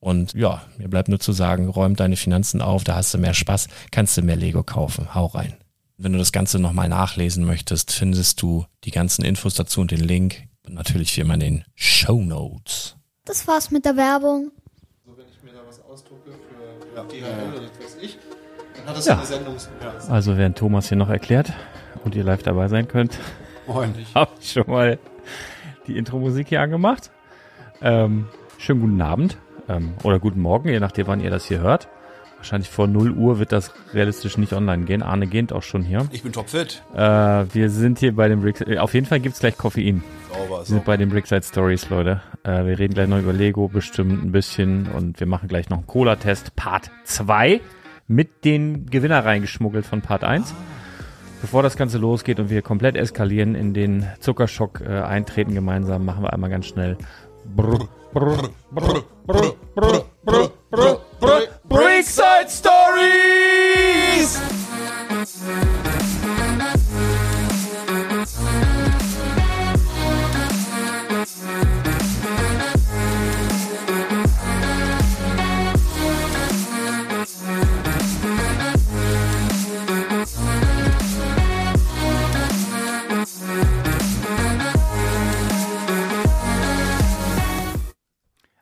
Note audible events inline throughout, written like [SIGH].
Und ja, mir bleibt nur zu sagen, räum deine Finanzen auf, da hast du mehr Spaß, kannst du mehr Lego kaufen. Hau rein. Wenn du das Ganze nochmal nachlesen möchtest, findest du die ganzen Infos dazu und den Link. Und natürlich wie immer in den Show Notes. Das war's mit der Werbung. So, wenn ich mir da was ausdrucke für ja. DHL oder was weiß ich, dann hat das ja. eine Sendung. Also während Thomas hier noch erklärt und ihr live dabei sein könnt, [LAUGHS] habe ich schon mal die Intro-Musik hier angemacht. Ähm, schönen guten Abend ähm, oder guten Morgen, je nachdem, wann ihr das hier hört. Wahrscheinlich vor 0 Uhr wird das realistisch nicht online gehen. Arne geht auch schon hier. Ich bin topfit. Äh, wir sind hier bei dem Brick. Äh, auf jeden Fall gibt's gleich Koffein. Sauber, wir sind bei den Brickside Stories, Leute. Äh, wir reden gleich noch über Lego bestimmt ein bisschen und wir machen gleich noch einen Cola-Test Part 2 mit den Gewinner reingeschmuggelt von Part 1. Ah. Bevor das Ganze losgeht und wir komplett eskalieren, in den Zuckerschock äh, eintreten gemeinsam, machen wir einmal ganz schnell Brr, Brickside Stories!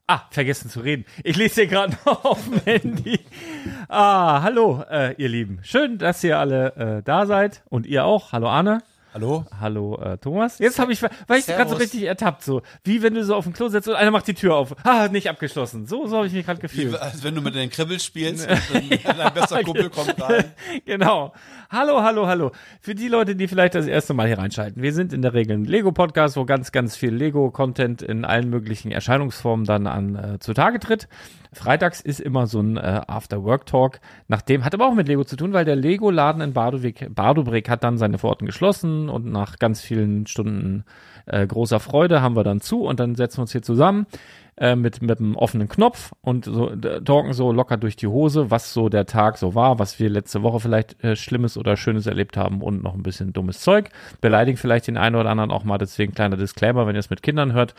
Ah, vergessen zu reden. Ich lese hier gerade [LAUGHS] noch auf dem Handy. Ah, hallo, äh, ihr Lieben. Schön, dass ihr alle äh, da seid und ihr auch. Hallo Arne. Hallo? Hallo, äh, Thomas. Jetzt habe ich, war ich gerade so richtig ertappt, so. Wie wenn du so auf dem Klo sitzt und einer macht die Tür auf. Ah, nicht abgeschlossen. So, so habe ich mich gerade gefühlt. Wie, als wenn du mit den Kribbel spielst [LAUGHS] und dann ja, dein Kumpel kommt rein. [LAUGHS] genau. Hallo, hallo, hallo. Für die Leute, die vielleicht das erste Mal hier reinschalten. Wir sind in der Regel ein Lego-Podcast, wo ganz, ganz viel Lego-Content in allen möglichen Erscheinungsformen dann an äh, zutage tritt. Freitags ist immer so ein äh, After-Work-Talk. Nachdem, hat aber auch mit Lego zu tun, weil der Lego-Laden in Bardowik, Bardobrik hat dann seine Pforten geschlossen und nach ganz vielen Stunden äh, großer Freude haben wir dann zu und dann setzen wir uns hier zusammen äh, mit, mit einem offenen Knopf und so äh, talken so locker durch die Hose, was so der Tag so war, was wir letzte Woche vielleicht äh, Schlimmes oder Schönes erlebt haben und noch ein bisschen dummes Zeug. Beleidigen vielleicht den einen oder anderen auch mal, deswegen kleiner Disclaimer, wenn ihr es mit Kindern hört.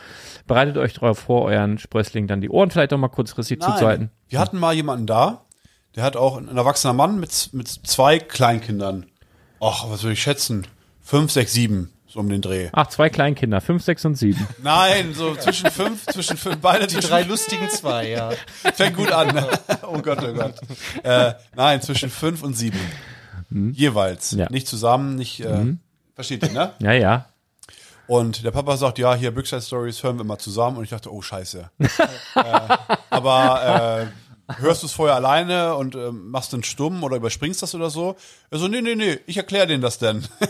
Bereitet euch darauf vor, euren Sprössling dann die Ohren vielleicht auch mal kurzfristig Nein, zuzuhalten. Wir hatten mal jemanden da, der hat auch ein erwachsener Mann mit, mit zwei Kleinkindern. Ach, was würde ich schätzen? Fünf, sechs, sieben, so um den Dreh. Ach, zwei Kleinkinder, fünf, sechs und sieben. [LAUGHS] Nein, so zwischen fünf, zwischen fünf, beide Die zwischen drei lustigen zwei, ja. [LAUGHS] Fängt gut an. Ne? [LAUGHS] Oh Gott, oh Gott. Äh, nein, zwischen fünf und sieben. Jeweils. Ja. Nicht zusammen, nicht. Äh, Versteht ihr, ne? Ja, ja. Und der Papa sagt, ja, hier Brickside Stories hören wir mal zusammen. Und ich dachte, oh Scheiße. äh, aber äh, hörst du es vorher alleine und äh, machst den stumm oder überspringst das oder so? Er so, nee, nee, nee, ich erkläre denen das denn. [LAUGHS] äh,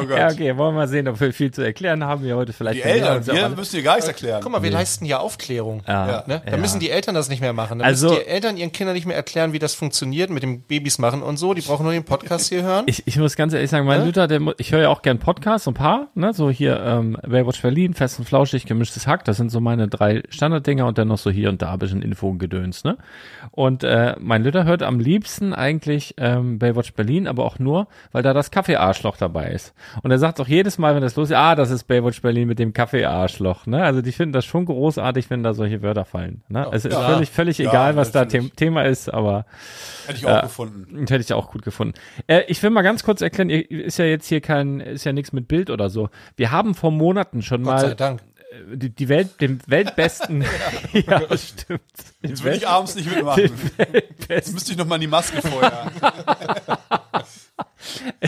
oh Gott. Ja, okay, wollen wir mal sehen, ob wir viel zu erklären haben. Wir heute vielleicht Die Eltern, wir alle- müssen dir gar nichts erklären. Guck mal, wir leisten ja Aufklärung. Ja. Ne? Da Ja. müssen die Eltern das nicht mehr machen. Da Also- müssen die Eltern ihren Kindern nicht mehr erklären, wie das funktioniert mit dem Babys machen und so. Die brauchen nur den Podcast hier hören. Ich, ich muss ganz ehrlich sagen, mein Ja? Luther, der, ich höre ja auch gern Podcasts, so ein paar, ne, so hier ähm, Baywatch Berlin, Fest und Flauschig, gemischtes Hack, das sind so meine drei Standarddinger und dann noch so hier und da ein bisschen Info und Gedöns, ne. Und äh, mein Luther hört am liebsten eigentlich ähm, Baywatch Berlin, aber auch nur, weil da das Kaffee-Arschloch dabei ist. Und er sagt auch jedes Mal, wenn das los ist, ah, das ist Baywatch Berlin mit dem Kaffee-Arschloch, ne. Also die finden das schon großartig, wenn da solche Wörter fallen, ne. es ist Ja. völlig, völlig Ja, egal, was da. The Thema ist, aber Hätte ich auch gefunden. das hätte ich auch gut gefunden. Äh, ich will mal ganz kurz erklären, ist ja jetzt hier kein, ist ja nichts mit Bild oder so. Wir haben vor Monaten schon Gott sei mal Dank. Äh, die, die Welt, den weltbesten, [LAUGHS] ja, das stimmt. Den Das will ich abends nicht mitmachen. Jetzt müsste ich noch mal in die Maske vorher.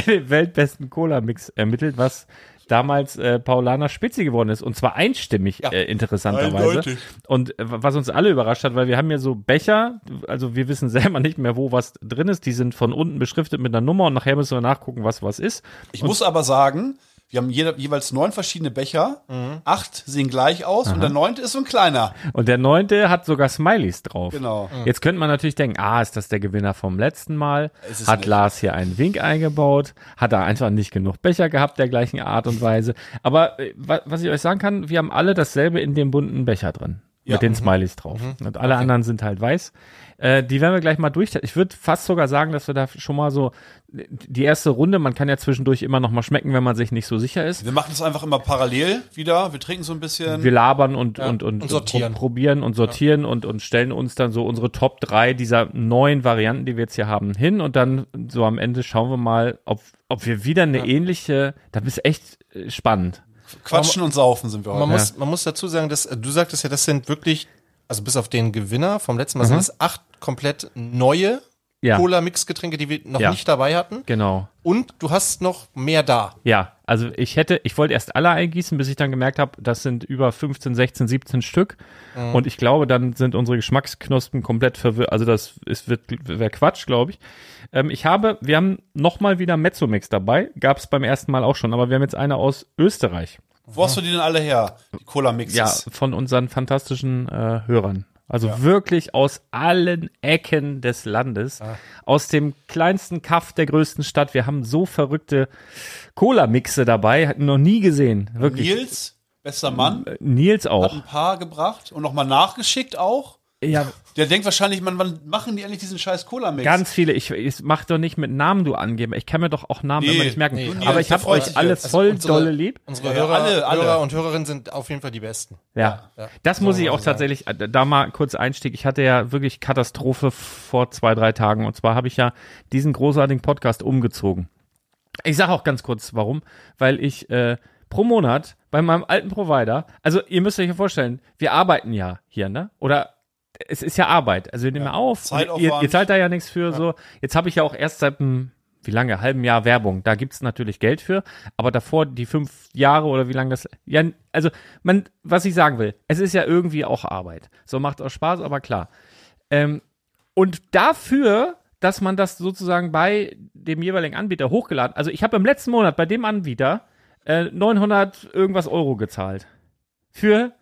den weltbesten Cola-Mix ermittelt, was damals äh, Paulaner Spitze geworden ist. Und zwar einstimmig, äh, interessanterweise. Eindeutig. Und äh, was uns alle überrascht hat, weil wir haben ja so Becher, also wir wissen selber nicht mehr, wo was drin ist. Die sind von unten beschriftet mit einer Nummer und nachher müssen wir nachgucken, was was ist. Ich muss aber sagen, wir haben jeder, jeweils neun verschiedene Becher. Acht sehen gleich aus und der neunte ist so ein kleiner. Und der neunte hat sogar Smileys drauf. Genau. Jetzt könnte man natürlich denken, ah, ist das der Gewinner vom letzten Mal? Hat nicht. Lars hier einen Wink eingebaut? Hat er einfach nicht genug Becher gehabt der gleichen Art und Weise? Aber äh, wa- was ich euch sagen kann, wir haben alle dasselbe in dem bunten Becher drin. Ja. Mit den Smileys drauf. Und alle anderen sind halt weiß. Äh, die werden wir gleich mal durch. Ich würde fast sogar sagen, dass wir da schon mal so die erste Runde, man kann ja zwischendurch immer noch mal schmecken, wenn man sich nicht so sicher ist. Wir machen das einfach immer parallel wieder. Wir trinken so ein bisschen. Wir labern und, und, und, und sortieren. pro- probieren und sortieren und, und stellen uns dann so unsere Top 3 dieser neuen Varianten, die wir jetzt hier haben, hin und dann so am Ende schauen wir mal, ob, ob wir wieder eine ähnliche, das ist echt äh, spannend. Quatschen und saufen sind wir heute. Man, muss, man muss dazu sagen, dass äh, du sagtest ja, das sind wirklich, also bis auf den Gewinner vom letzten Mal sind es acht komplett neue Ja. Cola-Mix-Getränke, die wir noch Ja. nicht dabei hatten. Genau. Und du hast noch mehr da. Ja, also ich hätte, ich wollte erst alle eingießen, bis ich dann gemerkt habe, das sind über 15, 16, 17 Stück. Und ich glaube, dann sind unsere Geschmacksknospen komplett verwirrt. Also das ist, wird, wäre Quatsch, glaube ich. Ähm, ich habe, wir haben nochmal wieder Mezzomix dabei. Gab es beim ersten Mal auch schon, aber wir haben jetzt eine aus Österreich. Wo hast du die denn alle her? Die Cola-Mixes. Ja, von unseren fantastischen äh, Hörern. Also wirklich aus allen Ecken des Landes. Aus dem kleinsten Kaff der größten Stadt. Wir haben so verrückte Cola-Mixe dabei. Hatten noch nie gesehen. Wirklich. Nils, bester Mann, Äh, Nils hat auch. ein paar gebracht und nochmal nachgeschickt auch. Ja, Der denkt wahrscheinlich, man, wann machen die endlich diesen scheiß Cola-Mix? ganz viele. Ich, ich mach doch nicht mit Namen du angeben. Ich kann mir doch auch Namen Nee, immer nicht merken. nee, Aber nee, ich habe euch alle jetzt. voll unsere- dolle lieb. Unsere Ja, Hörer, alle, alle. Hörer und Hörerinnen sind auf jeden Fall die Besten. Ja. Ja. Das muss ich auch tatsächlich, äh, da mal kurz Einstieg. Ich hatte ja wirklich Katastrophe vor zwei, drei Tagen. Und zwar habe ich ja diesen großartigen Podcast umgezogen. Ich sage auch ganz kurz, warum. Weil ich äh, pro Monat bei meinem alten Provider, also ihr müsst euch ja vorstellen, wir arbeiten ja hier, ne? Oder es ist ja Arbeit. Also wir nehmen ja, auf. Ihr, ihr zahlt da ja nichts für so. Jetzt habe ich ja auch erst seit einem, wie lange, halben Jahr Werbung. Da gibt's natürlich Geld für. Aber davor die fünf Jahre oder wie lange das. Ja, also man, was ich sagen will, es ist ja irgendwie auch Arbeit. So macht auch Spaß, aber klar. Ähm, und dafür, dass man das sozusagen bei dem jeweiligen Anbieter hochgeladen, also ich habe im letzten Monat bei dem Anbieter äh, 900 irgendwas Euro gezahlt. Für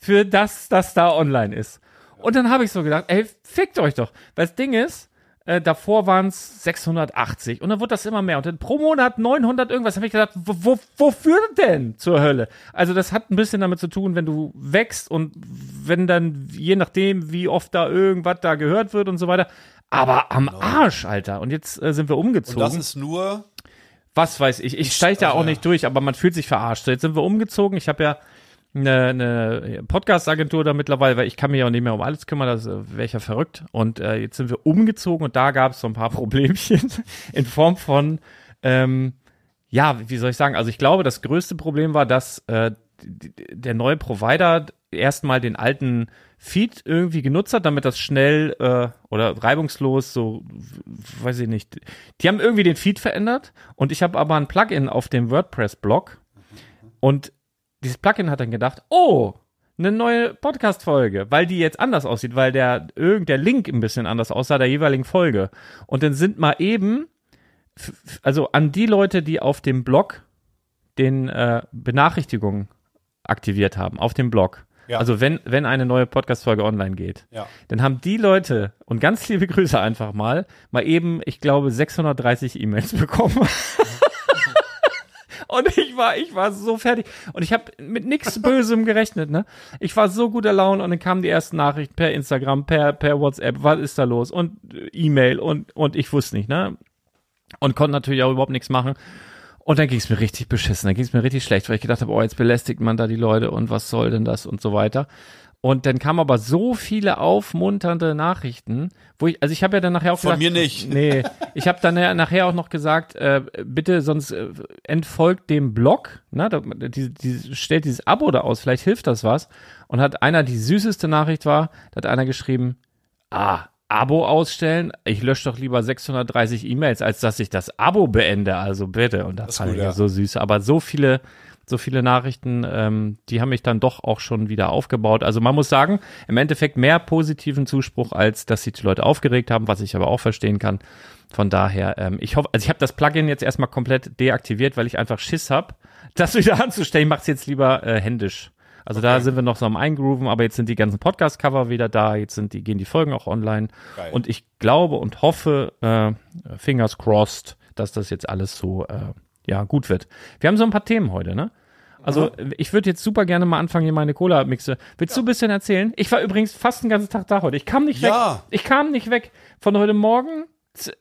für das, das da online ist. Und dann habe ich so gedacht, ey, fickt euch doch. Weil das Ding ist, äh, davor waren es 680 und dann wird das immer mehr und dann pro Monat 900 irgendwas. Habe ich gedacht, wo, wo, wofür denn zur Hölle? Also das hat ein bisschen damit zu tun, wenn du wächst und wenn dann je nachdem, wie oft da irgendwas da gehört wird und so weiter. Aber am Arsch, Alter. Und jetzt äh, sind wir umgezogen. Und das ist nur was weiß ich. Ich steige da also, auch nicht durch, aber man fühlt sich verarscht. So, jetzt sind wir umgezogen. Ich habe ja eine, eine Podcast-Agentur da mittlerweile, weil ich kann mich ja auch nicht mehr um alles kümmern, das äh, wäre ich ja verrückt. Und äh, jetzt sind wir umgezogen und da gab es so ein paar [LAUGHS] Problemchen in Form von, ähm, ja, wie soll ich sagen, also ich glaube, das größte Problem war, dass äh, der neue Provider erstmal den alten Feed irgendwie genutzt hat, damit das schnell äh, oder reibungslos so, weiß ich nicht. Die haben irgendwie den Feed verändert und ich habe aber ein Plugin auf dem WordPress-Blog und dieses Plugin hat dann gedacht, oh, eine neue Podcast-Folge, weil die jetzt anders aussieht, weil der irgend der Link ein bisschen anders aussah der jeweiligen Folge. Und dann sind mal eben, also an die Leute, die auf dem Blog den äh, Benachrichtigungen aktiviert haben, auf dem Blog. Ja. Also wenn, wenn eine neue Podcast-Folge online geht, ja. dann haben die Leute, und ganz liebe Grüße einfach mal, mal eben, ich glaube, 630 E-Mails [LAUGHS] bekommen. [LAUGHS] Und ich war, ich war so fertig. Und ich habe mit nichts Bösem gerechnet, ne? Ich war so guter Laune und dann kamen die ersten Nachrichten per Instagram, per, per WhatsApp, was ist da los? Und E-Mail und, und ich wusste nicht, ne? Und konnte natürlich auch überhaupt nichts machen. Und dann ging es mir richtig beschissen, dann ging es mir richtig schlecht, weil ich gedacht habe, oh, jetzt belästigt man da die Leute und was soll denn das und so weiter. Und dann kamen aber so viele aufmunternde Nachrichten, wo ich, also ich habe ja dann nachher auch Von gesagt, mir nicht. Nee, ich habe dann nachher auch noch gesagt, äh, bitte sonst äh, entfolgt dem Blog, ne, die, die, stellt dieses Abo da aus, vielleicht hilft das was. Und hat einer, die süßeste Nachricht war, da hat einer geschrieben, ah, Abo ausstellen, ich lösche doch lieber 630 E-Mails, als dass ich das Abo beende, also bitte. Und das, das fand ich ja so süß. Aber so viele so viele Nachrichten, ähm, die haben mich dann doch auch schon wieder aufgebaut. Also man muss sagen, im Endeffekt mehr positiven Zuspruch, als dass sich die Leute aufgeregt haben, was ich aber auch verstehen kann. Von daher, ähm, ich hoffe, also ich habe das Plugin jetzt erstmal komplett deaktiviert, weil ich einfach Schiss habe, [LAUGHS] das wieder anzustellen. Ich mache es jetzt lieber äh, händisch. Also okay. da sind wir noch so am Eingrooven, aber jetzt sind die ganzen Podcast-Cover wieder da, jetzt sind die, gehen die Folgen auch online. Geil. Und ich glaube und hoffe, äh, fingers crossed, dass das jetzt alles so äh, ja gut wird. Wir haben so ein paar Themen heute, ne? Also mhm. ich würde jetzt super gerne mal anfangen, hier meine Cola-Mixe. Willst ja. du ein bisschen erzählen? Ich war übrigens fast den ganzen Tag da heute. Ich kam nicht ja. weg. Ich kam nicht weg. Von heute Morgen,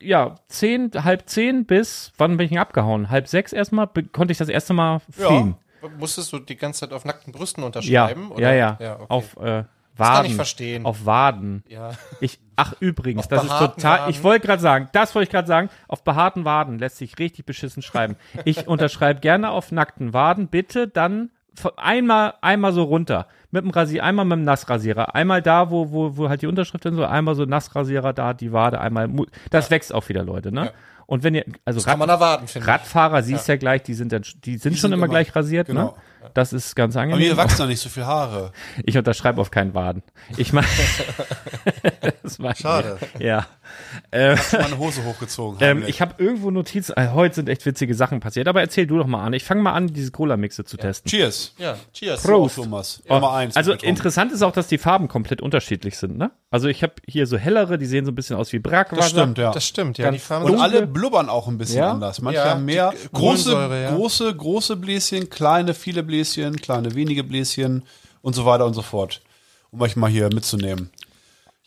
ja, zehn, halb zehn bis, wann bin ich denn abgehauen? Halb sechs erstmal, konnte ich das erste Mal fliegen. Ja. Musstest du die ganze Zeit auf nackten Brüsten unterschreiben? Ja, oder? ja, ja. ja okay. Auf äh, Waden. Das kann ich verstehen. Auf Waden. Ja. Ich, ach, übrigens, auf das ist total, Waden. ich wollte gerade sagen, das wollte ich gerade sagen, auf behaarten Waden lässt sich richtig beschissen schreiben. Ich [LAUGHS] unterschreibe gerne auf nackten Waden, bitte dann einmal, einmal so runter. Mit dem Rasier, einmal mit dem Nassrasierer. Einmal da, wo, wo, wo halt die Unterschrift ist, so einmal so Nassrasierer da, die Wade, einmal, das ja. wächst auch wieder, Leute, ne? Ja. Und wenn ihr, also Rad, erwarten, Radfahrer siehst ja. ja gleich, die sind dann, die sind die schon sind immer, immer gleich rasiert, ne? genau. ne? Das ist ganz angenehm. Aber mir wachsen doch nicht so viel Haare. Ich unterschreibe auf keinen Waden. Ich meine, [LAUGHS] [LAUGHS] Schade. Ja. Ähm, Hast du meine Hose hochgezogen? [LAUGHS] Ähm, ich habe irgendwo Notizen. Also heute sind echt witzige Sachen passiert. Aber erzähl du doch mal an. Ich fange mal an, diese Cola-Mixe zu ja. testen. Cheers. Ja, cheers. Prost. Thomas. Ja. Nummer eins. Also interessant ist auch, dass die Farben komplett unterschiedlich sind. Ne? Also ich habe hier so hellere, die sehen so ein bisschen aus wie Brackwasser. Das stimmt, ja. Das stimmt, ja. Ganz die Farben und alle blubbern auch ein bisschen ja? anders. Manche haben mehr große, große, große Bläschen, kleine, viele Bläschen, kleine, wenige Bläschen und so weiter und so fort. Um euch mal hier mitzunehmen.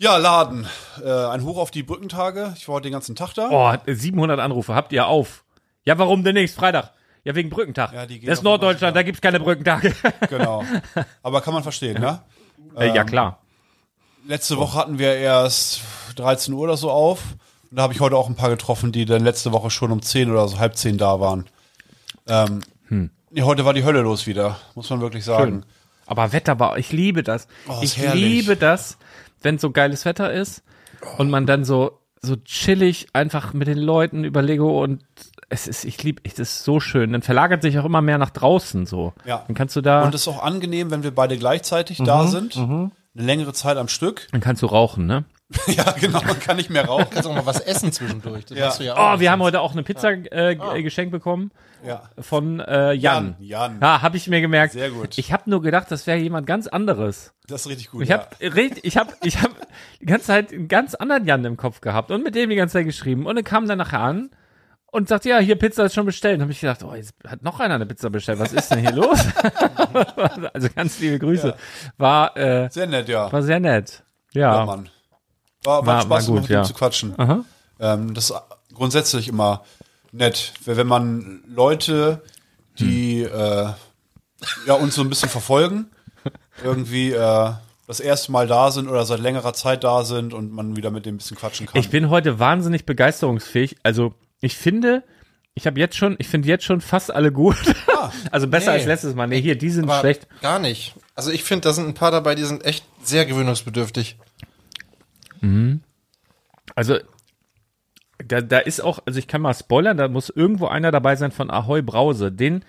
Ja, Laden. Äh, ein Hoch auf die Brückentage. Ich war heute den ganzen Tag da. Oh, 700 Anrufe. Habt ihr auf? Ja, warum denn nichts? Freitag. Ja, wegen Brückentag. Ja, die das ist Norddeutschland, da gibt's keine Brückentage. [LAUGHS] Genau. Aber kann man verstehen, ne? Äh, ja, klar. Letzte Woche hatten wir erst 13 Uhr oder so auf. Und da habe ich heute auch ein paar getroffen, die dann letzte Woche schon um 10 oder so halb 10 da waren. Ähm, hm. nee, heute war die Hölle los wieder, muss man wirklich sagen. Schön. Aber Wetterbau, ich liebe das. Oh, ich herrlich. liebe das, wenn so geiles Wetter ist und man dann so so chillig einfach mit den Leuten über Lego und es ist, ich liebe, es ist so schön. Dann verlagert sich auch immer mehr nach draußen so. Ja. Dann kannst du da. Und es ist auch angenehm, wenn wir beide gleichzeitig mhm, da sind. Mhm. Eine längere Zeit am Stück. Dann kannst du rauchen, ne? [LAUGHS] ja, genau, man kann nicht mehr rauchen. Kannst auch mal was essen zwischendurch. Das Ja. ja auch. Oh, wir haben heute auch eine Pizza äh, g- geschenkt bekommen Ja. von äh, Jan. Jan, Jan. Ja, habe ich mir gemerkt. Sehr gut. Ich habe nur gedacht, das wäre jemand ganz anderes. Das ist richtig gut. Ich habe ich habe ich habe die ganze Zeit einen ganz anderen Jan im Kopf gehabt und mit dem die ganze Zeit geschrieben und dann kam dann nachher an und sagte, ja, hier Pizza ist schon bestellt. Und habe ich gedacht, oh, jetzt hat noch einer eine Pizza bestellt. Was ist denn hier los? [LAUGHS] also ganz liebe Grüße. War äh, Sehr nett, ja. war sehr nett. Ja, Ja. Mann. War, war, War- Spaß, war gut, mit ihm ja. zu quatschen. Ähm, das ist grundsätzlich immer nett, wenn wenn man Leute, die äh, ja, uns so ein bisschen verfolgen, [LAUGHS] irgendwie äh, das erste Mal da sind oder seit längerer Zeit da sind und man wieder mit dem ein bisschen quatschen kann. Ich bin heute wahnsinnig begeisterungsfähig. Also ich finde, ich habe jetzt schon, ich finde jetzt schon fast alle gut. [LAUGHS] also besser nee. als letztes Mal. Nee, hier, die sind Aber schlecht. Gar nicht. Also ich finde, da sind ein paar dabei, die sind echt sehr gewöhnungsbedürftig. Also da, da ist auch, also ich kann mal spoilern, da muss irgendwo einer dabei sein von Ahoy Brause. Den,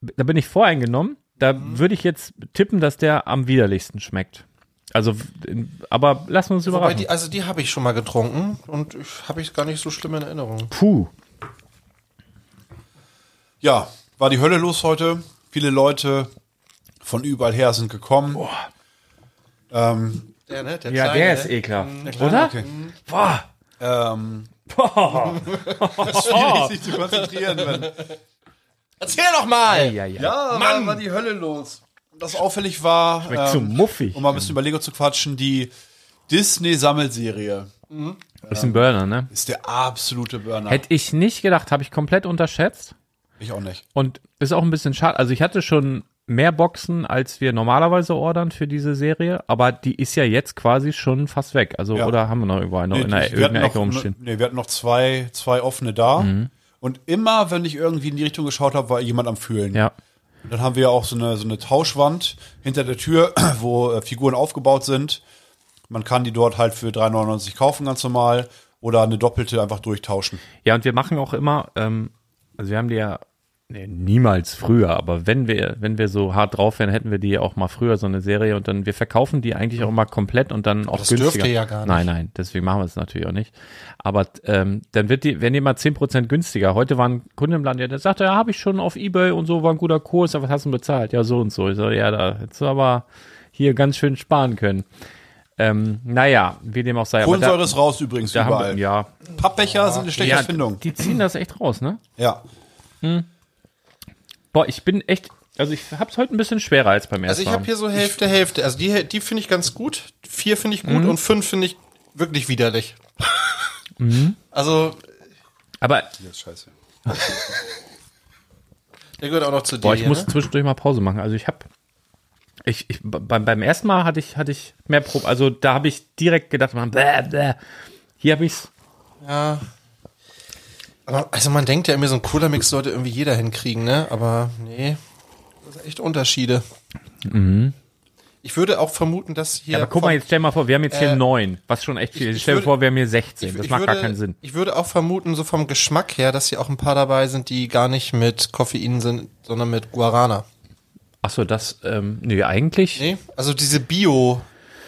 da bin ich voreingenommen. Da würde ich jetzt tippen, dass der am widerlichsten schmeckt. Also, aber lassen wir uns Wobei überraschen. die, also die habe ich schon mal getrunken und habe ich gar nicht so schlimm in Erinnerung. Puh. Ja, war die Hölle los heute. Viele Leute von überall her sind gekommen. Ähm, Der, ne? Der Ja, Kleine, der ist ne? ekler. Oder? okay. Boah. Ähm, Boah. [LAUGHS] schwierig, sich zu konzentrieren. Wenn, Erzähl doch mal! Ja, ja. ja, Mann, war die Hölle los. Das auffällig war, Schmeckt so muffig. um mal ein bisschen über Lego zu quatschen, die Disney-Sammelserie Ist ein Burner, ne? ist der absolute Burner. Hätte ich nicht gedacht, habe ich komplett unterschätzt. ich auch nicht. Und ist auch ein bisschen schade. Also ich hatte schon mehr Boxen, als wir normalerweise ordern für diese Serie, aber die ist ja jetzt quasi schon fast weg. Also, Ja. oder haben wir noch irgendwo eine Nee, in hatten irgendeiner noch, Ecke rumstehen? nee, wir hatten noch zwei, zwei offene da. Mhm. Und immer, wenn ich irgendwie in die Richtung geschaut habe, war jemand am Fühlen. Ja. Und dann haben wir ja auch so eine, so eine Tauschwand hinter der Tür, [CLEARS THROAT] wo äh, Figuren aufgebaut sind. Man kann die dort halt für 3,99 kaufen, ganz normal. Oder eine doppelte einfach durchtauschen. Ja, und wir machen auch immer, ähm, also wir haben die ja nee, niemals früher, aber wenn wir, wenn wir so hart drauf wären, hätten wir die auch mal früher so eine Serie und dann, wir verkaufen die eigentlich auch mal komplett und dann auch das günstiger. dürft ihr ja gar nicht. Nein, nein, deswegen machen wir es natürlich auch nicht. Aber ähm, dann wird die, werden die mal 10% günstiger. Heute war ein Kunde im Land, der sagte, ja, habe ich schon auf Ebay und so, war ein guter Kurs, aber was hast du bezahlt? Ja, so und so. Ich so, ja, da hättest du aber hier ganz schön sparen können. Ähm, naja, wie dem auch sei. Kohlensäure ist raus übrigens haben überall. wir, ja, Pappbecher sind eine schlechte ja, Erfindung. die ziehen das echt raus, ne? Ja. Boah, ich bin echt, also ich hab's heute ein bisschen schwerer als beim Also ersten ich Mal. habe hier so Hälfte, Hälfte. Also die, die finde ich ganz gut. Vier finde ich gut Mhm. und fünf finde ich wirklich widerlich. Also, Aber Das ist scheiße. [LAUGHS] der gehört auch noch zu dir. boah, ich hier, muss ne? zwischendurch mal Pause machen. Also ich hab ich, ich beim, beim ersten Mal hatte ich hatte ich mehr Probe, also da habe ich direkt gedacht, man, bäh, bäh. hier habe ich's Ja. Aber, also man denkt ja irgendwie, so ein Cola-Mix sollte irgendwie jeder hinkriegen, ne? Aber nee, das sind echt Unterschiede. Ich würde auch vermuten, dass hier. Mhm. Ja, aber guck mal, jetzt stell mal vor, wir haben jetzt hier Äh, neun, was schon echt viel. ich- ist. stell dir vor, wir haben hier 16. das ich macht würde, gar keinen Sinn. Ich würde auch vermuten, so vom Geschmack her, dass hier auch ein paar dabei sind, die gar nicht mit Koffein sind, sondern mit Guarana. Achso, das, ähm, nee, eigentlich. Nee, also diese Bio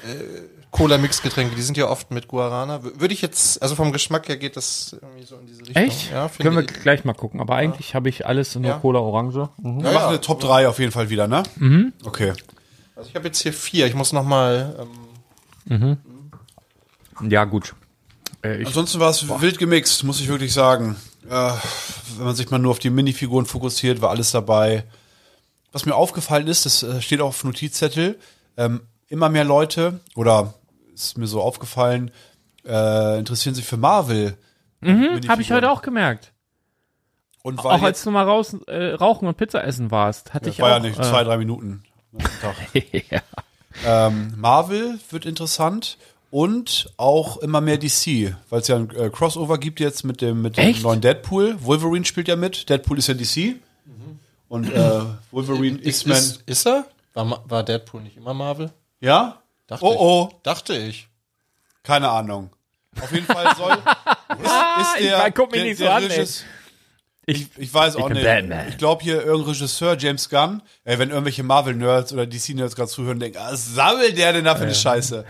äh, Cola-Mix-Getränke, die sind ja oft mit Guarana. Würde ich jetzt, also vom Geschmack her geht das irgendwie so in diese Richtung. Echt? Ja, Können wir ich. gleich mal gucken. Aber eigentlich habe ich alles in der Ja. Cola Orange. Mhm. Wir machen eine Top 3 auf jeden Fall wieder, ne? Okay. Also ich habe jetzt hier vier. Ich muss noch mal. Ähm, Ja, gut. Äh, ich, Ansonsten war es wild gemixt, muss ich wirklich sagen. Äh, wenn man sich mal nur auf die Minifiguren fokussiert, war alles dabei. Was mir aufgefallen ist, das äh, steht auch auf Notizzettel, ähm, immer mehr Leute, oder ist mir so aufgefallen, äh, interessieren sich für Marvel. mhm, habe ich heute auch gemerkt. Und weil Auch als du mal raus, äh, rauchen und Pizza essen warst, hatte ich war auch. ja nicht äh, zwei, drei Minuten. [LAUGHS] ja. Ähm, Marvel wird interessant und auch immer mehr DC, weil es ja ein äh, Crossover gibt jetzt mit dem, mit dem neuen Deadpool. Wolverine spielt ja mit. Deadpool ist ja DC. Und äh, Wolverine, ist, X-Men. ist, ist er? War, war Deadpool nicht immer Marvel? Ja? Dachte Oh oh, Ich. Dachte ich. keine Ahnung. Auf jeden Fall soll. [LAUGHS] ist, ist ich der, weiß, guck mich der, nicht so der an. Regis- ich, ich weiß auch nicht. Batman. Ich glaube hier irgendein Regisseur, James Gunn, ey, wenn irgendwelche Marvel-Nerds oder DC-Nerds gerade zuhören, denken, ah, was sammelt der denn da für eine Scheiße?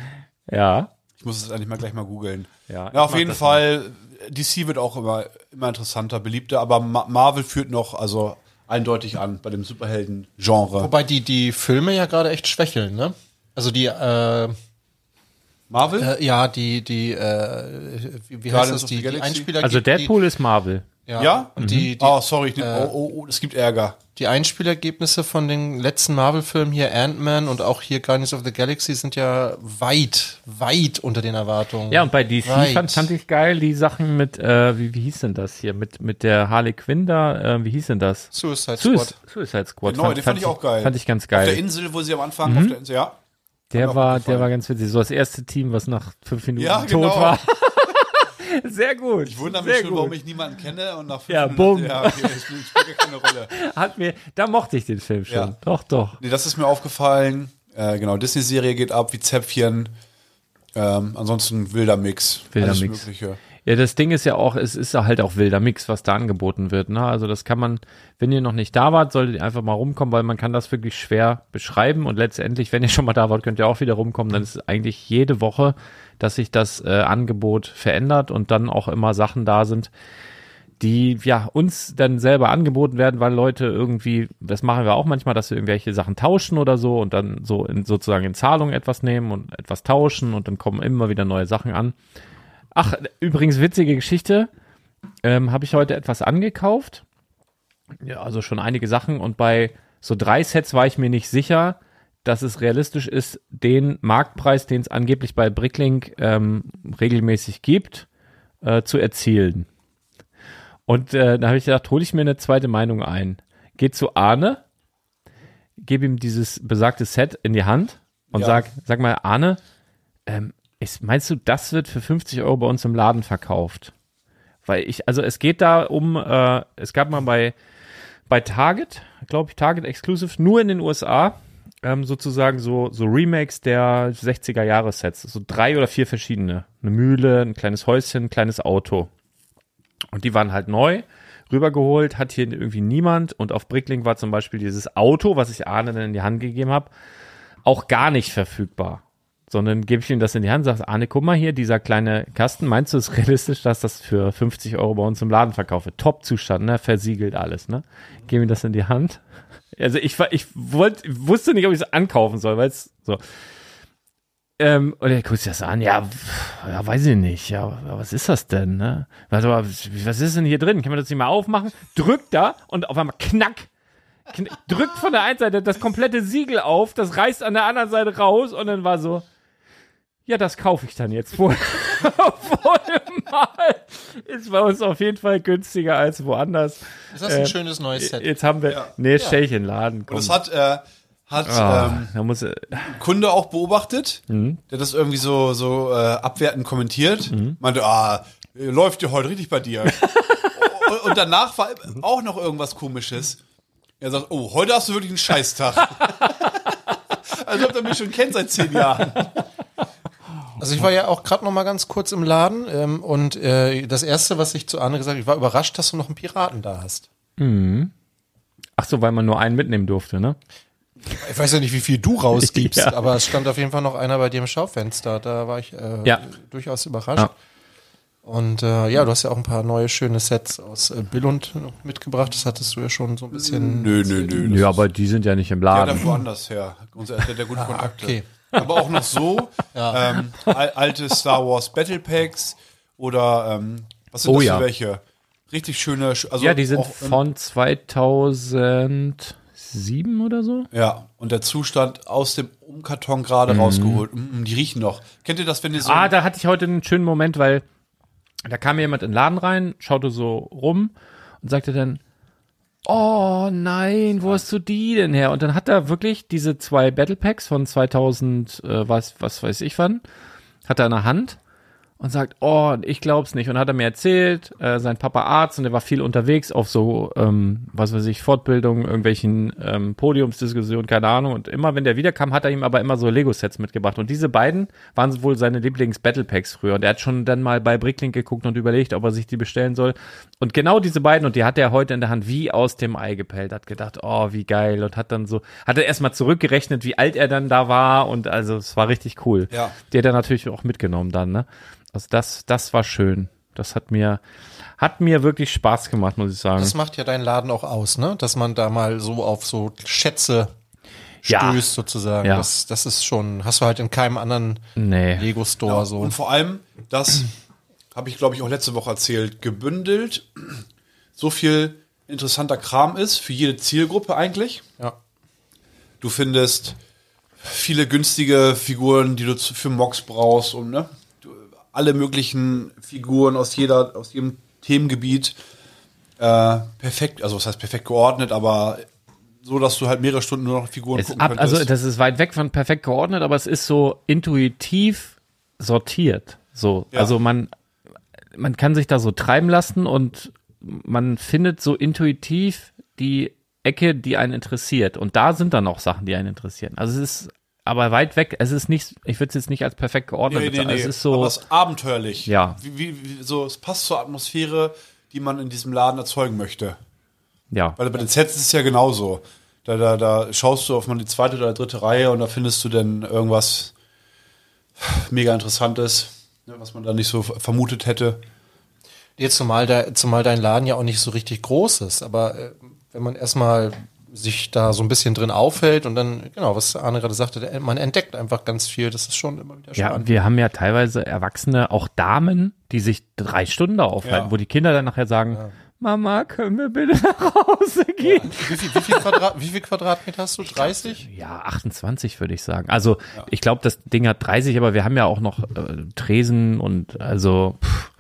ja. Ich muss es eigentlich mal gleich mal googeln. Ja, Ja, auf ich jeden Fall, DC wird auch immer, immer interessanter, beliebter, aber Ma Marvel führt noch, also eindeutig an bei dem Superhelden-Genre. Wobei die, die Filme ja gerade echt schwächeln, ne? Also die, äh, Marvel? äh, ja, die, die, äh, wie, wie heißt das, die, the die? Einspieler Also Deadpool ist Marvel. Die, ja, Ja? und die, die, oh, sorry, äh, oh, oh, oh, es gibt Ärger. die Einspielergebnisse von den letzten Marvel-Filmen hier, Ant-Man und auch hier Guardians of the Galaxy sind ja weit, weit unter den Erwartungen. Ja, und bei DC fand, fand ich geil die Sachen mit, äh, wie, wie hieß denn das hier? Mit, mit der Harley Quinn da, äh, wie hieß denn das? Suicide Suic- Squad. Suicide Squad. Genau, den fand ich auch geil. Fand ich ganz Auf der geil. Insel, wo sie am Anfang auf der Insel, ja. Der war, der war ganz witzig. So das erste Team, was nach fünf Minuten Ja, tot genau. war. [LAUGHS] Sehr gut. Ich wundere mich sehr schon, gut. warum ich niemanden kenne und nach fünf Ja, Minuten Ja, okay, ich spiele spiel keine Rolle. [LAUGHS] Hat mir, da mochte ich den Film schon. Ja. Doch, doch. Nee, das ist mir aufgefallen. Äh, genau, Disney-Serie geht ab wie Zäpfchen. Ähm, ansonsten wilder Mix. Wilder Alles Mix. Mögliche. Ja, das Ding ist ja auch, es ist ja halt auch wilder Mix, was da angeboten wird. Ne? Also das kann man, wenn ihr noch nicht da wart, solltet ihr einfach mal rumkommen, weil man kann das wirklich schwer beschreiben. Und letztendlich, wenn ihr schon mal da wart, könnt ihr auch wieder rumkommen. Dann ist es eigentlich jede Woche, dass sich das äh, Angebot verändert und dann auch immer Sachen da sind, die ja uns dann selber angeboten werden, weil Leute irgendwie, das machen wir auch manchmal, dass wir irgendwelche Sachen tauschen oder so und dann so in, sozusagen in Zahlung etwas nehmen und etwas tauschen und dann kommen immer wieder neue Sachen an. Ach, übrigens witzige Geschichte. Ähm, Habe ich heute etwas angekauft. Ja, also schon einige Sachen. Und bei so drei Sets war ich mir nicht sicher, dass es realistisch ist, den Marktpreis, den es angeblich bei Bricklink ähm, regelmäßig gibt, äh, zu erzielen. Und äh, da habe ich gedacht, hole ich mir eine zweite Meinung ein. Geht zu Arne, gebe ihm dieses besagte Set in die Hand und Ja. sag, sag mal, Arne, ähm, ist, meinst du, das wird für 50 Euro bei uns im Laden verkauft? Weil ich, also es geht da um, äh, es gab mal bei, bei Target, glaube ich, Target Exclusive, nur in den USA, ähm, sozusagen so, so Remakes der 60er Jahre Sets. So drei oder vier verschiedene. Eine Mühle, ein kleines Häuschen, ein kleines Auto. Und die waren halt neu, rübergeholt, hat hier irgendwie niemand. Und auf Bricklink war zum Beispiel dieses Auto, was ich Arne dann in die Hand gegeben habe, auch gar nicht verfügbar. Sondern gebe ich ihm das in die Hand sage, Arne, guck mal hier, dieser kleine Kasten, meinst du es ist realistisch, dass das für 50 Euro bei uns im Laden verkaufe? Top-Zustand, ne? Versiegelt alles, ne? Gebe ihm das in die Hand. Also ich, ich wollte, wusste nicht, ob ich es ankaufen soll, weil es so. Ähm, und er guckt sich das an, ja, ja, weiß ich nicht, ja, was ist das denn, ne? Mal, was ist denn hier drin? Kann man das nicht mal aufmachen? Drückt da und auf einmal knack, kn drückt von der einen Seite das komplette Siegel auf, das reißt an der anderen Seite raus und dann war so, ja, das kaufe ich dann jetzt [LAUGHS] wohl. Mal ist bei uns auf jeden Fall günstiger als woanders. Ist das ein Äh, schönes neues Set? Jetzt haben wir, nee, stell ich in den Laden. Und Komm. das hat, äh, hat Ah, ähm, da muss, äh, Kunde auch beobachtet, Mhm. der das irgendwie so, so äh, abwertend kommentiert. Meinte, ah, läuft ja heute richtig bei dir. [LAUGHS] und, und danach war auch noch irgendwas komisches. Er sagt, oh, heute hast du wirklich einen Scheißtag. [LAUGHS] also ob er mich schon kennt seit zehn Jahren. Also ich war ja auch gerade noch mal ganz kurz im Laden ähm, und äh, das erste, was ich zu Arne gesagt habe, ich war überrascht, dass du noch einen Piraten da hast. ach so, weil man nur einen mitnehmen durfte, ne? Ich weiß ja nicht, wie viel du rausgibst, [LAUGHS] Ja. aber es stand auf jeden Fall noch einer bei dir im Schaufenster. Da war ich äh, Ja. durchaus überrascht. Ja. Und äh, ja, du hast ja auch ein paar neue schöne Sets aus äh, Billund mitgebracht. Das hattest du ja schon so ein bisschen. Nö, nö, nö. Nö, aber die sind ja nicht im Ja, Laden. der woanders her. Unser der, der gute Kontakte. okay. Aber auch noch so [LAUGHS] ähm, al alte Star Wars Battle Packs oder ähm, was sind Oh das ja. für welche? Richtig schöne. sch- Also ja, die sind von 2007 oder so. Ja, und der Zustand aus dem Umkarton gerade rausgeholt. Mm, die riechen noch. Kennt ihr das, wenn ihr so. Mhm. Ah, da hatte ich heute einen schönen Moment, weil da kam mir jemand in den Laden rein, schaute so rum und sagte dann, oh nein, wo hast du die denn her? Und dann hat er wirklich diese zwei Battle Packs von 2000, äh, was, was weiß ich wann, hat er in der Hand und sagt, oh, ich glaub's nicht. Und hat er mir erzählt, äh, sein Papa Arzt und er war viel unterwegs auf so, ähm, was weiß ich, Fortbildungen, irgendwelchen ähm, Podiumsdiskussionen, keine Ahnung. Und immer, wenn der wiederkam, hat er ihm aber immer so Lego-Sets mitgebracht. Und diese beiden waren wohl seine Lieblings-Battle Packs früher. Und er hat schon dann mal bei Bricklink geguckt und überlegt, ob er sich die bestellen soll. Und genau diese beiden, und die hat er heute in der Hand wie aus dem Ei gepellt, hat gedacht, oh, wie geil. Und hat dann so, hat er erstmal zurückgerechnet, wie alt er dann da war. Und also, es war richtig cool. Ja. Die hat er natürlich auch mitgenommen dann, ne? Also das, das war schön. Das hat mir, hat mir wirklich Spaß gemacht, muss ich sagen. Das macht ja deinen Laden auch aus, ne? Dass man da mal so auf so Schätze Ja. stößt sozusagen. Ja. Das, das ist schon, hast du halt in keinem anderen nee. Lego Store so. Und vor allem, das [CLEARS THROAT] habe ich, glaube ich, auch letzte Woche erzählt, gebündelt [CLEARS THROAT] so viel interessanter Kram ist für jede Zielgruppe eigentlich. Ja. Du findest viele günstige Figuren, die du für Mox brauchst und ne, alle möglichen Figuren aus jeder, aus jedem Themengebiet äh, perfekt, also was heißt perfekt geordnet, aber so, dass du halt mehrere Stunden nur noch Figuren Es gucken ab, also das ist weit weg von perfekt geordnet, aber es ist so intuitiv sortiert. So, Ja. also man, man kann sich da so treiben lassen und man findet so intuitiv die Ecke, die einen interessiert. Und da sind dann auch Sachen, die einen interessieren. Also es ist aber weit weg. Es ist nicht, ich würde es jetzt nicht als perfekt geordnet Nee, nee, bezeichnen. nee. Es ist so, Aber es ist abenteuerlich. Ja. Wie, wie, wie, so, es passt zur Atmosphäre, die man in diesem Laden erzeugen möchte. ja. Weil bei den Sets ist es ja genauso. Da, da, da schaust du auf mal die zweite oder dritte Reihe und da findest du dann irgendwas mega Interessantes, ne, was man da nicht so vermutet hätte. Jetzt zumal, der, zumal dein Laden ja auch nicht so richtig groß ist, aber äh, wenn man erstmal sich da so ein bisschen drin aufhält und dann, genau, was Arne gerade sagte, man entdeckt einfach ganz viel, das ist schon immer wieder Ja, spannend. wir haben ja teilweise Erwachsene, auch Damen, die sich drei Stunden da aufhalten, Ja. wo die Kinder dann nachher sagen, Mama, können wir bitte nach Hause gehen? Wie, viel, wie, viel Quadrat, wie viel Quadratmeter hast du? 30? Ja, 28 würde ich sagen. Also ich glaube, das Ding hat 30, aber wir haben ja auch noch äh, Tresen und also pff,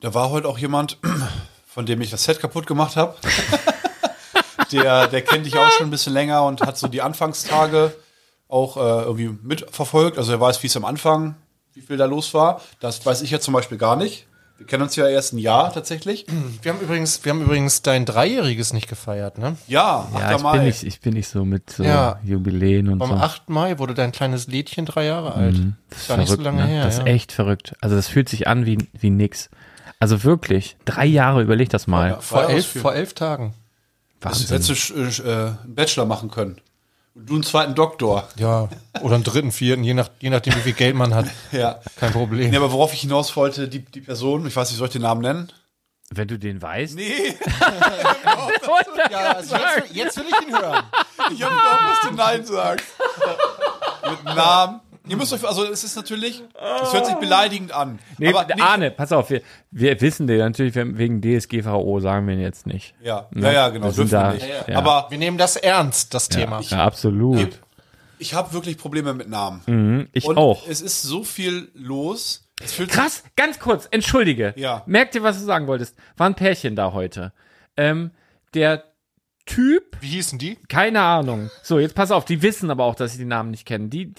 Da war heute auch jemand, [CLEARS THROAT] von dem ich das Set kaputt gemacht habe. [LAUGHS] der, der kennt dich auch schon ein bisschen länger und hat so die Anfangstage auch äh, irgendwie mitverfolgt. Also er weiß, wie es am Anfang, wie viel da los war. Das weiß ich ja zum Beispiel gar nicht. Wir kennen uns ja erst ein Jahr tatsächlich. Wir haben übrigens, wir haben übrigens dein Dreijähriges nicht gefeiert, ne? Ja, 8. ja, ich Mai. bin, nicht, ich bin nicht so mit so Ja. Jubiläen und Am so. 8. Mai wurde dein kleines Lädchen drei Jahre alt. Das ist gar nicht so Verrückt, lange ne? her. Das ist ja. echt verrückt. Also das fühlt sich an wie, wie nix. Also wirklich, drei Jahre, überleg das mal. Ja. vor, elf, vor elf Tagen. Das Wahnsinn. hättest du äh, äh, einen Bachelor machen können. Und du einen zweiten Doktor. Ja, oder einen dritten, vierten, je, nach, je nachdem, wie viel Geld man hat. [LAUGHS] Ja. Kein Problem. Nee, aber worauf ich hinaus wollte, die, die Person, ich weiß nicht, soll ich den Namen nennen? Wenn du den weißt. Nee, [LAUGHS] [LAUGHS] Ja, also jetzt, jetzt will ich ihn hören. ich habe gehofft, dass du Nein sagst. Mit Namen. Ihr müsst euch, also es ist natürlich, es hört sich beleidigend an. Nee, aber nicht, Arne, pass auf, wir, wir wissen den natürlich, wegen DSGVO sagen wir ihn jetzt nicht. Ja, Ne? ja, ja, genau, Wir sind dürfen wir da- nicht. ja. Aber Wir nehmen das ernst, das Thema. Ja, absolut. ich habe wirklich Probleme mit Namen. Mhm, ich Und auch. es ist so viel los. Es fühlt sich- Krass, ganz kurz, entschuldige. Ja. Merkt ihr, was du sagen wolltest? War ein Pärchen da heute. Ähm, der Typ, Wie hießen die? keine Ahnung. So, jetzt pass auf, die wissen aber auch, dass sie die Namen nicht kennen. Die,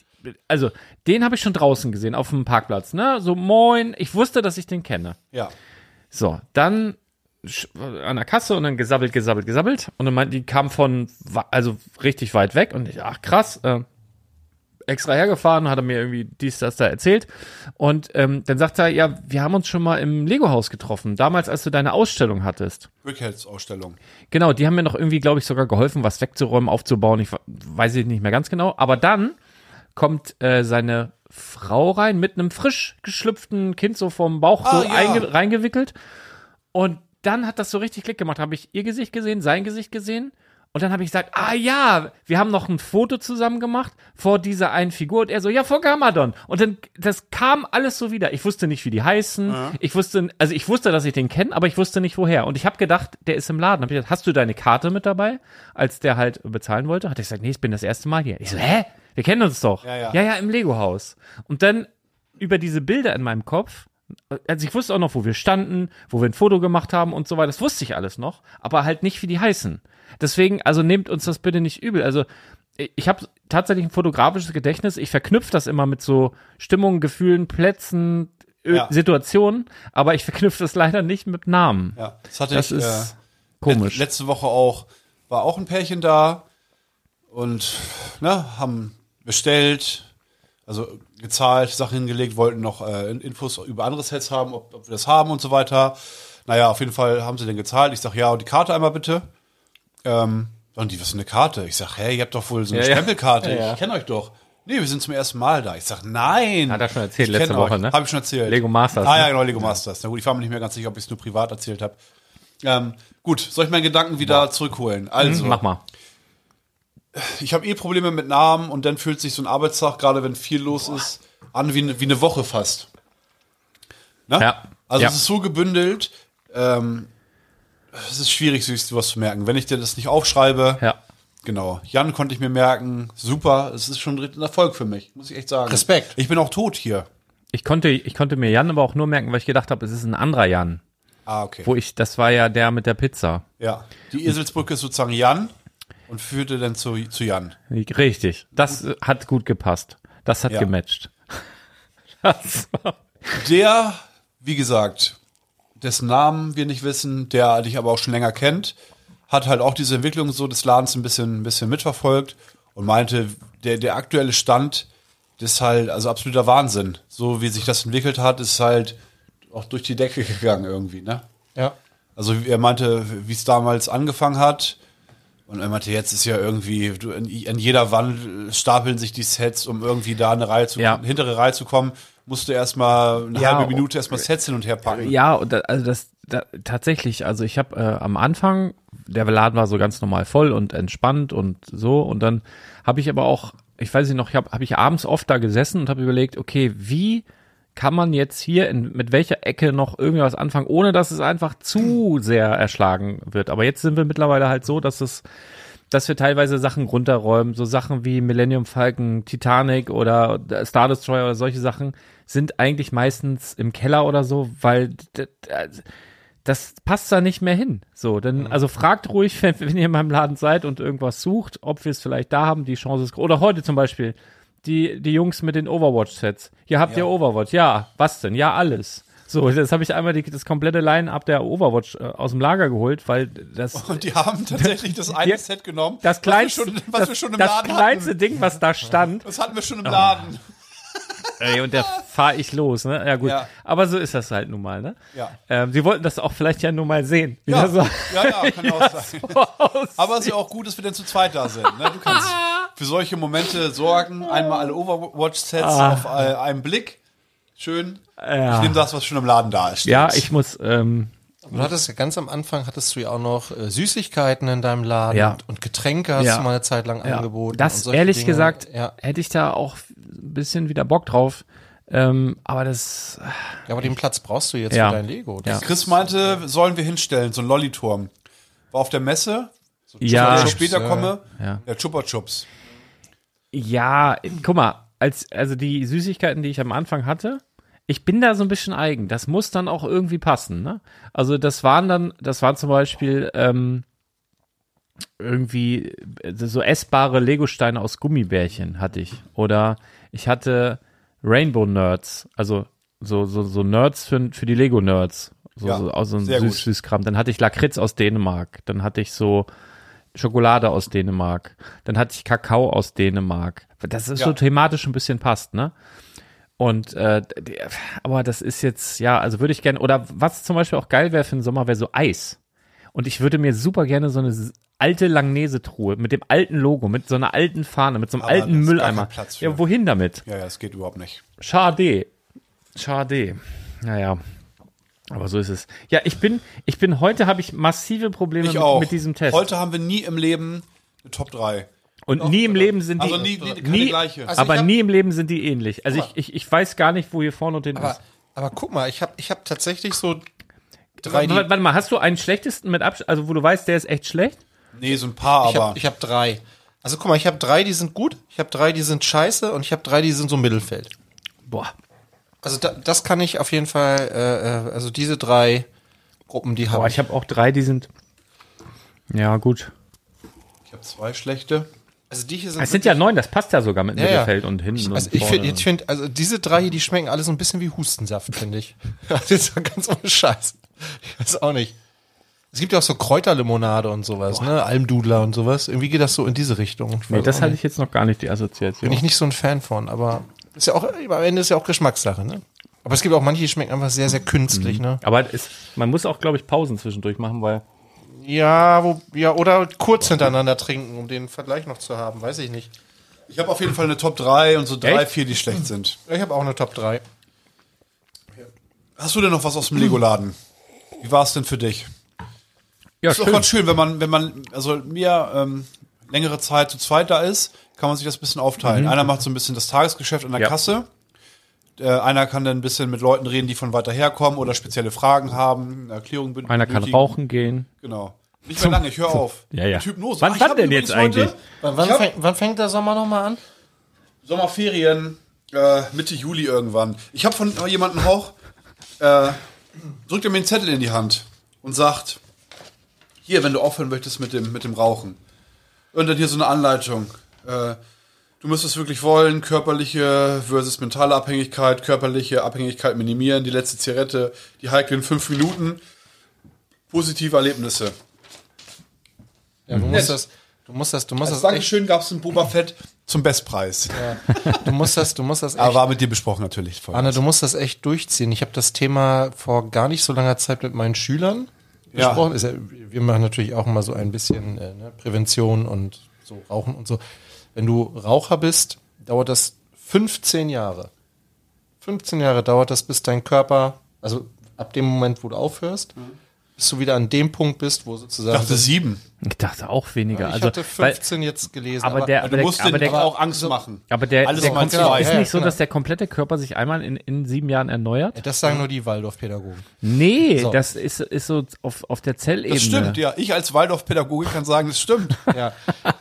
also, den habe ich schon draußen gesehen, auf dem Parkplatz, ne? So, moin, ich wusste, dass ich den kenne. Ja. So, dann an der Kasse und dann gesabbelt, gesabbelt, gesabbelt. Und dann meint, die kam von, also richtig weit weg. Und ich, ach krass, äh, extra hergefahren, hat er mir irgendwie dies, das da erzählt. Und ähm, dann sagt er, ja, wir haben uns schon mal im Lego-Haus getroffen, damals, als du deine Ausstellung hattest. Brickheads-Ausstellung. Genau, die haben mir noch irgendwie, glaube ich, sogar geholfen, was wegzuräumen, aufzubauen. Ich we- weiß ich nicht mehr ganz genau. Aber dann kommt äh, seine Frau rein mit einem frisch geschlüpften Kind so vom Bauch Ah, so ja. einge reingewickelt. Und dann hat das so richtig Klick gemacht. Habe ich ihr Gesicht gesehen, sein Gesicht gesehen. Und dann habe ich gesagt, ah ja, wir haben noch ein Foto zusammen gemacht vor dieser einen Figur. Und er so, ja, vor Gamadon. Und dann, das kam alles so wieder. Ich wusste nicht, wie die heißen. Ich wusste, also ich wusste, dass ich den kenne, aber ich wusste nicht, woher. Und ich habe gedacht, der ist im Laden. Hab ich gesagt, hast du deine Karte mit dabei? Als der halt bezahlen wollte, hat er gesagt, nee, ich bin das erste Mal hier. Ich so, hä? Wir kennen uns doch. Ja, ja. ja, ja im Lego-Haus. Und dann über diese Bilder in meinem Kopf, also ich wusste auch noch, wo wir standen, wo wir ein Foto gemacht haben und so weiter. Das wusste ich alles noch, aber halt nicht, wie die heißen. Deswegen, also nehmt uns das bitte nicht übel. Also ich habe tatsächlich ein fotografisches Gedächtnis. Ich verknüpfe das immer mit so Stimmungen, Gefühlen, Plätzen, Ö Ja. Situationen, aber ich verknüpfe das leider nicht mit Namen. Ja, das hatte Das ich ist äh, komisch. let- letzte Woche auch. War auch ein Pärchen da und ne, haben bestellt, also gezahlt, Sachen hingelegt, wollten noch äh, Infos über andere Sets haben, ob, ob wir das haben und so weiter. Naja, auf jeden Fall haben sie den gezahlt. Ich sag, ja, und die Karte einmal bitte. Ähm, und die, was ist eine Karte? Ich sag, hä, ihr habt doch wohl so eine Ja, ja. Stempelkarte. Ja, ja. Ich kenne euch doch. Nee, wir sind zum ersten Mal da. Ich sag, nein. Hat er schon erzählt letzte Woche, euch. ne? Hab ich schon erzählt. Lego Masters, Ah ne? ja, genau, Lego Masters. Na gut, ich war mir nicht mehr ganz sicher, ob ich es nur privat erzählt habe. Ähm, gut, soll ich meinen Gedanken wieder zurückholen? Also, Mach mal. Ich habe eh Probleme mit Namen und dann fühlt sich so ein Arbeitstag, gerade wenn viel los ist, an wie, ne- wie eine Woche fast. Ne? Ja. Also Ja. es ist so gebündelt, ähm, es ist schwierig, sich sowas zu merken. Wenn ich dir das nicht aufschreibe, Ja. genau. Jan konnte ich mir merken, super, es ist schon ein Erfolg für mich, muss ich echt sagen. Respekt. Ich bin auch tot hier. Ich konnte, ich konnte mir Jan aber auch nur merken, weil ich gedacht habe, es ist ein anderer Jan. Ah, okay. Wo ich, das war ja der mit der Pizza. Ja, die Eselsbrücke ist sozusagen Jan und führte dann zu, zu Jan. Richtig. Das äh, hat gut gepasst. Das hat Ja. gematcht. [LAUGHS] Das war- Der, wie gesagt, dessen Namen wir nicht wissen, der dich aber auch schon länger kennt, hat halt auch diese Entwicklung so des Ladens ein bisschen, ein bisschen mitverfolgt und meinte, der, der aktuelle Stand ist halt, also absoluter Wahnsinn. So wie sich das entwickelt hat, ist halt auch durch die Decke gegangen irgendwie, ne? Ja. Also er meinte, wie es damals angefangen hat. Und er meinte, jetzt ist ja irgendwie, du, in, in jeder Wand stapeln sich die Sets, um irgendwie da eine Reihe zu, Ja. hintere Reihe zu kommen, musst du erstmal eine Ja, halbe Minute erstmal Sets hin und her packen. Ja, und da, also das da, tatsächlich, also ich habe äh, am Anfang, der Laden war so ganz normal voll und entspannt und so und dann habe ich aber auch, ich weiß nicht noch, ich habe hab ich abends oft da gesessen und habe überlegt, okay, wie kann man jetzt hier in, mit welcher Ecke noch irgendwas anfangen, ohne dass es einfach zu sehr erschlagen wird. Aber jetzt sind wir mittlerweile halt so, dass es dass wir teilweise Sachen runterräumen, so Sachen wie Millennium Falcon, Titanic oder Star Destroyer oder solche Sachen sind eigentlich meistens im Keller oder so, weil d- das passt da nicht mehr hin. So, dann, also fragt ruhig, wenn, [LAUGHS] wenn ihr in meinem Laden seid und irgendwas sucht, ob wir es vielleicht da haben, die Chance ist, oder heute zum Beispiel, die, die Jungs mit den Overwatch-Sets. Hier habt ihr Overwatch. Ja, was denn? Ja, alles. So, das habe ich einmal die, das komplette Line-Up der Overwatch äh, aus dem Lager geholt, weil das [LAUGHS] Und die haben tatsächlich das eine Ja. Set genommen, das kleinste, was wir schon, was das, wir schon im das Laden kleinste hatten. Ding, was da stand. Das hatten wir schon im Laden. Ey, und da fahre ich los, ne? Ja, gut. Ja. Aber so ist das halt nun mal, ne? Ja. Ähm, Sie wollten das auch vielleicht ja nur mal sehen. Ja, das so ja, ja, [LAUGHS] kann auch sein. Aber es ist ja auch gut, dass wir dann zu zweit da sind. Ne? Du kannst [LAUGHS] für solche Momente sorgen. Einmal alle Overwatch-Sets Ah. auf äh, einen Blick. Schön. Ja. Ich nehme das, was schon im Laden da ist. Ja, ich muss, ähm, Du hattest ja ganz am Anfang hattest du ja auch noch äh, Süßigkeiten in deinem Laden Ja. und, Getränke hast Ja. du mal eine Zeit lang ja, angeboten. das ehrlich Dinge. gesagt, Ja. hätte ich da auch ein bisschen wieder Bock drauf. Ähm, aber das, ja, aber den Platz brauchst du jetzt Ja. für dein Lego. Ja. Chris meinte, sollen wir hinstellen, so ein Lolliturm. War auf der Messe, ja, wenn ich später ja. komme, Ja. der Chupa Chups. Ja, guck mal, als, also die Süßigkeiten, die ich am Anfang hatte, ich bin da so ein bisschen eigen. Das muss dann auch irgendwie passen, ne? Also das waren dann, das waren zum Beispiel ähm, irgendwie äh, so essbare Legosteine aus Gummibärchen hatte ich. Oder ich hatte Rainbow Nerds, also so, so, so Nerds für, für die Lego-Nerds. So, Ja, so, aus so ein gut. süß, Süßkram. Dann hatte ich Lakritz aus Dänemark. Dann hatte ich so Schokolade aus Dänemark. Dann hatte ich Kakao aus Dänemark. Das ist Ja. so thematisch ein bisschen passt, ne? Und äh, aber das ist jetzt, ja, also würde ich gerne, oder was zum Beispiel auch geil wäre für den Sommer, wäre so Eis. Und ich würde mir super gerne so eine alte Langnese-Truhe mit dem alten Logo, mit so einer alten Fahne, mit so einem Aber alten Mülleimer. Ja, wohin damit? Ja, ja, das geht überhaupt nicht. Schade. Schade. Naja. Aber so ist es. Ja, ich bin, ich bin, heute habe ich massive Probleme Ich mit, auch. mit diesem Test. Heute haben wir nie im Leben eine Top 3. Und nie im Leben sind die, Also nie, nie, nie gleiche. Also aber hab- nie im Leben sind die ähnlich. Also ich, ich, ich weiß gar nicht, wo hier vorne und hinten Aber, ist. aber guck mal, ich habe ich hab tatsächlich so drei, Warte, warte mal, hast du einen schlechtesten mit Abstand, also wo du weißt, der ist echt schlecht? Nee, so ein paar, ich aber. habe ich hab drei. Also guck mal, ich habe drei, die sind gut, ich habe drei, die sind scheiße und ich habe drei, die sind so im Mittelfeld. Boah. Also da, das kann ich auf jeden Fall, äh, äh, also diese drei Gruppen, die habe Boah, ich. habe auch drei, die sind. Ja, gut. Ich habe zwei schlechte. Also die hier sind Es sind ja neun, das passt ja sogar mit Ja, ja. Mittelfeld und hinten Also und ich finde, find, also diese drei hier, die schmecken alle so ein bisschen wie Hustensaft, finde ich. [LAUGHS] Das ist ja ganz ohne Scheiß. Ich weiß auch nicht. Es gibt ja auch so Kräuterlimonade und sowas, ne? Almdudler und sowas. Irgendwie geht das so in diese Richtung. Ich nee, das hatte ich jetzt noch gar nicht, die Assoziation. bin ich nicht so ein Fan von, aber ist ja auch, am Ende ist ja auch Geschmackssache, ne? Aber es gibt auch manche, die schmecken einfach sehr, sehr künstlich, ne? Aber es, man muss auch, glaube ich, Pausen zwischendurch machen, weil Ja, wo, ja, oder kurz hintereinander trinken, um den Vergleich noch zu haben, weiß ich nicht. Ich habe auf jeden Fall eine Top 3 und so drei, Echt? vier, die schlecht sind. Ich habe auch eine Top 3. Hast du denn noch was aus dem Lego-Laden? Wie war es denn für dich? ja, ist auch ganz schön, wenn man, wenn man, also mir ähm, längere Zeit zu zweit da ist, kann man sich das ein bisschen aufteilen. Einer macht so ein bisschen das Tagesgeschäft an der Mhm. Ja. Kasse. Äh, einer kann dann ein bisschen mit Leuten reden, die von weiter herkommen oder spezielle Fragen haben, eine Erklärung ben- Einer kann benötigen. rauchen gehen. Genau. Nicht mehr lange, ich höre [LAUGHS] auf. Ja, ja. So, Wann- ich wann denn jetzt eigentlich? Wann, hab- fängt, wann fängt der Sommer nochmal an? Sommerferien, äh, Mitte Juli irgendwann. Ich habe von jemandem auch, äh, drückt er mir einen Zettel in die Hand und sagt, hier, wenn du aufhören möchtest mit dem, mit dem Rauchen. Und dann hier so eine Anleitung. Äh, du müsstest wirklich wollen, körperliche versus mentale Abhängigkeit, körperliche Abhängigkeit minimieren, die letzte Zigarette, die heiklen fünf Minuten, positive Erlebnisse. Ja, du musst das, du musst das, du musst Als das Dankeschön gab es einen Boba Fett zum Bestpreis. du musst das, du musst das echt, Aber war mit dir besprochen natürlich. Voll. Anne, du musst das echt durchziehen. Ich habe das Thema vor gar nicht so langer Zeit mit meinen Schülern Ja. besprochen. Ja, wir machen natürlich auch immer so ein bisschen äh, ne, Prävention und so Rauchen und so. Wenn du Raucher bist, dauert das 15 Jahre. 15 Jahre dauert das, bis dein Körper, also ab dem Moment, wo du aufhörst, bis du wieder an dem Punkt bist, wo ich sozusagen. dachte sieben. Ich dachte auch weniger. ich also, hatte weil, 15 jetzt gelesen. aber der, aber Du der, musst aber der, auch Angst machen. aber der, Alles der komplette, zwei. ist Ja, nicht so, genau. dass der komplette Körper sich einmal in, in sieben Jahren erneuert? das sagen nur die Waldorfpädagogen. Nee, So. das ist, ist so auf, auf der Zellebene. Das stimmt, ja. Ich als Waldorf-Pädagoge kann sagen, das stimmt. [LAUGHS] Ja,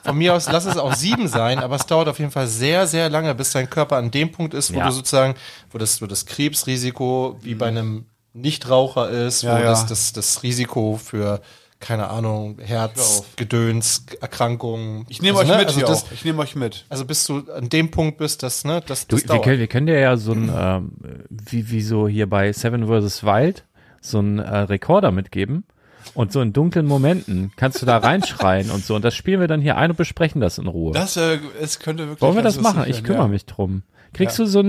von mir aus lass es auch sieben sein, aber es dauert auf jeden Fall sehr, sehr lange, bis dein Körper an dem Punkt ist, wo Ja. du sozusagen, wo das, wo das Krebsrisiko wie bei einem Nichtraucher ist, Ja, wo ja. Das, das, das Risiko für, keine Ahnung, Herz, Gedöns, Erkrankungen. Ich nehme also, euch ne, mit also hier das, auch. Ich nehme euch mit. Also bis du an dem Punkt bist, dass, ne, das, Du, das wir, dauert. können, wir können dir ja so ein, ähm, wie, wie so hier bei Seven vs. Wild, so einen äh, Rekorder mitgeben. Und so in dunklen Momenten kannst du da reinschreien und so. Und das spielen wir dann hier ein und besprechen das in Ruhe. Das äh, es könnte wirklich. Wollen wir das machen? lustig Ich kümmere ja. mich drum. Kriegst du so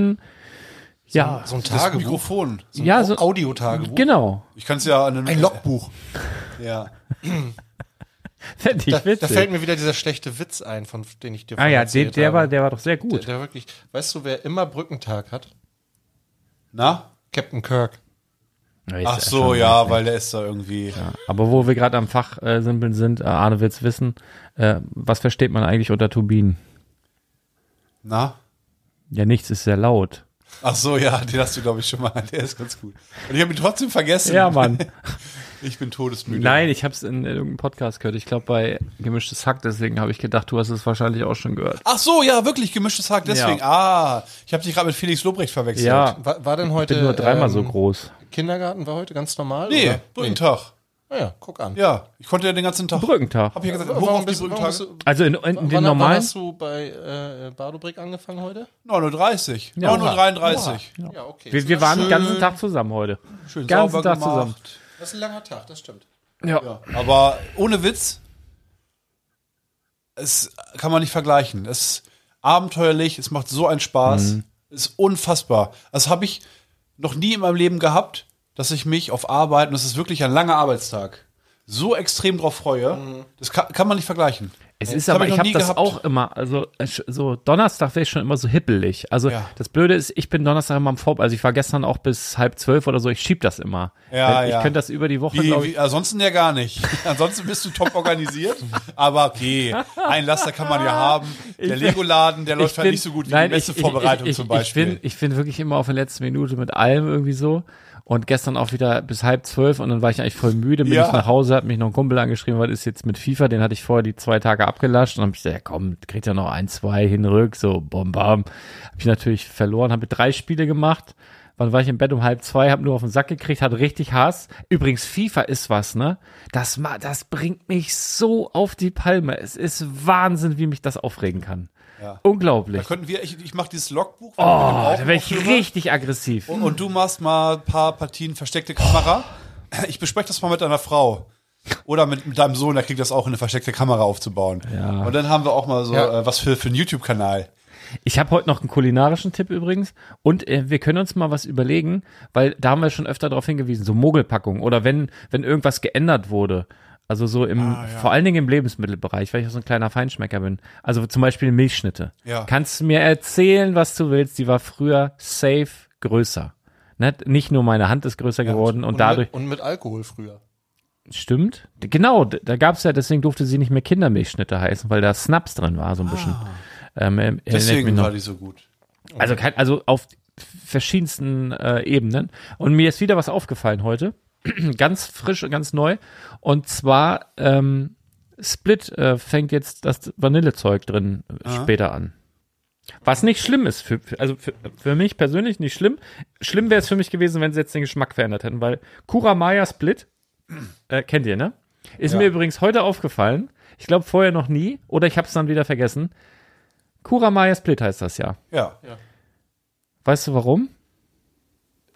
ein, ja, so ein Das Tagebuch, Mikrofon. so ein Ja, so- Audiotagebuch. genau. Ich kann es ja an einem. Ein Logbuch. [LAUGHS] Ja. [LAUGHS] Fände ich Da, witzig. da fällt mir wieder dieser schlechte Witz ein, von den ich dir ah vorhin ja, der, der, habe. war, der war doch sehr der, gut. der wirklich, weißt du, wer immer Brückentag hat? Na? Captain Kirk. Ist Ach ja so, ja, witzig. weil der ist da irgendwie. Ja, aber wo wir gerade am Fachsimpeln sind, äh, Arne will's wissen, äh, was versteht man eigentlich unter Turbinen? Na? Ja, nichts ist sehr laut. Ach so, ja, den hast du, glaube ich, schon mal. Der ist ganz gut. Und ich habe ihn trotzdem vergessen. Ja, Mann. [LAUGHS] Ich bin todesmüde. Nein, ich habe es in, in irgendeinem Podcast gehört. Ich glaube bei Gemischtes Hack, deswegen habe ich gedacht, du hast es wahrscheinlich auch schon gehört. Ach so, ja, wirklich, gemischtes Hack, deswegen. Ja. Ah, ich habe dich gerade mit Felix Lobrecht verwechselt. Ja, War, war denn ich heute bin nur dreimal ähm, so groß. Kindergarten war heute ganz normal? Nee, oder? Brückentag. Ah ja, guck an. Ja, ich konnte ja den ganzen Tag. Brückentag. Hab ich ja gesagt, hoch auf die bist Brückentage. bist du- Also in, in, in wann, den wann normalen. hast du bei äh, Badobrick angefangen heute? 9.30 Ja. 9.33 Uhr. Ja, okay. Wir, wir waren den ganzen Tag zusammen heute. Schön ganzen sauber Tag gemacht. zusammen. Das ist ein langer Tag, das stimmt. Ja. Ja, aber ohne Witz, es kann man nicht vergleichen. Es ist abenteuerlich, es macht so einen Spaß, Mhm. es ist unfassbar. Das habe ich noch nie in meinem Leben gehabt, dass ich mich auf Arbeit, und das ist wirklich ein langer Arbeitstag, so extrem drauf freue. Das kann, kann man nicht vergleichen. Es ist Das aber, hab ich ich habe nie das gehabt. auch immer, also so Donnerstag wäre ich schon immer so hippelig. Also Ja. das Blöde ist, ich bin Donnerstag immer am Vor, also ich war gestern auch bis halb zwölf oder so, ich schieb das immer. Ja, ich ja. könnte das über die Woche, Wie, wie, ansonsten ja gar nicht. [LAUGHS] Ansonsten bist du top organisiert. Aber okay, ein Laster kann man ja haben. Der Lego-Laden, der läuft halt nicht so gut wie nein, die beste ich- ich- Vorbereitung ich, zum Beispiel. Ich bin, ich bin wirklich immer auf der letzten Minute mit allem irgendwie so. Und gestern auch wieder bis halb zwölf und dann war ich eigentlich voll müde, bin Ja. ich nach Hause, hat mich noch ein Kumpel angeschrieben, was ist jetzt mit FIFA, den hatte ich vorher die zwei Tage abgelascht und dann hab ich gesagt, ja komm, kriegt ja noch ein, zwei hinrück, so bom bam. Hab ich natürlich verloren, habe drei Spiele gemacht, Wann war ich im Bett um halb zwei, hab nur auf den Sack gekriegt, hatte richtig Hass. Übrigens, FIFA ist was, ne? Das, das bringt mich so auf die Palme. Es ist Wahnsinn, wie mich das aufregen kann. Da Unglaublich. könnten wir, ich, ich mache dieses Logbuch. Oh, da wäre ich richtig aggressiv. Und, und du machst mal ein paar Partien versteckte Kamera. Ich bespreche das mal mit deiner Frau. Oder mit, mit deinem Sohn, der kriegt das auch, eine versteckte Kamera aufzubauen. Ja. Und dann haben wir auch mal so Ja. äh, was für, für einen YouTube-Kanal. Ich habe heute noch einen kulinarischen Tipp übrigens. Und äh, wir können uns mal was überlegen, weil da haben wir schon öfter darauf hingewiesen, so Mogelpackungen oder wenn, wenn irgendwas geändert wurde. Also so im, Ah, vor allen Dingen im Lebensmittelbereich, weil ich auch so ein kleiner Feinschmecker bin. Also zum Beispiel Milchschnitte. Ja. Kannst du mir erzählen, was du willst? Die war früher safe größer. Ne? Nicht nur meine Hand ist größer geworden und, dadurch. Mit, und mit Alkohol früher. Stimmt. Genau, da gab's ja, deswegen durfte sie nicht mehr Kindermilchschnitte heißen, weil da Snaps drin war, so ein bisschen. Ähm, mich Deswegen war die so gut. Also, kein, also auf verschiedensten äh, Ebenen. Und mir ist wieder was aufgefallen heute. [CLEARS THROAT] ganz frisch und ganz neu. Und zwar ähm, Split äh, fängt jetzt das Vanillezeug drin äh, später an. Was nicht schlimm ist, für, für, also für, für mich persönlich nicht schlimm. Schlimm wäre es für mich gewesen, wenn sie jetzt den Geschmack verändert hätten, weil Kuramaya Split, äh, kennt ihr, ne? Ist mir übrigens heute aufgefallen. Ich glaube vorher noch nie, oder ich habe es dann wieder vergessen. Kuramaya Split heißt das ja. Ja. Weißt du warum?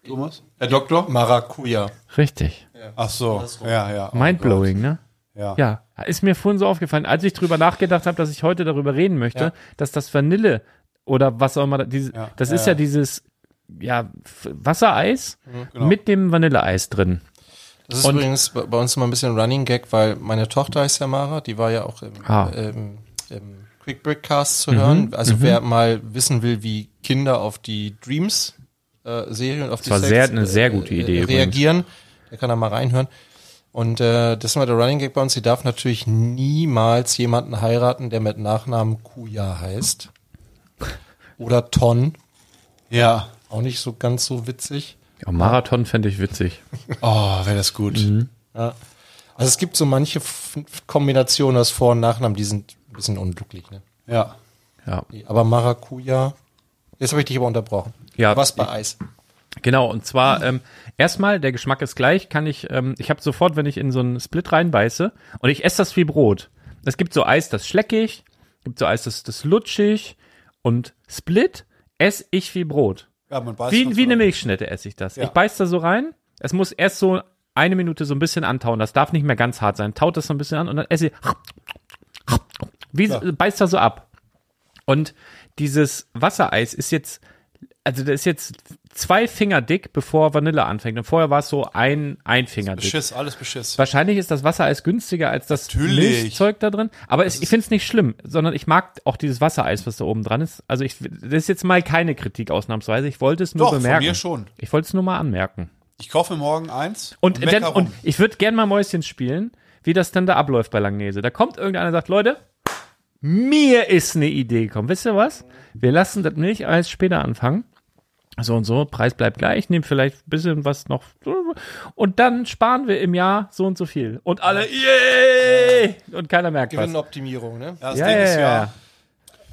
Thomas? Herr Doktor? Maracuja. Richtig. Ach so. Ja, ja. Oh Mindblowing, ne? Gott. Ja. Ja, ist mir vorhin so aufgefallen, als ich drüber nachgedacht habe, dass ich heute darüber reden möchte, Ja. dass das Vanille oder was auch immer, da- diese, Ja. das Ja, ist ja, ja. dieses ja, Wassereis genau. mit dem Vanilleeis drin. Das ist Und- übrigens bei uns immer ein bisschen Running Gag, weil meine Tochter ist ja Mara, die war ja auch im, Ah. im, im Quick Brick Cast Mhm, zu hören. Also wer mal wissen will, wie Kinder auf die Dreams äh, Serie und auf die war Sex, sehr- eine sehr gute Idee übrigens. reagieren, der kann da mal reinhören. Und äh, das ist mal der Running Gag bei uns. Sie darf natürlich niemals jemanden heiraten, der mit Nachnamen Kuja heißt. Oder Ton. Ja. Auch nicht so ganz so witzig. Ja, Marathon fände ich witzig. [LAUGHS] Oh, wäre das gut. Ja. Also es gibt so manche F Kombinationen aus Vor- und Nachnamen, die sind ein bisschen unglücklich. Ne? Ja. Ja, Aber Maracuja, jetzt habe ich dich aber unterbrochen. Ja, Was bei Eis? genau. Und zwar ähm, erstmal, der Geschmack ist gleich, kann ich, ähm, ich habe sofort, wenn ich in so einen Split reinbeiße und ich esse das wie Brot. Es gibt so Eis, das schleckig, gibt so Eis, das, das lutschig und Split esse ich wie Brot. Ja, man beißt Wie, wie eine. Milchschnitte esse ich das. Ja. Ich beiß da so rein. Es muss erst so eine Minute so ein bisschen antauen. Das darf nicht mehr ganz hart sein. Taut das so ein bisschen an und dann esse ich. Wie beißt da so ab. Und dieses Wassereis ist jetzt, also das ist jetzt zwei Finger dick, bevor Vanille anfängt. Und vorher war es so ein, ein Finger dick. Beschiss, alles Beschiss. Wahrscheinlich ist das Wassereis günstiger als das Natürlich. Milchzeug da drin. Aber es, ich finde es nicht schlimm, sondern ich mag auch dieses Wassereis, was da oben dran ist. Also ich, das ist jetzt mal keine Kritik ausnahmsweise. Ich wollte es nur Doch, von bemerken. mir schon. Ich wollte es nur mal anmerken. Ich kaufe morgen eins. Und, dann, rum. und ich würde gern mal Mäuschen spielen, wie das dann da abläuft bei Langnese. Da kommt irgendeiner und sagt, Leute, mir ist eine Idee gekommen. Wisst ihr was? Wir lassen das Milcheis später anfangen. So und so, Preis bleibt gleich, nehmt vielleicht ein bisschen was noch. Und dann sparen wir im Jahr so und so viel. Und alle, yay! Und keiner merkt was. Gewinnoptimierung, ne? ja, das Ja, Ding ja, ist ja.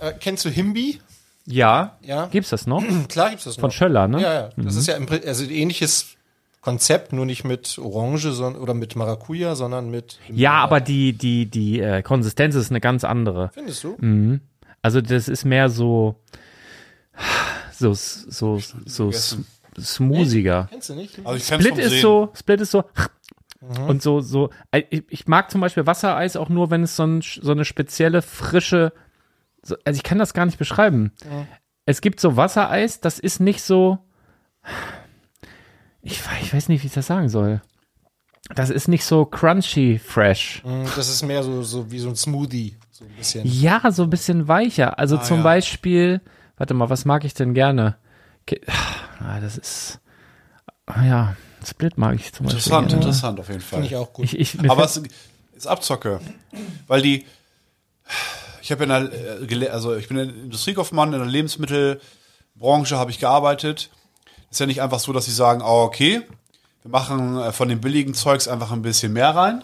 ja. Äh, kennst du Himbi? Ja. Ja. Gibt's das noch? [CLEARS THROAT] Klar gibt's das noch. Von Schöller, ne? Ja, ja. Das ist ja im, Pri- also ein ähnliches Konzept, nur nicht mit Orange sondern, oder mit Maracuja, sondern mit. Ja, aber die, die, die äh, Konsistenz ist eine ganz andere. Findest du? Also das ist mehr so, so, so, so smoothiger. Kennst du nicht? Also Split ist Sehen. so, Split ist so und so, so. äh, Ich, ich mag zum Beispiel Wassereis auch nur, wenn es so, ein, so eine spezielle frische, so, also ich kann das gar nicht beschreiben. Es gibt so Wassereis, das ist nicht so, ich, ich weiß nicht, wie ich das sagen soll. Das ist nicht so crunchy fresh. Mm, Das ist mehr so, so wie so ein Smoothie. So ein bisschen. Ja, so ein bisschen weicher. Also zum ja. Beispiel, warte mal, was mag ich denn gerne? Ke- Ah, das ist, ah ja, Split mag ich zum Interessant, Beispiel. gerne. interessant auf jeden Fall. Finde ich auch gut. Ich, ich, Aber es ist Abzocke. Weil die, ich habe ja in der, äh, also ich bin ein Industriekaufmann, in der Lebensmittelbranche habe ich gearbeitet. Ist ja nicht einfach so, dass sie sagen, oh, okay, wir machen äh, von dem billigen Zeugs einfach ein bisschen mehr rein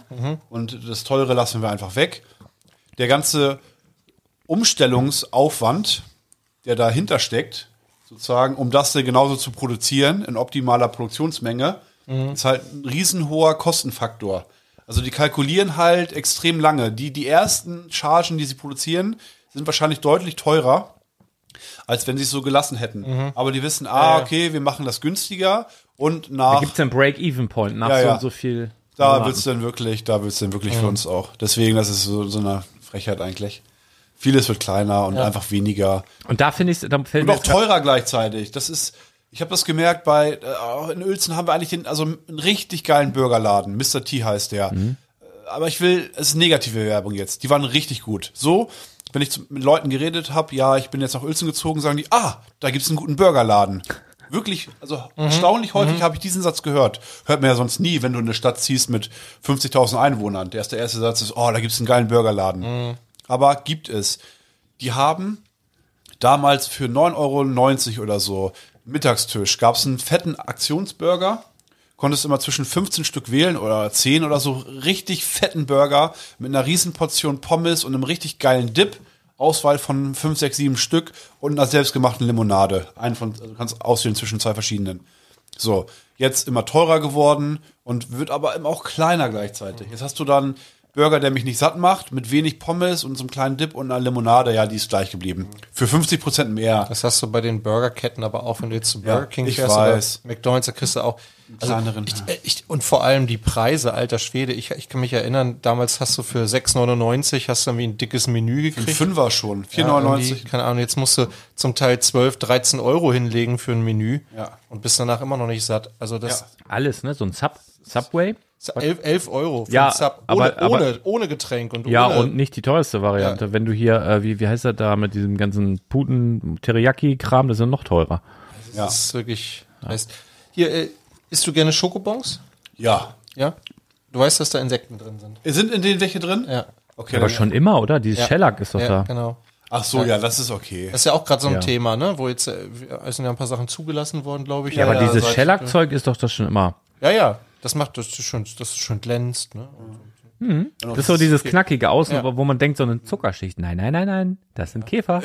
und das teure lassen wir einfach weg. Der ganze Umstellungsaufwand, der dahinter steckt, sozusagen, um das genauso zu produzieren in optimaler Produktionsmenge, ist halt ein riesenhoher Kostenfaktor. Also die kalkulieren halt extrem lange. Die, die ersten Chargen, die sie produzieren, sind wahrscheinlich deutlich teurer, als wenn sie es so gelassen hätten. Aber die wissen, ah, okay, wir machen das günstiger und Da nach gibt es einen Break-Even-Point nach Ja, so ja. und so viel. da Monaten. wird's dann wirklich, da wird's dann wirklich für uns auch. Deswegen, das ist so, so eine Frechheit eigentlich. Vieles wird kleiner und einfach weniger. Und da finde ich, da fällt Und mir auch teurer gleichzeitig. Das ist, ich habe das gemerkt bei, äh, in Uelzen haben wir eigentlich den, also einen richtig geilen Burgerladen. Mr. T heißt der. Mhm. Äh, Aber ich will, es ist negative Werbung jetzt. Die waren richtig gut. So, wenn ich zu- mit Leuten geredet habe, ja, ich bin jetzt nach Uelzen gezogen, sagen die, ah, da gibt's einen guten Burgerladen. Wirklich, also [LAUGHS] Mhm. erstaunlich häufig habe ich diesen Satz gehört. Hört man ja sonst nie, wenn du in eine Stadt ziehst mit 50.000 Einwohnern. Der erste, erste Satz ist, oh, da gibt's einen geilen Burgerladen. Mhm. Aber gibt es. Die haben damals für 9,90 Euro oder so Mittagstisch gab es einen fetten Aktionsburger. Konntest immer zwischen 15 Stück wählen oder 10 oder so. Richtig fetten Burger mit einer riesen Portion Pommes und einem richtig geilen Dip. Auswahl von 5, 6, 7 Stück und einer selbstgemachten Limonade. Einen von, also du kannst auswählen zwischen zwei verschiedenen. So, jetzt immer teurer geworden und wird aber immer auch kleiner gleichzeitig. Jetzt hast du dann Burger, der mich nicht satt macht, mit wenig Pommes und so einem kleinen Dip und einer Limonade, ja, die ist gleich geblieben. Für 50 Prozent mehr. Das hast du bei den Burgerketten aber auch, wenn du jetzt zu Burger Ja, King ich fährst weiß. oder McDonalds, da kriegst du auch also kleineren. ich, ich, und vor allem die Preise, alter Schwede. Ich, ich kann mich erinnern, damals hast du für 6,99 hast du irgendwie ein dickes Menü Ein gekriegt. Fünfer schon, Ja, 4,99. irgendwie, keine Ahnung, jetzt musst du zum Teil 12, 13 Euro hinlegen für ein Menü Ja. und bist danach immer noch nicht satt. Also das Ja. alles, ne? So ein Sub, Subway. Ist 11, 11 Euro für Ja, einen Sub. aber- Ohne, aber- ohne, ohne Getränk und Ja, ohne, und nicht die teuerste Variante. Wenn du hier, äh, wie, wie heißt das da mit diesem ganzen Puten-Teriyaki-Kram, das ist ja noch teurer. Ja. das ist wirklich heißt. Hier, äh, isst du gerne Schokobons? ja. Ja? Du weißt, dass da Insekten drin sind. Sind in denen welche drin? Ja. Okay. Aber schon immer, oder? Dieses Ja. Shellac ist doch ja, da. genau. Ach so, ja, das ist okay. Das ist ja auch gerade so ein Ja. Thema, ne? Wo jetzt äh, es sind ja ein paar Sachen zugelassen worden, glaube ich. Ja, aber ja, dieses Shellac-Zeug ist doch das schon immer. Ja, ja. Das macht das schön, das ist schön glänzt, ne? Das ist so dieses knackige Außen, Ja. wo man denkt, so eine Zuckerschicht. Nein, nein, nein, nein, das sind [LAUGHS] Käfer.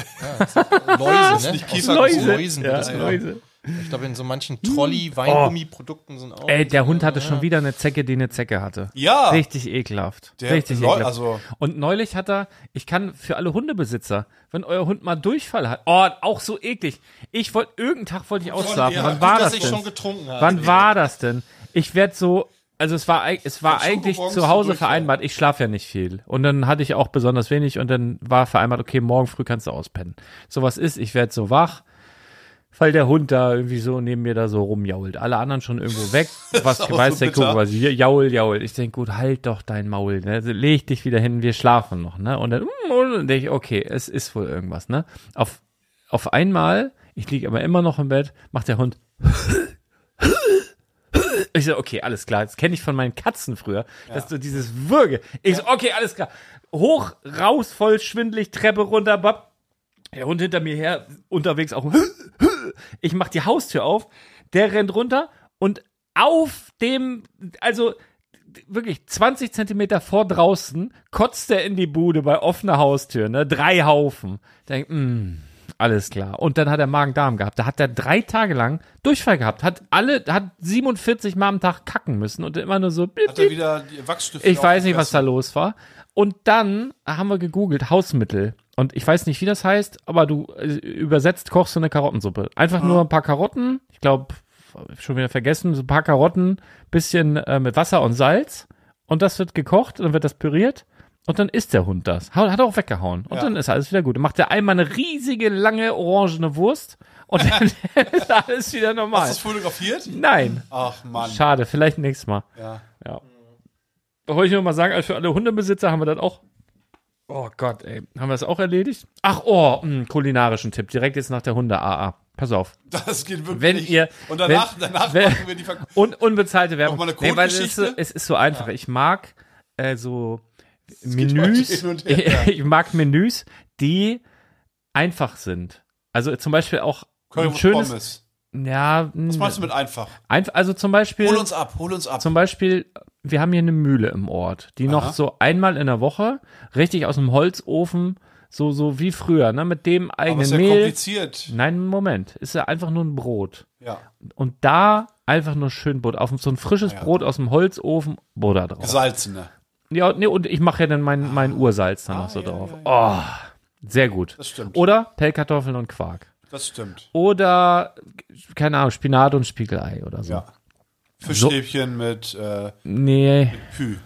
Läuse, ne? nicht Kiefer- Läuse. Läusen Ja, das genannt. Läuse. Ich glaube, in so manchen Trolley-Weingummi-Produkten sind auch. Ey, der Hund hatte schon wieder eine Zecke, die eine Zecke hatte. Ja. Richtig ekelhaft. Der Richtig Leu- ekelhaft. also- Und neulich hat er, ich kann für alle Hundebesitzer, wenn euer Hund mal Durchfall hat, oh, auch so eklig. Ich wollte, irgendeinen Tag wollte ich ausschlafen. ja, Wann war das denn? schon getrunken habe. Wann war das denn? Ich werd so, also es war, es war eigentlich zu Hause vereinbart. Ich schlafe ja nicht viel. Und dann hatte ich auch besonders wenig und dann war vereinbart, okay, morgen früh kannst du auspennen. So was ist, ich werd so wach, weil der Hund da irgendwie so neben mir da so rumjault. Alle anderen schon irgendwo weg. [LAUGHS] Was weiß so der bitter. was jaul, jaul. Ich denk, gut, halt doch dein Maul, ne? Also Leg dich wieder hin, wir schlafen noch, ne? Und dann, mm, und dann denk ich, okay, es ist wohl irgendwas, ne? Auf, auf einmal, ich liege aber immer noch im Bett, macht der Hund [LAUGHS] ich so, okay, alles klar. Das kenne ich von meinen Katzen früher. Dass du dieses Würge. Ich so, okay, alles klar. Hoch, raus, voll schwindelig, Treppe runter, bap. Der Hund hinter mir her, unterwegs auch. [LAUGHS] Ich mach die Haustür auf. Der rennt runter und auf dem, also wirklich 20 Zentimeter vor draußen, kotzt er in die Bude bei offener Haustür, ne? Drei Haufen. Denk, mh, alles klar. Und dann hat er Magen-Darm gehabt. Da hat er drei Tage lang Durchfall gehabt. Hat alle, hat 47 Mal am Tag kacken müssen und immer nur so. Hat er wieder die Wachsstifte Ich weiß nicht, was da los war. Und dann haben wir gegoogelt, Hausmittel. Und ich weiß nicht, wie das heißt, aber du äh, übersetzt kochst du eine Karottensuppe. Einfach nur ein paar Karotten, ich glaube, schon wieder vergessen, so ein paar Karotten, bisschen äh, mit Wasser und Salz. Und das wird gekocht, dann wird das püriert. Und dann isst der Hund das. Hat hat er auch weggehauen. Und Ja. dann ist alles wieder gut. Dann macht er einmal eine riesige, lange, orangene Wurst. Und dann [LAUGHS] ist alles wieder Hast du normal. das fotografiert? Nein. Ach Mann. Schade, vielleicht nächstes Mal. Ja. Ja. Wollte ich nur mal sagen, also für alle Hundebesitzer haben wir das auch. Oh Gott, ey. Haben wir das auch erledigt? Ach, oh, mh, kulinarischen Tipp. Direkt jetzt nach der Hunde-AA. Pass auf. Das geht wirklich. Wenn nicht. ihr- Und danach, wenn- danach wenn- machen wir die Verk Un unbezahlte Werbung. Noch mal eine Nee, weil es, ist es ist so einfach. Ich mag äh, so Menüs. [LAUGHS] ich mag Menüs, die einfach sind. Also zum Beispiel auch ein schönes. Pommes. Ja, Was meinst du mit einfach? einfach, also zum Beispiel. Hol uns ab, hol uns ab. Zum Beispiel, wir haben hier eine Mühle im Ort, die noch Aha. so einmal in der Woche richtig aus dem Holzofen So, so wie früher, ne? Mit dem Aber eigenen ist ja Mehl. kompliziert. Nein, Moment. Ist ja einfach nur ein Brot. Ja. Und da einfach nur schön Butter. Auf so ein frisches Ja. Brot aus dem Holzofen, Butter drauf. Gesalzene. Ja, nee, und ich mache ja dann mein, mein Ursalz dann noch so drauf. Oh, sehr gut. Das stimmt. Oder Pellkartoffeln und Quark. Das stimmt. Oder, keine Ahnung, Spinat und Spiegelei oder so. Ja. Fischstäbchen mit äh, Nee, Pü.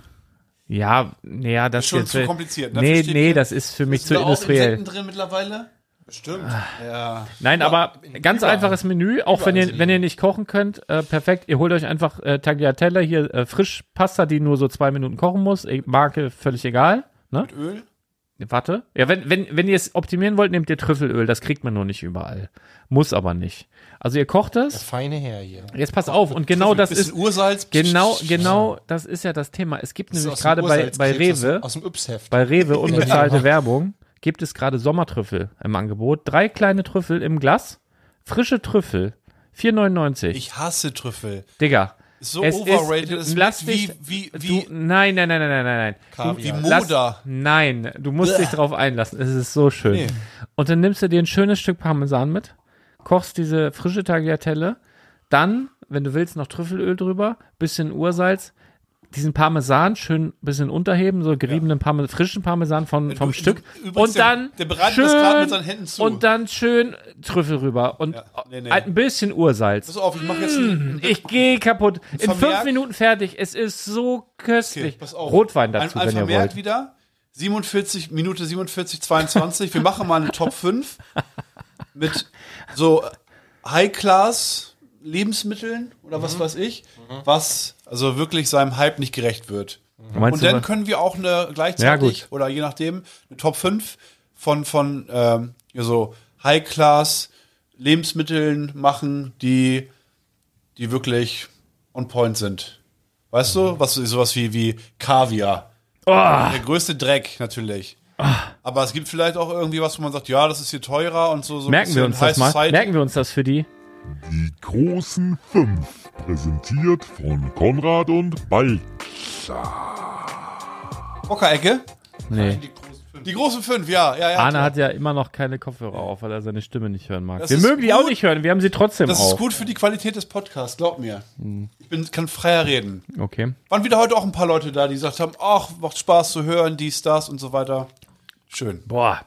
ja, nee, ja, das Ist schon jetzt, zu kompliziert, ne? Nee, nee, das ist für mich zu industriell. drin mittlerweile? Bestimmt. Ja. Nein, aber ganz überall. einfaches Menü, auch wenn ihr, wenn ihr nicht kochen könnt, äh, perfekt. Ihr holt euch einfach äh, Tagliatelle, hier äh, Frischpasta, die nur so zwei Minuten kochen muss. Marke völlig egal. Ne? Mit Öl? Warte. Ja, wenn, wenn, wenn ihr es optimieren wollt, nehmt ihr Trüffelöl. Das kriegt man nur nicht überall. Muss aber nicht. Also ihr kocht Der es. feine Herr hier. Jetzt pass auf. Und genau das ist, Ursalz. genau, genau, das ist ja das Thema. Es gibt nämlich aus gerade bei, bei aus dem- Rewe, Aus dem Yps-Heft. bei Rewe [LAUGHS] unbezahlte Werbung, gibt es gerade Sommertrüffel im Angebot. Drei kleine Trüffel im Glas. Frische Trüffel. 4,99. Ich hasse Trüffel. Digga. So es overrated. Ist, es lass ist wie, dich, wie, du, wie, nein, nein, nein, nein, nein, nein, wie Moda. Nein, du musst dich drauf einlassen. Es ist so schön. Nee. Und dann nimmst du dir ein schönes Stück Parmesan mit, kochst diese frische Tagliatelle, dann, wenn du willst, noch Trüffelöl drüber, bisschen Ursalz, diesen Parmesan schön bisschen unterheben, so geriebenen Parmesan, frischen Parmesan von, vom Du- Stück. und der- dann der bereitet schön, das gerade mit seinen Händen zu. Und dann schön Trüffel rüber und Ja, nee, nee. halt ein bisschen Ursalz. Pass auf, ich mache jetzt ein, Ich gehe kaputt. In fünf Minuten fertig. Es ist so köstlich. Okay. Rotwein dazu, ein, ein wenn ihr wollt. wieder. 47, Minute 47, 22. Wir machen mal eine Top 5 mit so High-Class Lebensmitteln oder Mhm. was weiß ich, was also wirklich seinem Hype nicht gerecht wird. Meinst Und dann können wir auch eine Ja, gleichzeitig gut. oder je nachdem eine Top 5 von, von ähm, ja, so High-Class Lebensmitteln machen, die, die wirklich on point sind. Weißt du, was sowas wie, wie Kaviar. Der größte Dreck natürlich. Aber es gibt vielleicht auch irgendwie was, wo man sagt, ja, das ist hier teurer und so. so ein merken wir uns das mal? Merken wir uns das für die? Die großen fünf, präsentiert von Konrad und Balk. Bockerecke? Nee. Die großen fünf, ja, ja, ja. Arne klar. hat ja immer noch keine Kopfhörer auf, weil er seine Stimme nicht hören mag. Das wir mögen die auch gut. nicht hören, wir haben sie trotzdem Das auf. ist gut für die Qualität des Podcasts, glaub mir. Hm. Ich bin, kann freier reden. Okay. Waren wieder heute auch ein paar Leute da, die gesagt haben, ach, macht Spaß zu hören, dies, das und so weiter. Schön. Boah,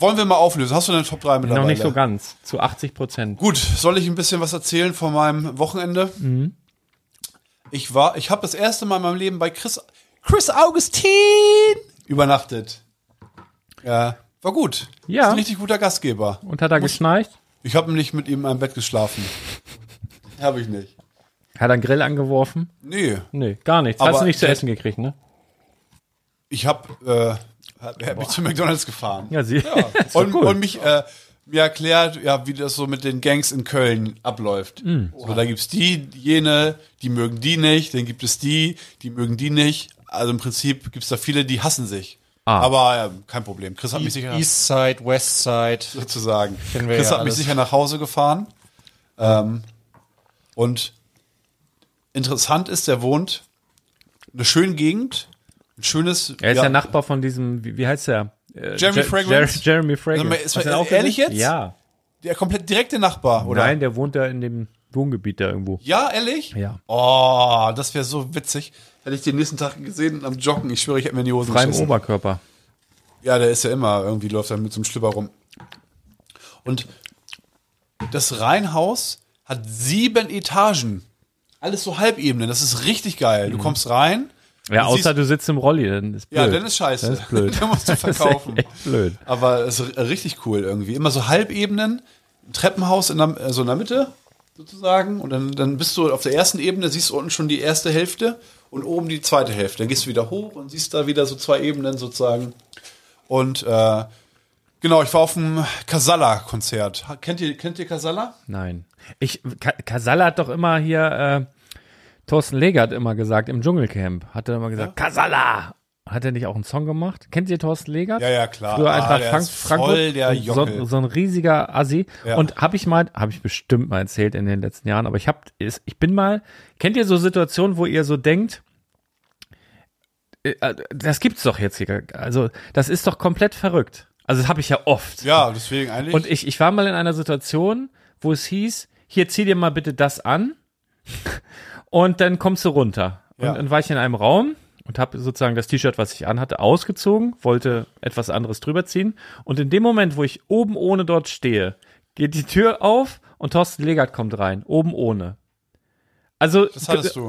Wollen wir mal auflösen? Hast du eine Top 3 mittlerweile? noch nicht so ganz. Zu 80 Prozent. Gut, soll ich ein bisschen was erzählen von meinem Wochenende? Mhm. Ich war, ich habe das erste Mal in meinem Leben bei Chris, Chris Augustin übernachtet. Ja, war gut. Ja. Ist ein richtig guter Gastgeber. Und hat er geschnarcht? Ich habe nicht mit ihm einem Bett geschlafen. [LAUGHS] habe ich nicht. Hat er einen Grill angeworfen? Nee, Nee, gar nichts. Aber Hast du nicht zu essen gekriegt, ne? ich habe äh, hab, hab mich zu McDonald's gefahren. Ja, sie. [LAUGHS] Doch und, cool. und mich äh, mir erklärt, ja, wie das so mit den Gangs in Köln abläuft. Mm. So, da gibt's die, jene, die mögen die nicht, dann gibt es die, die mögen die nicht. Also im Prinzip gibt's da viele, die hassen sich. Ah. Aber ja, kein Problem. Chris hat mich sicher East Side, West Side. sozusagen. Chris ja hat mich alles. sicher nach Hause gefahren. Ähm, und interessant ist, der wohnt in einer schönen Gegend, ein schönes. Er ist ja, Nachbar von diesem, wie, wie heißt der? Äh, Jeremy Je- Fragrance? Jer Jeremy Fragrance. Ist man auch ehrlich jetzt? Ja. Der komplett direkte Nachbar, oder? Nein, der wohnt da in dem Wohngebiet da irgendwo. Ja, ehrlich? Ja. Oh, das wäre so witzig. Hätte ich den nächsten Tag gesehen am Joggen. Ich schwöre, ich hätte mir in die Hosen Frei im geschissen. Oberkörper. Ja, der ist ja immer, irgendwie läuft er mit so einem Schlüpper rum. Und das Reihenhaus hat sieben Etagen. Alles so Halbebenen. Das ist richtig geil. Du kommst rein. Ja, außer siehst- du sitzt im Rolli, dann ist blöd. Ja, dann ist scheiße. Das ist blöd. [LAUGHS] dann musst du Das ist verkaufen. echt, echt blöd. Aber es ist richtig cool irgendwie. Immer so Halbebenen, ein Treppenhaus in der, also in der Mitte sozusagen. Und dann, dann bist du auf der ersten Ebene, siehst du unten schon die erste Hälfte und oben die zweite Hälfte. Dann gehst du wieder hoch und siehst da wieder so zwei Ebenen sozusagen. Und äh, genau, ich war auf dem Casalla-Konzert. Kennt ihr, kennt ihr Casalla? Nein. Ich, Ka Kasala hat doch immer hier, äh, Thorsten Leger hat immer gesagt, im Dschungelcamp, hat er immer gesagt, Kasala! Hat er nicht auch einen Song gemacht? Kennt ihr Thorsten Legert? Ja, ja, klar. Früher Ah, Eintracht der Frank ist Frankfurt. so, so ein riesiger Assi. Ja. Und habe ich mal, habe ich bestimmt mal erzählt in den letzten Jahren, aber ich hab, ist- ich bin mal, kennt ihr so Situationen, wo ihr so denkt, äh, das gibt's doch jetzt hier. Also, das ist doch komplett verrückt. Also, das habe ich ja oft. Ja, deswegen eigentlich. Und ich, ich war mal in einer Situation, wo es hieß, hier zieh dir mal bitte das an und dann kommst du runter. Und Ja. dann war ich in einem Raum und habe sozusagen das T-Shirt, was ich anhatte, ausgezogen, wollte etwas anderes drüber ziehen. Und in dem Moment, wo ich oben ohne dort stehe, geht die Tür auf und Thorsten Legert kommt rein, oben ohne. Also,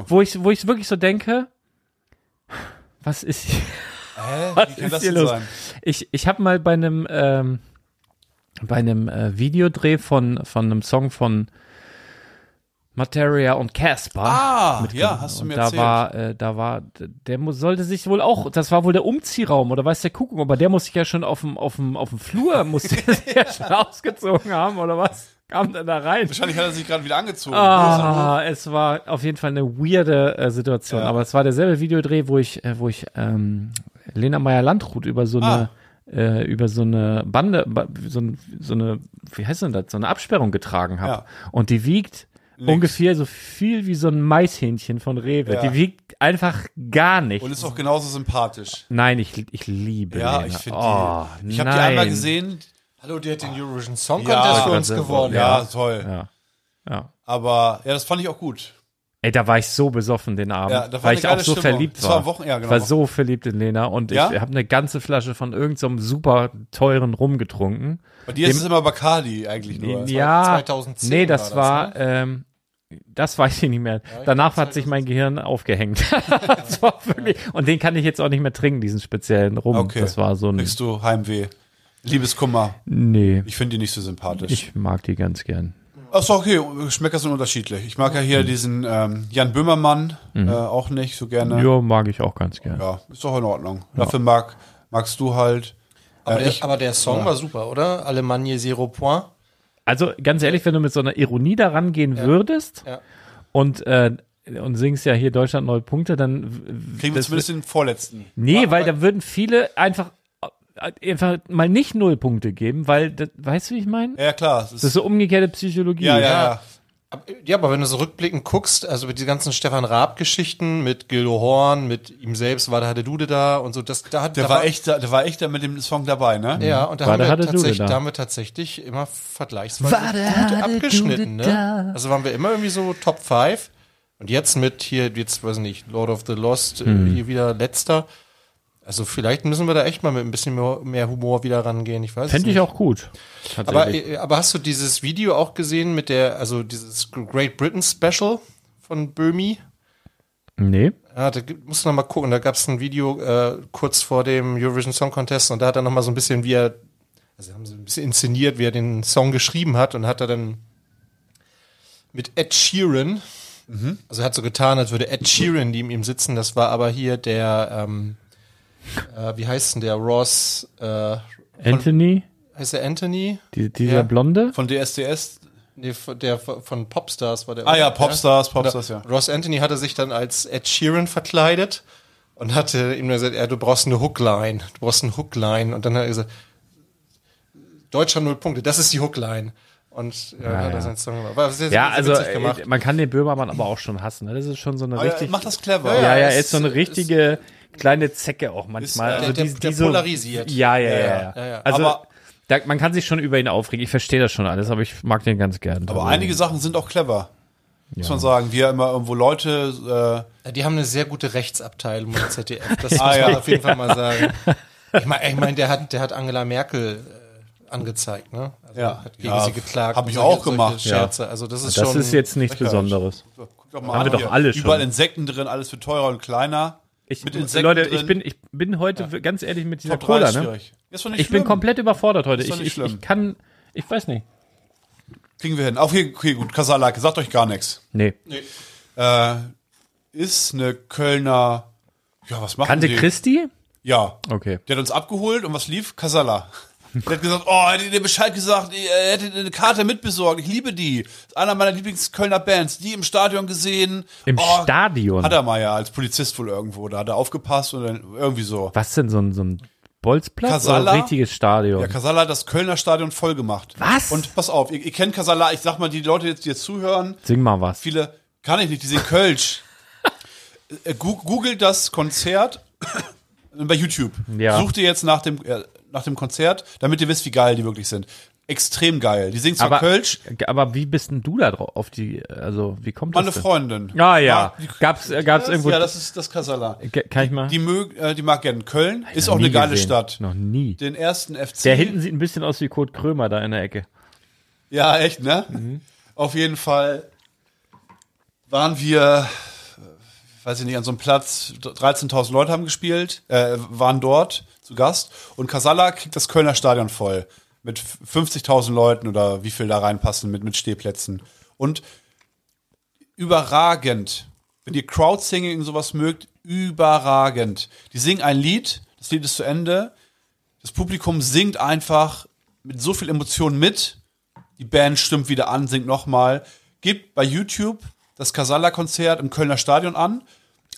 wo ich, wo ich wirklich so denke, was ist hier? Hä? [LAUGHS] Was Wie kann ist das hier los? sein? Ich, ich habe mal bei einem ähm, bei einem äh, Videodreh von von einem Song von Materia und Casper. Ah, ja, hast du Und mir da erzählt. war äh, da war der mu- sollte sich wohl auch das war wohl der Umziehraum oder weiß der Kuckuck aber der muss sich ja schon auf dem auf dem auf dem Flur [LAUGHS] musste er sich ja schon ausgezogen haben oder was kam denn da rein Wahrscheinlich hat er sich gerade wieder angezogen. Ah, es war auf jeden Fall eine weirde äh, Situation. Ja. Aber es war derselbe Videodreh, wo ich, äh, wo ich ähm, Lena Meyer-Landrut über so eine, äh, über so eine Bande, ba- so, so eine, wie heißt denn das, so eine Absperrung getragen habe. Ja. Und die wiegt ungefähr so viel wie so ein Maishähnchen von Rewe. Ja. Die wiegt einfach gar nicht. Und ist auch genauso sympathisch. Nein, ich, ich liebe Ja, Lena. ich finde oh, die. Ich habe die einmal gesehen. Hallo, die hat den Eurovision Song Ja, Contest für uns gewonnen. Ja, toll. Ja. Ja. Aber ja, das fand ich auch gut. Ey, da war ich so besoffen den Abend, Ja, da war weil eine ich auch geile so Stimmung. verliebt Das war. war am Wochen- ja, genau. Ich war so verliebt in Lena und Ja? ich habe eine ganze Flasche von irgendeinem super teuren Rum getrunken. Bei dir ist es immer Bacardi eigentlich nur. ja, 2010 nee, das war das, war, ähm, das weiß ich nicht mehr. Danach hat sich mein Gehirn aufgehängt. [LAUGHS] das war wirklich, und den kann ich jetzt auch nicht mehr trinken, diesen speziellen Rum. Okay. Das war so ein, Kriegst du Heimweh. Liebeskummer. nee, Ich finde die nicht so sympathisch. ich mag die ganz gern. Achso, okay, Geschmäcker sind unterschiedlich. Ich mag ja hier diesen ähm, Jan Böhmermann äh, auch nicht so gerne. Ja, mag ich auch ganz gern. Ja, ist doch in Ordnung. Dafür mag, magst du halt. Aber, Äh, der, ich, aber der Song war super, oder? Alemannia Zero Point. Also ganz ehrlich, wenn du mit so einer Ironie daran gehen würdest Ja. und äh, und singst ja hier Deutschland neue Punkte, dann kriegen wir zumindest den vorletzten. Nee, weil da würden viele einfach äh, einfach mal nicht null Punkte geben, weil das, weißt du, wie ich meine? Ja, klar. Das ist, Das ist so umgekehrte Psychologie. ja, ja, ja. Ja, aber wenn du so rückblickend guckst, also mit die ganzen Stefan Raab-Geschichten, mit Gildo Horn, mit ihm selbst war der Hatte Dude da und so, das, da hat, Der da war echt, da- der war echt da mit dem Song dabei, ne? Ja, und da War haben, wir tatsächlich, da? da haben wir tatsächlich immer vergleichsweise gut abgeschnitten, ne? Also waren wir immer irgendwie so Top 5. Und jetzt mit hier, jetzt weiß ich nicht, Lord of the Lost, Hm. hier wieder letzter. Also vielleicht müssen wir da echt mal mit ein bisschen mehr, Humor wieder rangehen. Ich weiß Fände ich auch gut. Aber, äh, aber hast du dieses Video auch gesehen mit der, also dieses Great Britain Special von Böhmi? nee. Ja, da musst du noch mal gucken. Da gab es ein Video äh, kurz vor dem Eurovision Song Contest und da hat er noch mal so ein bisschen, wie er, also haben sie ein bisschen inszeniert, wie er den Song geschrieben hat und hat er dann mit Ed Sheeran, also er hat so getan, als würde Ed Sheeran neben ihm sitzen. Das war aber hier der, ähm, äh, wie heißt denn der Ross? Äh, Anthony, heißt er Anthony? die, dieser Ja. Blonde. Von DSDS. Nee, von- der von Popstars war der. Ah ja, oder? Popstars, Popstars, ja. Ross Anthony hatte sich dann als Ed Sheeran verkleidet und hatte ihm gesagt, ja, du brauchst eine Hookline, du brauchst eine Hookline. Und dann hat er gesagt, Deutschland null Punkte, das ist die Hookline. Und ja, hat er ja. seinen Song gemacht. War sehr, sehr, Ja, sehr also witzig gemacht. äh, man kann den Böhmermann aber auch schon hassen. Ne? Das ist schon so eine Aber er richtig. macht das clever. ja, ja, er ist so eine ist- richtige kleine Zecke auch manchmal. Ist, äh, also der- die, der die so, polarisiert. Ja, ja, ja. Ja, ja, ja, ja. Also Aber- da, man kann sich schon über ihn aufregen. Ich verstehe das schon alles, aber ich mag den ganz gern. Aber Also, einige Sachen sind auch clever. Muss man sagen. Wie er immer irgendwo Leute, äh, Ja, die haben eine sehr gute Rechtsabteilung beim ZDF. Das [LAUGHS] muss Ah, man ja. auf jeden Fall mal sagen. [LAUGHS] Ich meine, ich mein, der hat, der hat Angela Merkel äh, angezeigt, ne? Also Ja. hat gegen Ja, sie geklagt. hab ich auch gemacht. Scherze. Also das ist das schon. ist jetzt nichts. Besonderes. guck doch mal Haben wir doch alle schon. Überall Insekten drin, alles wird teurer und kleiner. Ich, Mit Insekten Leute, drin. ich bin, ich bin heute ganz ehrlich mit dieser Top 3 Cola, ne? schwierig. Ist doch nicht Ich bin komplett überfordert heute. Ist doch Ich, nicht ich, schlimm. ich kann, ich weiß nicht. Kriegen wir hin. Okay, okay gut. Kasalake, sagt euch gar nichts. Nee. Äh, ist eine Kölner, ja, was machen Kannte die? Christi? Ja. Okay. Der hat uns abgeholt und was lief? Kasala. Der hat gesagt, oh, er hätte dir Bescheid gesagt, er hätte eine Karte mitbesorgt. Ich liebe die. Ist einer meiner Lieblings-Kölner Bands. Die im Stadion gesehen. Im oh, Stadion? Hat er mal ja, als Polizist wohl irgendwo. Da hat er aufgepasst und dann irgendwie so. Was denn, so ein, so ein Bolzplatz Casala? oder ein richtiges Stadion? Ja, Kasala hat das Kölner Stadion voll gemacht. Was? Und pass auf, ihr, ihr kennt Kasala, ich sag mal, die Leute jetzt, die jetzt zuhören, Sing mal was. viele, kann ich nicht, die sehen Kölsch. Äh, Googelt das Konzert [COUGHS] bei YouTube. Ja. Sucht ihr jetzt nach dem, äh, nach dem Konzert, damit ihr wisst, wie geil die wirklich sind. Extrem geil. Die singen zwar Aber, Kölsch, aber wie bist denn du da drauf? Auf die, also wie kommt das? meine denn? Freundin. Ah ja. Die- Gab's, äh, gab's irgendwo. Ja, das ist das Kasala. Kann ich mal? Die, mög, äh, die mag gerne Köln. Ist auch eine geile gesehen. Stadt. Noch nie. Den ersten FC. Der hinten sieht ein bisschen aus wie Kurt Krömer da in der Ecke. Ja, echt, ne? Mhm. Auf jeden Fall waren wir, weiß ich nicht, an so einem Platz, 13.000 Leute haben gespielt, äh, waren dort zu Gast und Casalla kriegt das Kölner Stadion voll mit 50.000 Leuten oder wie viel da reinpassen mit, mit Stehplätzen. Und überragend. Wenn ihr Crowdsinging sowas mögt, überragend. Die singen ein Lied, das Lied ist zu Ende. Das Publikum singt einfach mit so viel Emotion mit. Die Band stimmt wieder an, singt nochmal. Gebt bei YouTube das Casalla-Konzert im Kölner Stadion an,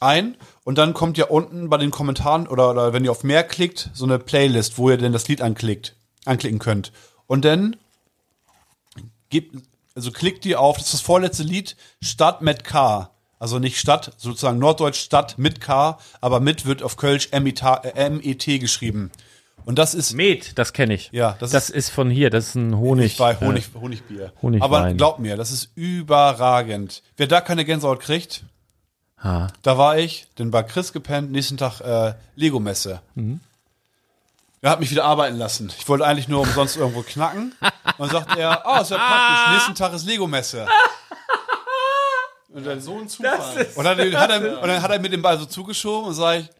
ein und dann kommt ja unten bei den Kommentaren oder, oder wenn ihr auf mehr klickt, so eine Playlist, wo ihr denn das Lied anklickt, anklicken könnt. Und dann gebt, also klickt ihr auf, das ist das vorletzte Lied, Stadt mit K. Also nicht Stadt, sozusagen Norddeutsch Stadt mit K, aber mit wird auf Kölsch M-E-T äh, geschrieben. Und das ist Met, das kenne ich. Ja, das das, ist, von hier, das ist ein Honig. bei äh, Honig, Honigbier. Honigwein. Aber glaubt mir, das ist überragend. Wer da keine Gänsehaut kriegt, ha. da war ich, denn bei Chris gepennt, nächsten Tag äh, Lego-Messe. Mhm. Er hat mich wieder arbeiten lassen. Ich wollte eigentlich nur umsonst irgendwo knacken. Und sagt er, oh, ist ja praktisch, nächsten Tag ist Lego-Messe. Und dann, So ein Zufall. und dann, hat er, und dann hat er mir den Ball so zugeschoben und sage ich,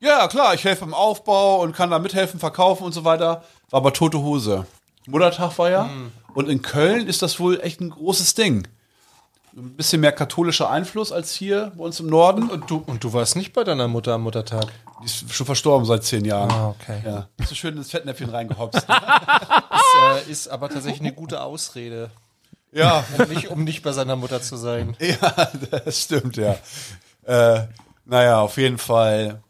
ja klar, ich helfe beim Aufbau und kann da mithelfen, verkaufen und so weiter. War aber tote Hose. Muttertag war ja. Und in Köln ist das wohl echt ein großes Ding. Ein bisschen mehr katholischer Einfluss als hier bei uns im Norden. Und du, und du warst nicht bei deiner Mutter am Muttertag? Die ist schon verstorben seit zehn Jahren. Ah, okay. Ja. So schön ins Fettnäpfchen reingehopst. [LAUGHS] Das äh, ist aber tatsächlich eine gute Ausrede, ja, um nicht, um nicht bei seiner Mutter zu sein. [LAUGHS] ja, das stimmt, ja. Äh, naja, auf jeden Fall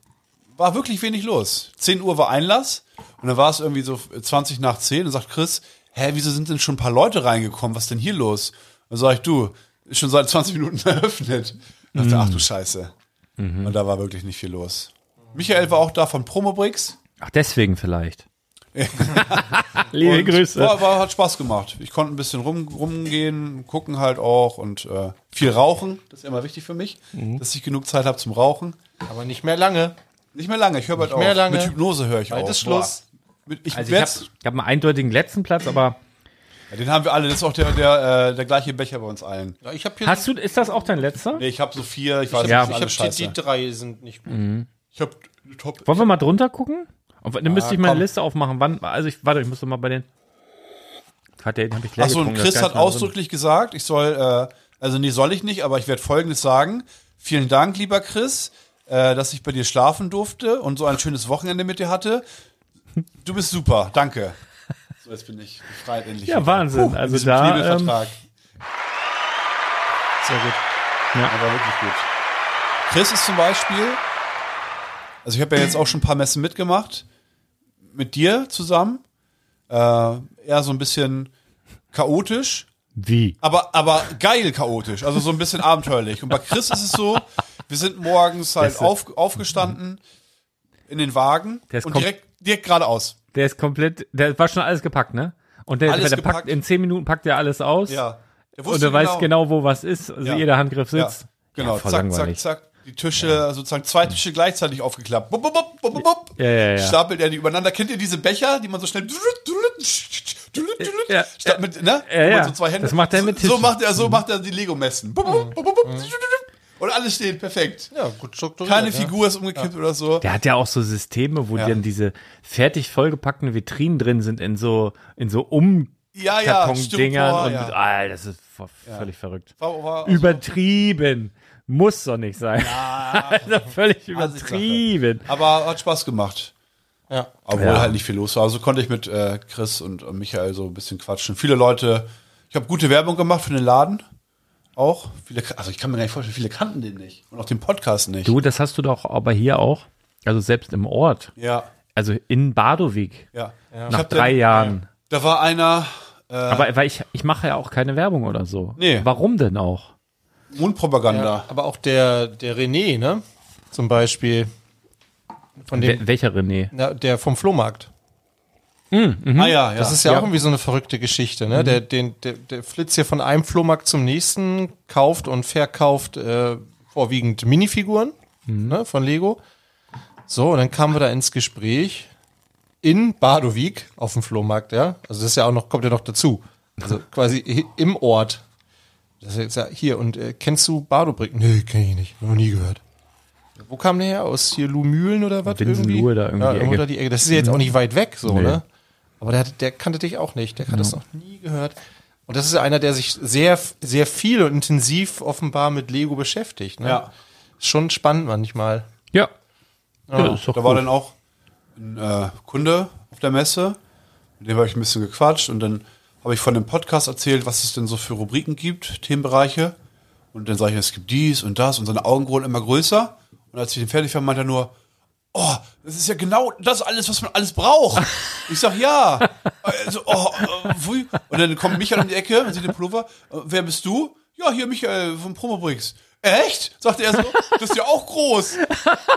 war wirklich wenig los. 10 Uhr war Einlass und dann war es irgendwie so 20 nach 10 und sagt Chris, hä, wieso sind denn schon ein paar Leute reingekommen? Was ist denn hier los? Dann sag ich, du, schon seit 20 Minuten [LAUGHS] eröffnet. Und dachte, ach du Scheiße. Und da war wirklich nicht viel los. Michael war auch da von Promobricks. Ach, deswegen vielleicht. [LAUGHS] Liebe Und Grüße. War, war, hat Spaß gemacht. Ich konnte ein bisschen rum, rumgehen, gucken halt auch und äh, viel rauchen. Das ist immer wichtig für mich, dass ich genug Zeit habe zum Rauchen. Aber nicht mehr lange. Nicht mehr lange, ich höre bald lange. Mit Hypnose höre ich Bald auf. ist Schluss. Boah. Mit, ich Also ich habe ich hab einen eindeutigen letzten Platz, aber ja, den haben wir alle. Das ist auch der, der, äh, der gleiche Becher bei uns allen. Ja, ich habe hier, hast du, ist das auch dein letzter? Nee, ich habe so vier, ich weiß Ja. nicht, ich alle hab die, drei sind nicht gut. ich habe top. Wollen wir mal drunter gucken? Und dann müsste ich meine komm. Liste aufmachen. Wann, also ich, warte, ich muss doch mal bei den. Hat der, den habe ich leer Achso, und getrunken, das Chris hat mehr drin. ausdrücklich gesagt, ich soll, äh, also nee, soll ich nicht, aber ich werde Folgendes sagen. Vielen Dank, lieber Chris, äh, dass ich bei dir schlafen durfte und so ein schönes Wochenende mit dir hatte. Du bist super, danke. So, jetzt bin ich befreit endlich. Ja, Wahnsinn. in Also da, ähm, Knebelvertrag. Sehr gut. Aber wirklich gut. Chris ist zum Beispiel, also ich habe ja jetzt auch schon ein paar Messen mitgemacht, mit dir zusammen. Äh, eher so ein bisschen chaotisch, Wie? aber, aber geil chaotisch, also so ein bisschen abenteuerlich. Und bei Chris ist es so, wir sind morgens halt auf, aufgestanden in den Wagen und direkt, direkt geradeaus. Der ist komplett, der war schon alles gepackt, ne? Und der, der gepackt. packt, in zehn Minuten packt er alles aus. Ja. Der Und er weiß genau, wo was ist. Also Ja. jeder Handgriff Ja, sitzt. genau, Ja, zack, zack, langweilig. zack. Die Tische, sozusagen zwei Tische gleichzeitig aufgeklappt. Bup, bup, bup, bup, bup. Ja, ja, ja. Stapelt er die übereinander. Kennt ihr diese Becher, die man so schnell Ja, Statt mit, ne? Ja, ja. So zwei Hände. Das macht er mit so, so Tischen. macht er, so macht er die Lego-Messen. Bup, Und alles steht perfekt. Ja, gut strukturiert. Keine ja. Figur ist umgekippt oder so. Der hat ja auch so Systeme, wo Ja. dann diese fertig vollgepackten Vitrinen drin sind in so, in so Ja, ja, Umkarton-Dingern. Styropor, und, ja. ah, das ist völlig verrückt. War, war, Übertrieben. Muss doch nicht sein. [LAUGHS] also völlig übertrieben. aber hat Spaß gemacht. Ja. Obwohl Ja. halt nicht viel los war. Also konnte ich mit äh, Chris und äh, Michael so ein bisschen quatschen. Viele Leute, ich habe gute Werbung gemacht für den Laden. Auch. Viele, also ich kann mir gar nicht vorstellen, viele kannten den nicht. Und auch den Podcast nicht. Du, das hast du doch aber hier auch. Also selbst im Ort. Ja, Also in Badowik. ja. Ich Nach drei dann- Jahren. Da war einer, äh, Aber weil ich, ich mache ja auch keine Werbung oder so. Nee. Warum denn auch? Mundpropaganda. Ja, aber auch der, der René, ne? Zum Beispiel. Von dem, Wel- welcher René? na, der vom Flohmarkt. Ah ja, ja. Das ist ja, auch irgendwie so eine verrückte Geschichte, ne? Der, den, der, der flitzt hier von einem Flohmarkt zum nächsten, kauft und verkauft äh, vorwiegend Minifiguren ne, von Lego. So, und dann kamen wir da ins Gespräch in Badowik auf dem Flohmarkt, ja. Also das ist ja auch noch, kommt ja noch dazu. Also [LAUGHS] quasi im Ort. Das ist jetzt ja hier, und äh, kennst du Badobrick? Nee, kenn ich nicht, noch nie gehört. Wo kam der her? Aus hier Lumülen oder was? Winsenlohe da irgendwie ja, die irgendwo Ecke. da die Ecke. Das ist ja jetzt auch nicht weit weg, so, Nee. ne? Aber der, hat- der kannte dich auch nicht. Der hat das noch nie gehört. Und das ist einer, der sich sehr, sehr viel und intensiv offenbar mit Lego beschäftigt. Ne? Ja. Schon spannend manchmal. Ja. ja ist doch Da war dann auch ein äh, Kunde auf der Messe, mit dem habe ich ein bisschen gequatscht und dann habe ich von dem Podcast erzählt, was es denn so für Rubriken gibt, Themenbereiche. Und dann sage ich, es gibt dies und das und seine Augen wurden immer größer. Und als ich den fertig war, meinte er nur, oh, das ist ja genau das alles, was man alles braucht. Ich sag, ja. Also, oh, pfui. Und dann kommt Michael um die Ecke und sieht den Pullover. Äh, Wer bist du? Ja, hier Michael vom Promobrix. Echt? Sagte er so, das ist ja auch groß.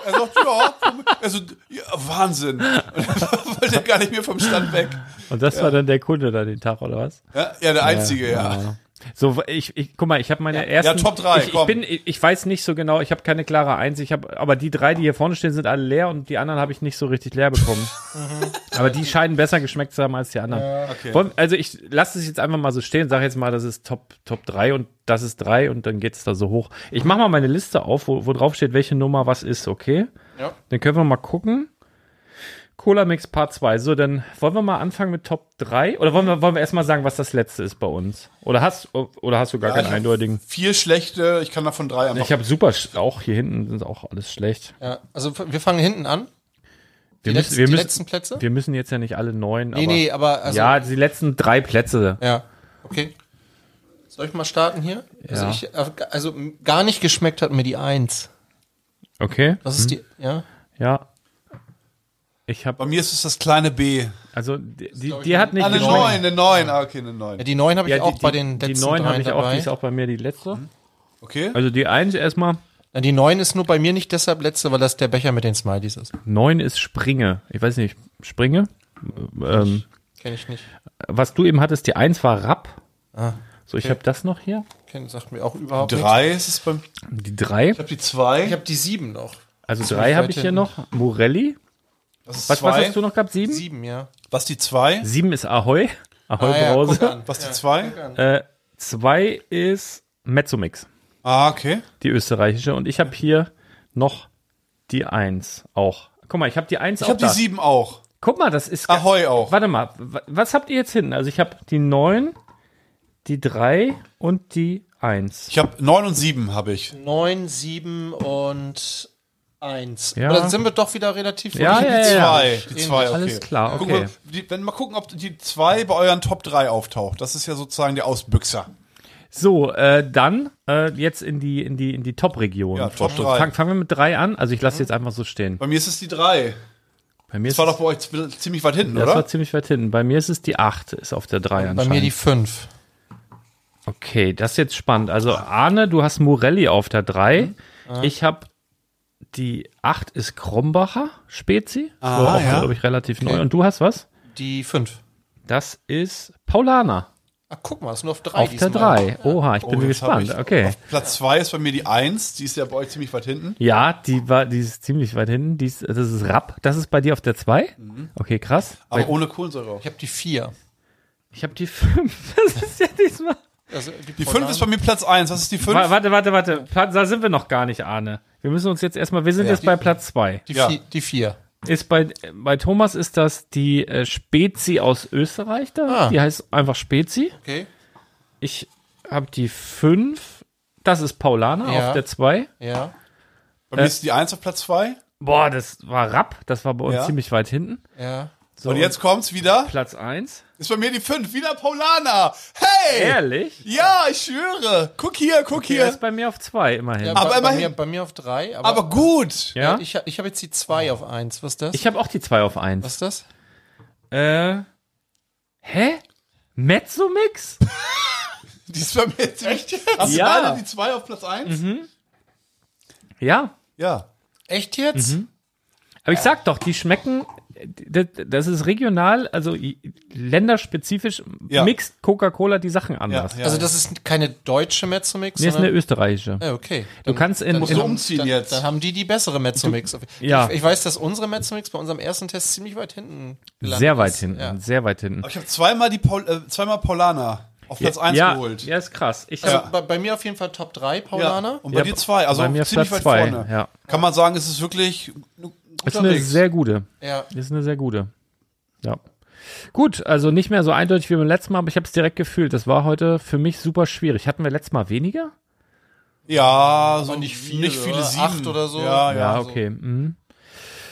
Er sagt, ja. Also, ja, Wahnsinn. Und dann wollte er gar nicht mehr vom Stand weg. Und das war dann der Kunde da den Tag, oder was? Ja, ja der Einzige, ja. So, ich, ich guck mal, ich habe meine ersten. Top drei, Ich, ich bin, ich, ich weiß nicht so genau, ich habe keine klare Eins. Ich habe, aber die drei, die hier vorne stehen, sind alle leer und die anderen habe ich nicht so richtig leer bekommen. [LAUGHS] aber die scheinen besser geschmeckt zu haben als die anderen. Okay. Wollen- Also ich lasse es jetzt einfach mal so stehen, sage jetzt mal, das ist Top Top 3 und das ist 3 und dann geht's da so hoch. Ich mache mal meine Liste auf, wo, wo drauf steht, welche Nummer was ist, okay? Ja. Dann können wir mal gucken. Cola Mix Part 2. So, dann wollen wir mal anfangen mit Top 3 oder wollen wir wollen wir erstmal sagen, was das letzte ist bei uns? Oder hast oder hast du gar Ja, keinen ich eindeutigen? Vier schlechte, ich kann davon drei einfach. Ich habe super auch hier hinten sind auch alles schlecht. Ja, also wir fangen hinten an. Wir Die, müssen, letzten, wir die müssen, letzten Plätze? wir müssen jetzt ja nicht alle neun, nee, aber nee, aber also, ja, die letzten drei Plätze. Ja, okay. Soll ich mal starten hier? Also, Ja. ich, also m- gar nicht geschmeckt hat mir die Eins. Okay? Was ist die? Ja. Ja. Ich habe Bei mir ist es das kleine B. also die, die, die hat nicht Ah, eine geschmeckt. neun, eine neun. Ah, okay, eine neun. ja die Neun habe ich Ja, auch die, bei die, den die letzten neun habe dreien ich auch, dabei. die ist auch bei mir die letzte. Okay. Also die eins erstmal. Ja, die Neun ist nur bei mir nicht deshalb letzte, weil das der Becher mit den Smileys ist. Neun ist Springe. Ich weiß nicht, Springe? Ähm, Kenne ich nicht. was du eben hattest, die eins war Rapp. Ah, So, ich Okay. habe das noch hier. kenn, sagt mir auch überhaupt nichts. Drei ist es beim. Die drei. Ich habe die zwei. Ich habe die Sieben noch. Also ziemlich drei habe weit ich hier noch. Morelli. Was ist Was, zwei? was hast du noch gehabt? Sieben? Sieben, ja. Was die zwei? Sieben ist Ahoi. Ahoi Ah, ja, Brause. an. Was die zwei? Äh, zwei ist Mezzomix, Ah, okay. die österreichische. Und ich habe hier noch die eins auch. Guck mal, ich habe die eins Ich auch habe die sieben auch. Guck mal, das ist. Ahoi auch. Warte mal, wa- was habt ihr jetzt hinten? Also ich habe die neun, die drei und die eins. Ich habe neun und sieben habe ich. Neun, sieben und eins. Ja. Aber dann sind wir doch wieder relativ Ja, ja, Die zwei. Die zwei, okay. Alles klar, Gucken okay. wir, die, wenn mal gucken, ob die zwei bei euren Top 3 auftaucht. Das ist ja sozusagen der Ausbüchser. So, äh, dann äh, jetzt in die in die in die Top-Region. Ja, Top drei. Fang, fangen wir mit drei an. Also ich lasse jetzt einfach so stehen. Bei mir ist es die drei. Bei mir Das ist war doch bei euch ziemlich weit hinten, das oder? war ziemlich weit hinten. Bei mir ist es die acht, ist auf der drei Bei anscheinend. mir die fünf. Okay, das ist jetzt spannend. Also Arne, du hast Morelli auf der 3. Mhm. Ich habe die 8 ist Krombacher Spezi. Ah, so, auch, ja. glaube ich, relativ neu. Und du hast was? Die fünf. Das ist Paulaner Ach, guck mal, ist nur auf drei auf der diesmal. 3. Oha, ich bin Oh, hab gespannt. ich- Okay. Auf Platz zwei ist bei mir die eins. Die ist ja bei euch ziemlich weit hinten. Ja, die war, die ist ziemlich weit hinten. Die ist, das ist Rapp. Das ist bei dir auf der 2. Mhm. Okay, krass. Aber Bei, ohne Kohlensäure auch. Ich habe die vier. ich habe die 5. [LAUGHS] Das ist ja diesmal. Also Die fünf ist bei mir Platz eins. Was ist die fünf? Wa- Warte, warte, warte. Da sind wir noch gar nicht, Arne. Wir müssen uns jetzt erstmal, wir sind jetzt bei Platz 2. Die, Ja. vier, die vier. Ist bei, bei Thomas ist das die äh, Spezi aus Österreich da. Ah. Die heißt einfach Spezi. Okay. Ich habe die 5. Das ist Paulaner Ja. auf der 2. Ja. Bei mir ist die eins auf Platz zwei. Boah, das war Rapp. Das war bei uns Ja. ziemlich weit hinten. Ja. So, Und jetzt kommt's wieder. Platz 1. Ist bei mir die fünf. Wieder Paulaner. Hey! Ehrlich? Ja, ich schwöre. Guck hier, guck Der hier. ist bei mir auf 2 immerhin. ja Aber bei, bei, immerhin- mir, bei mir auf drei. Aber, Aber gut. ja? ich, ich habe jetzt die zwei auf eins. Was ist das? Ich habe auch die 2 auf 1. Was ist das? Äh. Hä? Mezzomix? [LAUGHS] Die ist bei mir ziemlich. Hast du Ja. beide die zwei auf Platz eins? Ja. Ja. Echt jetzt? Aber ich sag doch, die schmecken, das, ist regional, also länderspezifisch, Ja. mixt Coca-Cola die Sachen anders. Ja. Also das ist keine deutsche Mezzomix, Nee, ist eine österreichische. ja, okay. Du kannst in- Musst du haben- umziehen dann, jetzt. Dann haben die die bessere Mezzomix. Ja. Ich, ich weiß, dass unsere Mezzomix bei unserem ersten Test ziemlich weit hinten gelandet Sehr weit ist. hinten, Ja. sehr weit hinten. Aber ich habe zweimal die Paul, äh, zweimal Paulaner auf Platz 1 ja, geholt. ja, ist krass. Ich Also bei, bei mir auf jeden Fall Top 3 Paulaner. Und bei Ja, dir zwei, also bei mir ziemlich Platz weit zwei, vorne. ja. Kann man sagen, es ist wirklich ist eine Mix. sehr gute. Ja. Ist eine sehr gute. Ja. Gut, also nicht mehr so eindeutig wie beim letzten Mal, aber ich habe es direkt gefühlt. Das war heute für mich super schwierig. Hatten wir letztes Mal weniger? Ja, so nicht viel, nicht viele oder? sieben. Acht oder so? Ja, ja. Ja, okay. Mhm.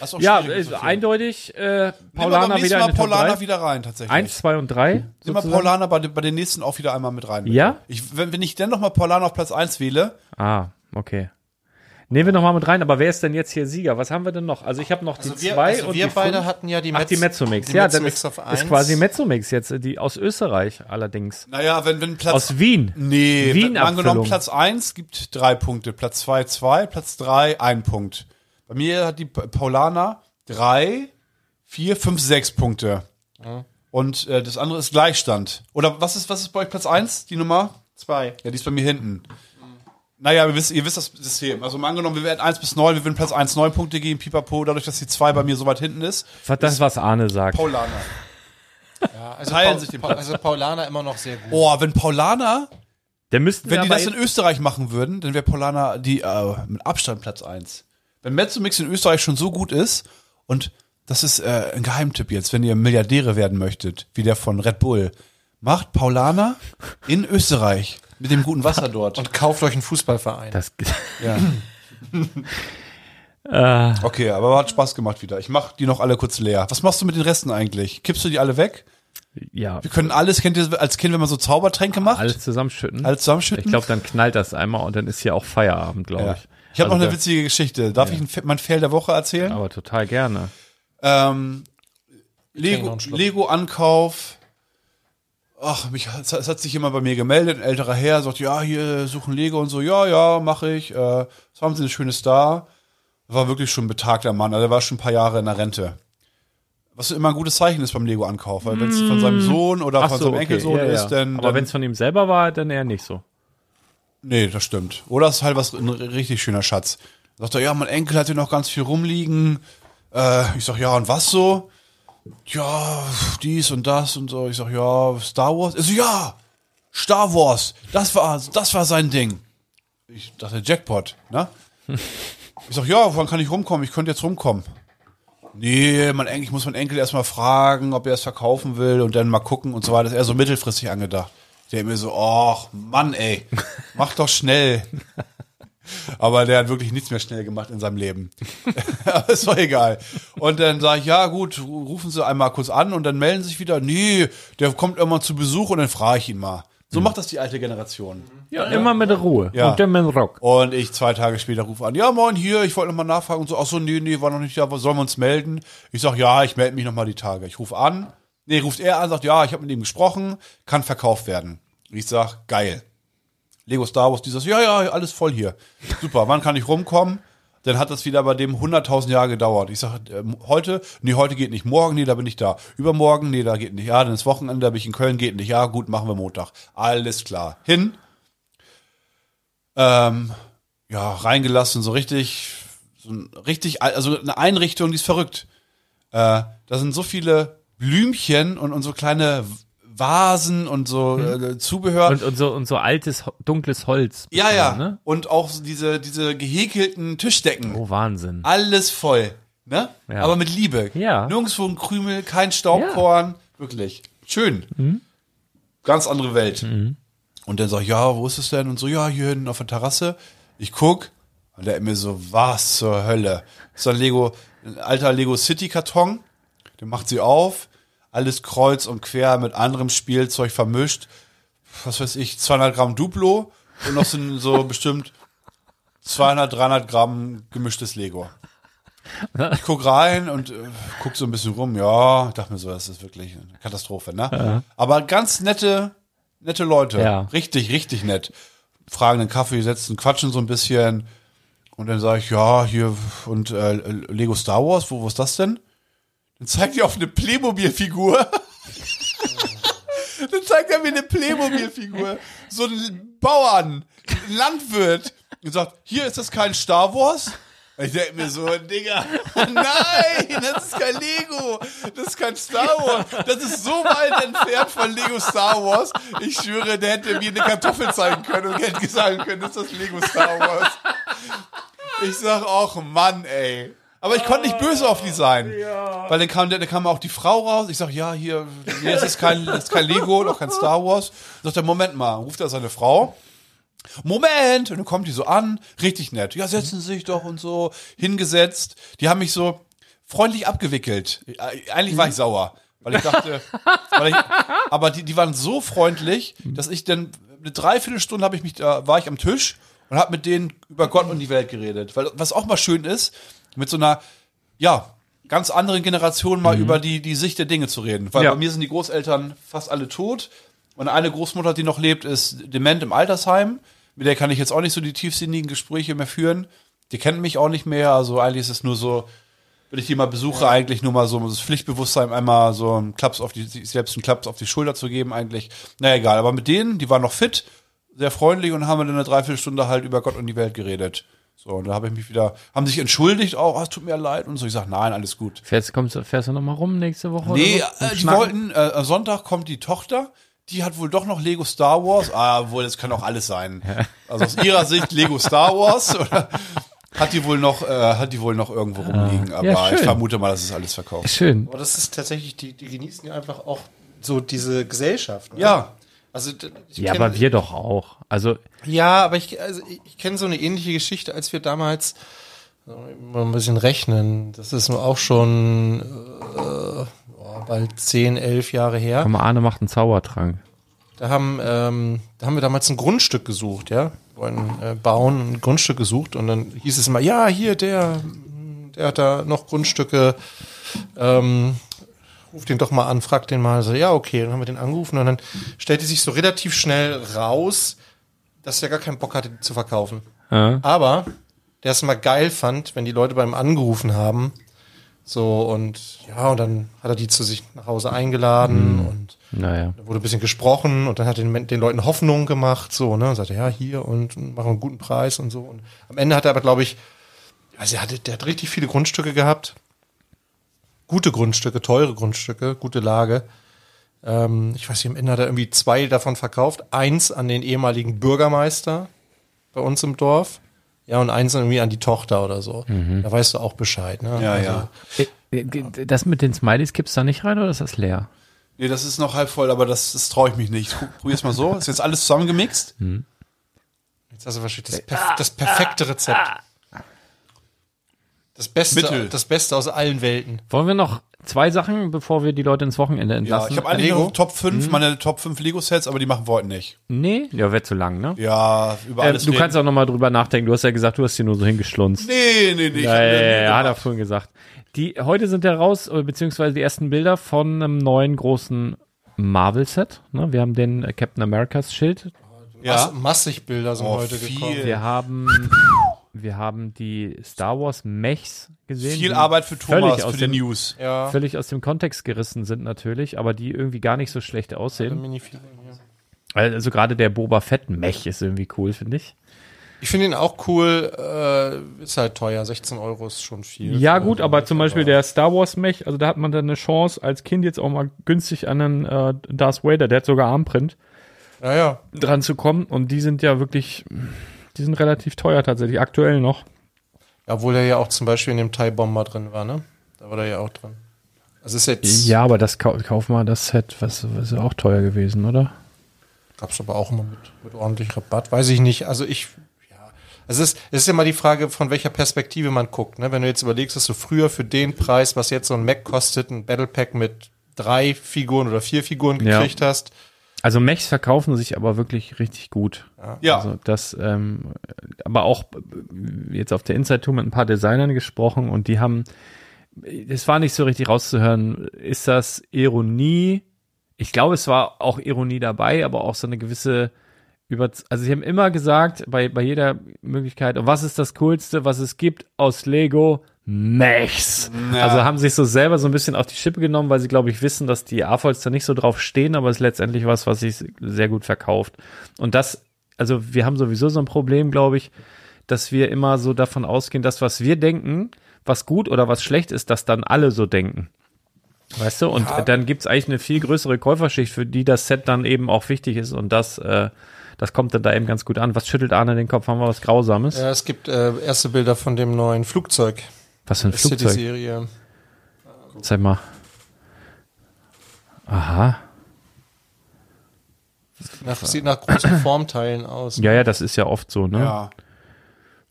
Ist Ja, viel. eindeutig äh, nächsten wieder Mal 3. wieder rein, tatsächlich. Eins, zwei und drei. Nehmen wir sozusagen. Paulaner bei, den- bei den nächsten auch wieder einmal mit rein. bitte. Ja? Ich, wenn, wenn ich dann nochmal Paulaner auf Platz 1 wähle, Ah, okay. Nehmen wir nochmal mit rein, aber wer ist denn jetzt hier Sieger? Was haben wir denn noch? Also ich habe noch Also die wir, zwei also und wir die beide fünf. hatten ja die, Ach, die Mezzomix. die Ja, dann Mezzomix ist, auf eins. ist quasi Mezzomix jetzt, äh, die aus Österreich allerdings. naja, wenn, wenn Platz. Aus Wien. nee, Wien wenn, angenommen. Platz 1 gibt drei Punkte, Platz 2 zwei, Platz 3 ein Punkt. Bei mir hat die Pa- Paulaner drei, vier, fünf, sechs Punkte. Und äh, das andere ist Gleichstand. Oder was ist, was ist bei euch Platz 1, die Nummer? Zwei. Ja, die ist bei mir hinten. Naja, ihr wisst, ihr wisst das System. Also mal angenommen, wir werden 1 bis 9, wir würden Platz 1 9 Punkte geben, pipapo, dadurch, dass die 2 bei mir so weit hinten ist. Was das, was Arne sagt. Paulaner. Ja, also, Teilen Paul, sich den Platz. also Paulaner immer noch sehr gut. Oh, wenn Paulaner, Der müssten wenn die das in Österreich machen würden, dann wäre Paulaner die äh, mit Abstand Platz 1. Wenn Mezzomix in Österreich schon so gut ist und das ist äh, ein Geheimtipp jetzt, wenn ihr Milliardäre werden möchtet, wie der von Red Bull, macht Paulaner in Österreich mit dem guten Wasser dort. Und kauft euch einen Fußballverein. das, Ja. [LAUGHS] [LAUGHS] Okay, aber hat Spaß gemacht wieder. Ich mach die noch alle kurz leer. Was machst du mit den Resten eigentlich? Kippst du die alle weg? ja, Wir können alles, kennt ihr als Kind, wenn man so Zaubertränke macht? alles zusammenschütten. Alles zusammenschütten? Ich glaube, dann knallt das einmal und dann ist hier auch Feierabend, glaube ja. ich. Ich habe Also noch eine witzige Geschichte. Darf ich ein, Fe- mein Fail der Woche erzählen? Aber total gerne. Ähm, Lego. Lego-Ankauf. Ach, mich, es, es hat sich jemand bei mir gemeldet, ein älterer Herr, sagt, ja, hier suchen Lego und so, ja, ja, mache ich. Äh, was haben Sie ein schönes da? War wirklich schon ein betagter Mann, also er war schon ein paar Jahre in der Rente. Was immer ein gutes Zeichen ist beim Lego-Ankauf, weil wenn es von seinem Sohn oder Mm. Ach von so, seinem okay. Enkelsohn ja, ja. ist, dann. Aber wenn es von ihm selber war, dann eher nicht so. Nee, das stimmt. Oder es ist halt was ein richtig schöner Schatz. Sagt er, ja, mein Enkel hat hier noch ganz viel rumliegen. Äh, ich sag, ja, und was so? Ja, dies und das und so. Ich sag, ja, Star Wars. Er so, ja, Star Wars. Das war, das war sein Ding. Ich dachte, Jackpot, ne? [LAUGHS] Ich sag, ja, wann kann ich rumkommen? Ich könnte jetzt rumkommen. Nee, mein Enkel, ich muss meinen Enkel erstmal fragen, ob er es verkaufen will und dann mal gucken und so weiter. Das ist eher so mittelfristig angedacht. Der mir so, ach, Mann, ey, mach doch schnell. [LAUGHS] Aber der hat wirklich nichts mehr schnell gemacht in seinem Leben. [LAUGHS] Aber ist doch egal. Und dann sage ich, ja gut, rufen Sie einmal kurz an und dann melden Sie sich wieder. Nee, der kommt immer zu Besuch und dann frage ich ihn mal. So macht das die alte Generation. Ja, immer mit Ruhe. Ja. Und dann mit Rock. Und ich zwei Tage später rufe an, ja moin hier, ich wollte nochmal nachfragen und so, ach so, nee, nee, war noch nicht da, sollen wir uns melden? Ich sag, ja, ich melde mich nochmal die Tage. Ich rufe an, nee, ruft er an, sagt, ja, ich habe mit ihm gesprochen, kann verkauft werden. Ich sag, geil. Lego Star Wars, dieses, ja, ja, alles voll hier. Super, wann kann ich rumkommen? Dann hat das wieder bei dem 100.000 Jahre gedauert. Ich sag, ähm, heute, nee, heute geht nicht. Morgen, nee, da bin ich da. Übermorgen, nee, da geht nicht. Ja, dann ist Wochenende, da bin ich in Köln, geht nicht. Ja, gut, machen wir Montag. Alles klar. Hin, ähm, ja, reingelassen, so richtig, so ein richtig, al- also eine Einrichtung, die ist verrückt. Äh, da sind so viele Blümchen und, und so kleine Vasen und so äh, Zubehör. Und, und, so, und so altes, dunkles Holz. ja, ja. Ne? Und auch diese, diese gehäkelten Tischdecken. Oh, Wahnsinn. Alles voll. Ne? Ja. Aber mit Liebe. Ja. Nirgendwo ein Krümel, kein Staubkorn. Wirklich. Schön. Mhm. Ganz andere Welt. Und dann sag ich, ja, wo ist es denn? Und so, ja, hier hinten auf der Terrasse. Ich guck. Und der mir so, was zur Hölle? Das ist ein Lego, ein alter Lego City Karton. Den macht sie auf. Alles kreuz und quer mit anderem Spielzeug vermischt. Was weiß ich, 200 Gramm Duplo. Und noch sind so bestimmt 200, 300 Gramm gemischtes Lego. Ich guck rein und äh, guck so ein bisschen rum. Ja, dachte mir so, das ist wirklich eine Katastrophe, ne? Aber ganz nette, nette Leute. Ja. Richtig, richtig nett. Fragen den Kaffee, setzen, quatschen so ein bisschen. Und dann sage ich, ja, hier, und äh, Lego Star Wars, wo, wo ist das denn? Dann zeigt die auf eine Playmobil-Figur. [LAUGHS] dann zeigt er mir eine Playmobil-Figur. So ein Bauern, Landwirt. Und sagt, hier ist das kein Star Wars? Ich denke mir so, Digga, nein, das ist kein Lego, das ist kein Star Wars, das ist so weit entfernt von Lego Star Wars. Ich schwöre, der hätte mir eine Kartoffel zeigen können und hätte sagen können, das ist das Lego Star Wars. Ich sag auch, Mann, ey. Aber ich konnte nicht böse auf die sein. Weil dann kam, dann kam auch die Frau raus. Ich sag, ja, hier, nee, das ist kein, das ist kein Lego, noch kein Star Wars. Sagt er, Moment mal, ruft er seine Frau. Moment! Und dann kommt die so an, richtig nett. Ja, setzen Sie sich doch und so, hingesetzt. Die haben mich so freundlich abgewickelt. Eigentlich war ich sauer, weil ich dachte, weil ich, aber die, die waren so freundlich, dass ich dann eine Dreiviertelstunde habe ich mich, da war ich am Tisch und habe mit denen über Gott und die Welt geredet. Weil was auch mal schön ist, mit so einer, ja, ganz anderen Generation mal über die, die Sicht der Dinge zu reden. Weil Ja. bei mir sind die Großeltern fast alle tot. Und eine Großmutter, die noch lebt, ist dement im Altersheim. Mit der kann ich jetzt auch nicht so die tiefsinnigen Gespräche mehr führen. Die kennt mich auch nicht mehr. Also eigentlich ist es nur so, wenn ich die mal besuche, eigentlich nur mal so um das Pflichtbewusstsein einmal so einen Klaps auf die, sich selbst einen Klaps auf die Schulter zu geben eigentlich. Naja, egal. Aber mit denen, die waren noch fit, sehr freundlich und haben dann eine Dreiviertelstunde halt über Gott und die Welt geredet. So, und da habe ich mich wieder, haben sich entschuldigt auch, ah, es tut mir leid und so. Ich sag, nein, alles gut. Fährst, kommst, du- fährst du noch mal rum nächste Woche? Nee, oder so? äh, die Schnacken? wollten, äh, am Sonntag kommt die Tochter, die hat wohl doch noch Lego Star Wars. Ah, wohl, das kann auch alles sein. Also aus ihrer Sicht Lego Star Wars [LAUGHS] oder hat die wohl noch, äh, hat die wohl noch irgendwo rumliegen. Aber ja, ich vermute mal, das ist alles verkauft. Schön. Aber das ist tatsächlich, die, die genießen ja einfach auch so diese Gesellschaft. Ne? Ja. Also Ja, kenn- aber wir doch auch. Also, Ja, aber ich, also ich, kenne so eine ähnliche Geschichte, als wir damals mal ein bisschen rechnen. Das ist nur auch schon äh, bald 10, 11 Jahre her. komm, Arne macht einen Zaubertrank. Da haben, ähm, da haben wir damals ein Grundstück gesucht, ja. Wollen äh, bauen, ein Grundstück gesucht und dann hieß es immer, ja, hier, der, der hat da noch Grundstücke, ähm, ruf den doch mal an, frag den mal. So, ja, okay, dann haben wir den angerufen und dann stellte sich so relativ schnell raus, dass er gar keinen Bock hatte, die zu verkaufen. Ja. Aber der es mal geil fand, wenn die Leute beim angerufen haben. So und ja, und dann hat er die zu sich nach Hause eingeladen und Naja. da wurde ein bisschen gesprochen und dann hat den, den Leuten Hoffnung gemacht, so, ne, und sagte, ja, hier und machen einen guten Preis und so. Und am Ende hat er aber, glaube ich, also er hatte, der hat richtig viele Grundstücke gehabt. Gute Grundstücke, teure Grundstücke, gute Lage. Ähm, ich weiß nicht, am Ende hat er irgendwie zwei davon verkauft. Eins an den ehemaligen Bürgermeister bei uns im Dorf. Ja, und eins irgendwie an die Tochter oder so. Da weißt du auch Bescheid, ne? Ja, also, ja. Äh, Das mit den Smileys kippst da nicht rein oder ist das leer? Nee, das ist noch halb voll, aber das, das traue ich mich nicht. Ich probier's mal so. Ist jetzt alles zusammengemixt. Jetzt hast du wahrscheinlich das, perf das perfekte Rezept. Das Beste, Mittel. das Beste aus allen Welten. Wollen wir noch zwei Sachen, bevor wir die Leute ins Wochenende Ja, entlassen? ich habe eigentlich Lego? noch Top 5, meine Top 5 Lego-Sets, aber die machen wir heute nicht. Nee, ja, wäre zu lang, ne? Ja, über Ähm, alles du reden. kannst auch noch mal drüber nachdenken. Du hast ja gesagt, du hast hier nur so hingeschlunzt. Nee, nee, nee. ich Ja, ja, ja, ja, hat er vorhin gesagt. Die, heute sind ja raus, äh, beziehungsweise die ersten Bilder von einem neuen großen Marvel-Set. Ne? Wir haben den äh, Captain Americas Schild. Ja. Mass massig Bilder sind Oh, heute viel. gekommen. Wir haben, [LAUGHS] wir haben die Star Wars Mechs gesehen. Viel Arbeit für Thomas, aus für die dem, News. Ja, Völlig aus dem Kontext gerissen sind natürlich, aber die irgendwie gar nicht so schlecht aussehen. Ja. Also gerade der Boba Fett Mech ist irgendwie cool, finde ich. Ich finde ihn auch cool, äh, ist halt teuer, 16 Euro ist schon viel. Ja, gut, aber zum Beispiel der Star Wars Mech, also da hat man dann eine Chance, als Kind jetzt auch mal günstig an einen äh, Darth Vader, der hat sogar Armprint, Ja, ja. dran zu kommen. Und die sind ja wirklich, die sind relativ teuer tatsächlich, aktuell noch. Obwohl er ja auch zum Beispiel in dem Thai Bomber drin war, ne? Da war der ja auch drin. Also ist jetzt, Ja, aber das kau kauf mal das Set, was, was ist ja auch teuer gewesen, oder? gab's aber auch immer mit, mit ordentlich Rabatt. Weiß ich nicht. Also ich, ja. Es ist, es ist immer die Frage, von welcher Perspektive man guckt. Ne? Wenn du jetzt überlegst, dass du früher für den Preis, was jetzt so ein Mac kostet, ein Battle Pack mit drei Figuren oder vier Figuren Ja. gekriegt hast. Also Mechs verkaufen sich aber wirklich richtig gut. Ja. Also das, ähm, aber auch äh, jetzt auf der Inside Tour mit ein paar Designern gesprochen und die haben, es war nicht so richtig rauszuhören, ist das Ironie? Ich glaube, es war auch Ironie dabei, aber auch so eine gewisse über, also sie haben immer gesagt, bei, bei jeder Möglichkeit, und was ist das Coolste, was es gibt aus Lego? Mechs. Ja. Also haben sich so selber so ein bisschen auf die Schippe genommen, weil sie, glaube ich, wissen, dass die AFOLs da nicht so drauf stehen, aber es ist letztendlich was, was sich sehr gut verkauft. Und das, also wir haben sowieso so ein Problem, glaube ich, dass wir immer so davon ausgehen, dass was wir denken, was gut oder was schlecht ist, dass dann alle so denken. Weißt du? Und dann gibt's eigentlich eine viel größere Käuferschicht, für die das Set dann eben auch wichtig ist und das, äh, das kommt dann da eben ganz gut an. Was schüttelt Arne den Kopf? Haben wir was Grausames? Ja, es gibt äh, erste Bilder von dem neuen Flugzeug. Was für ein Flugzeug? City-Serie. Zeig mal. Aha. Nach, sieht nach großen Formteilen aus. Ja, ja, das ist ja oft so, ne? Ja.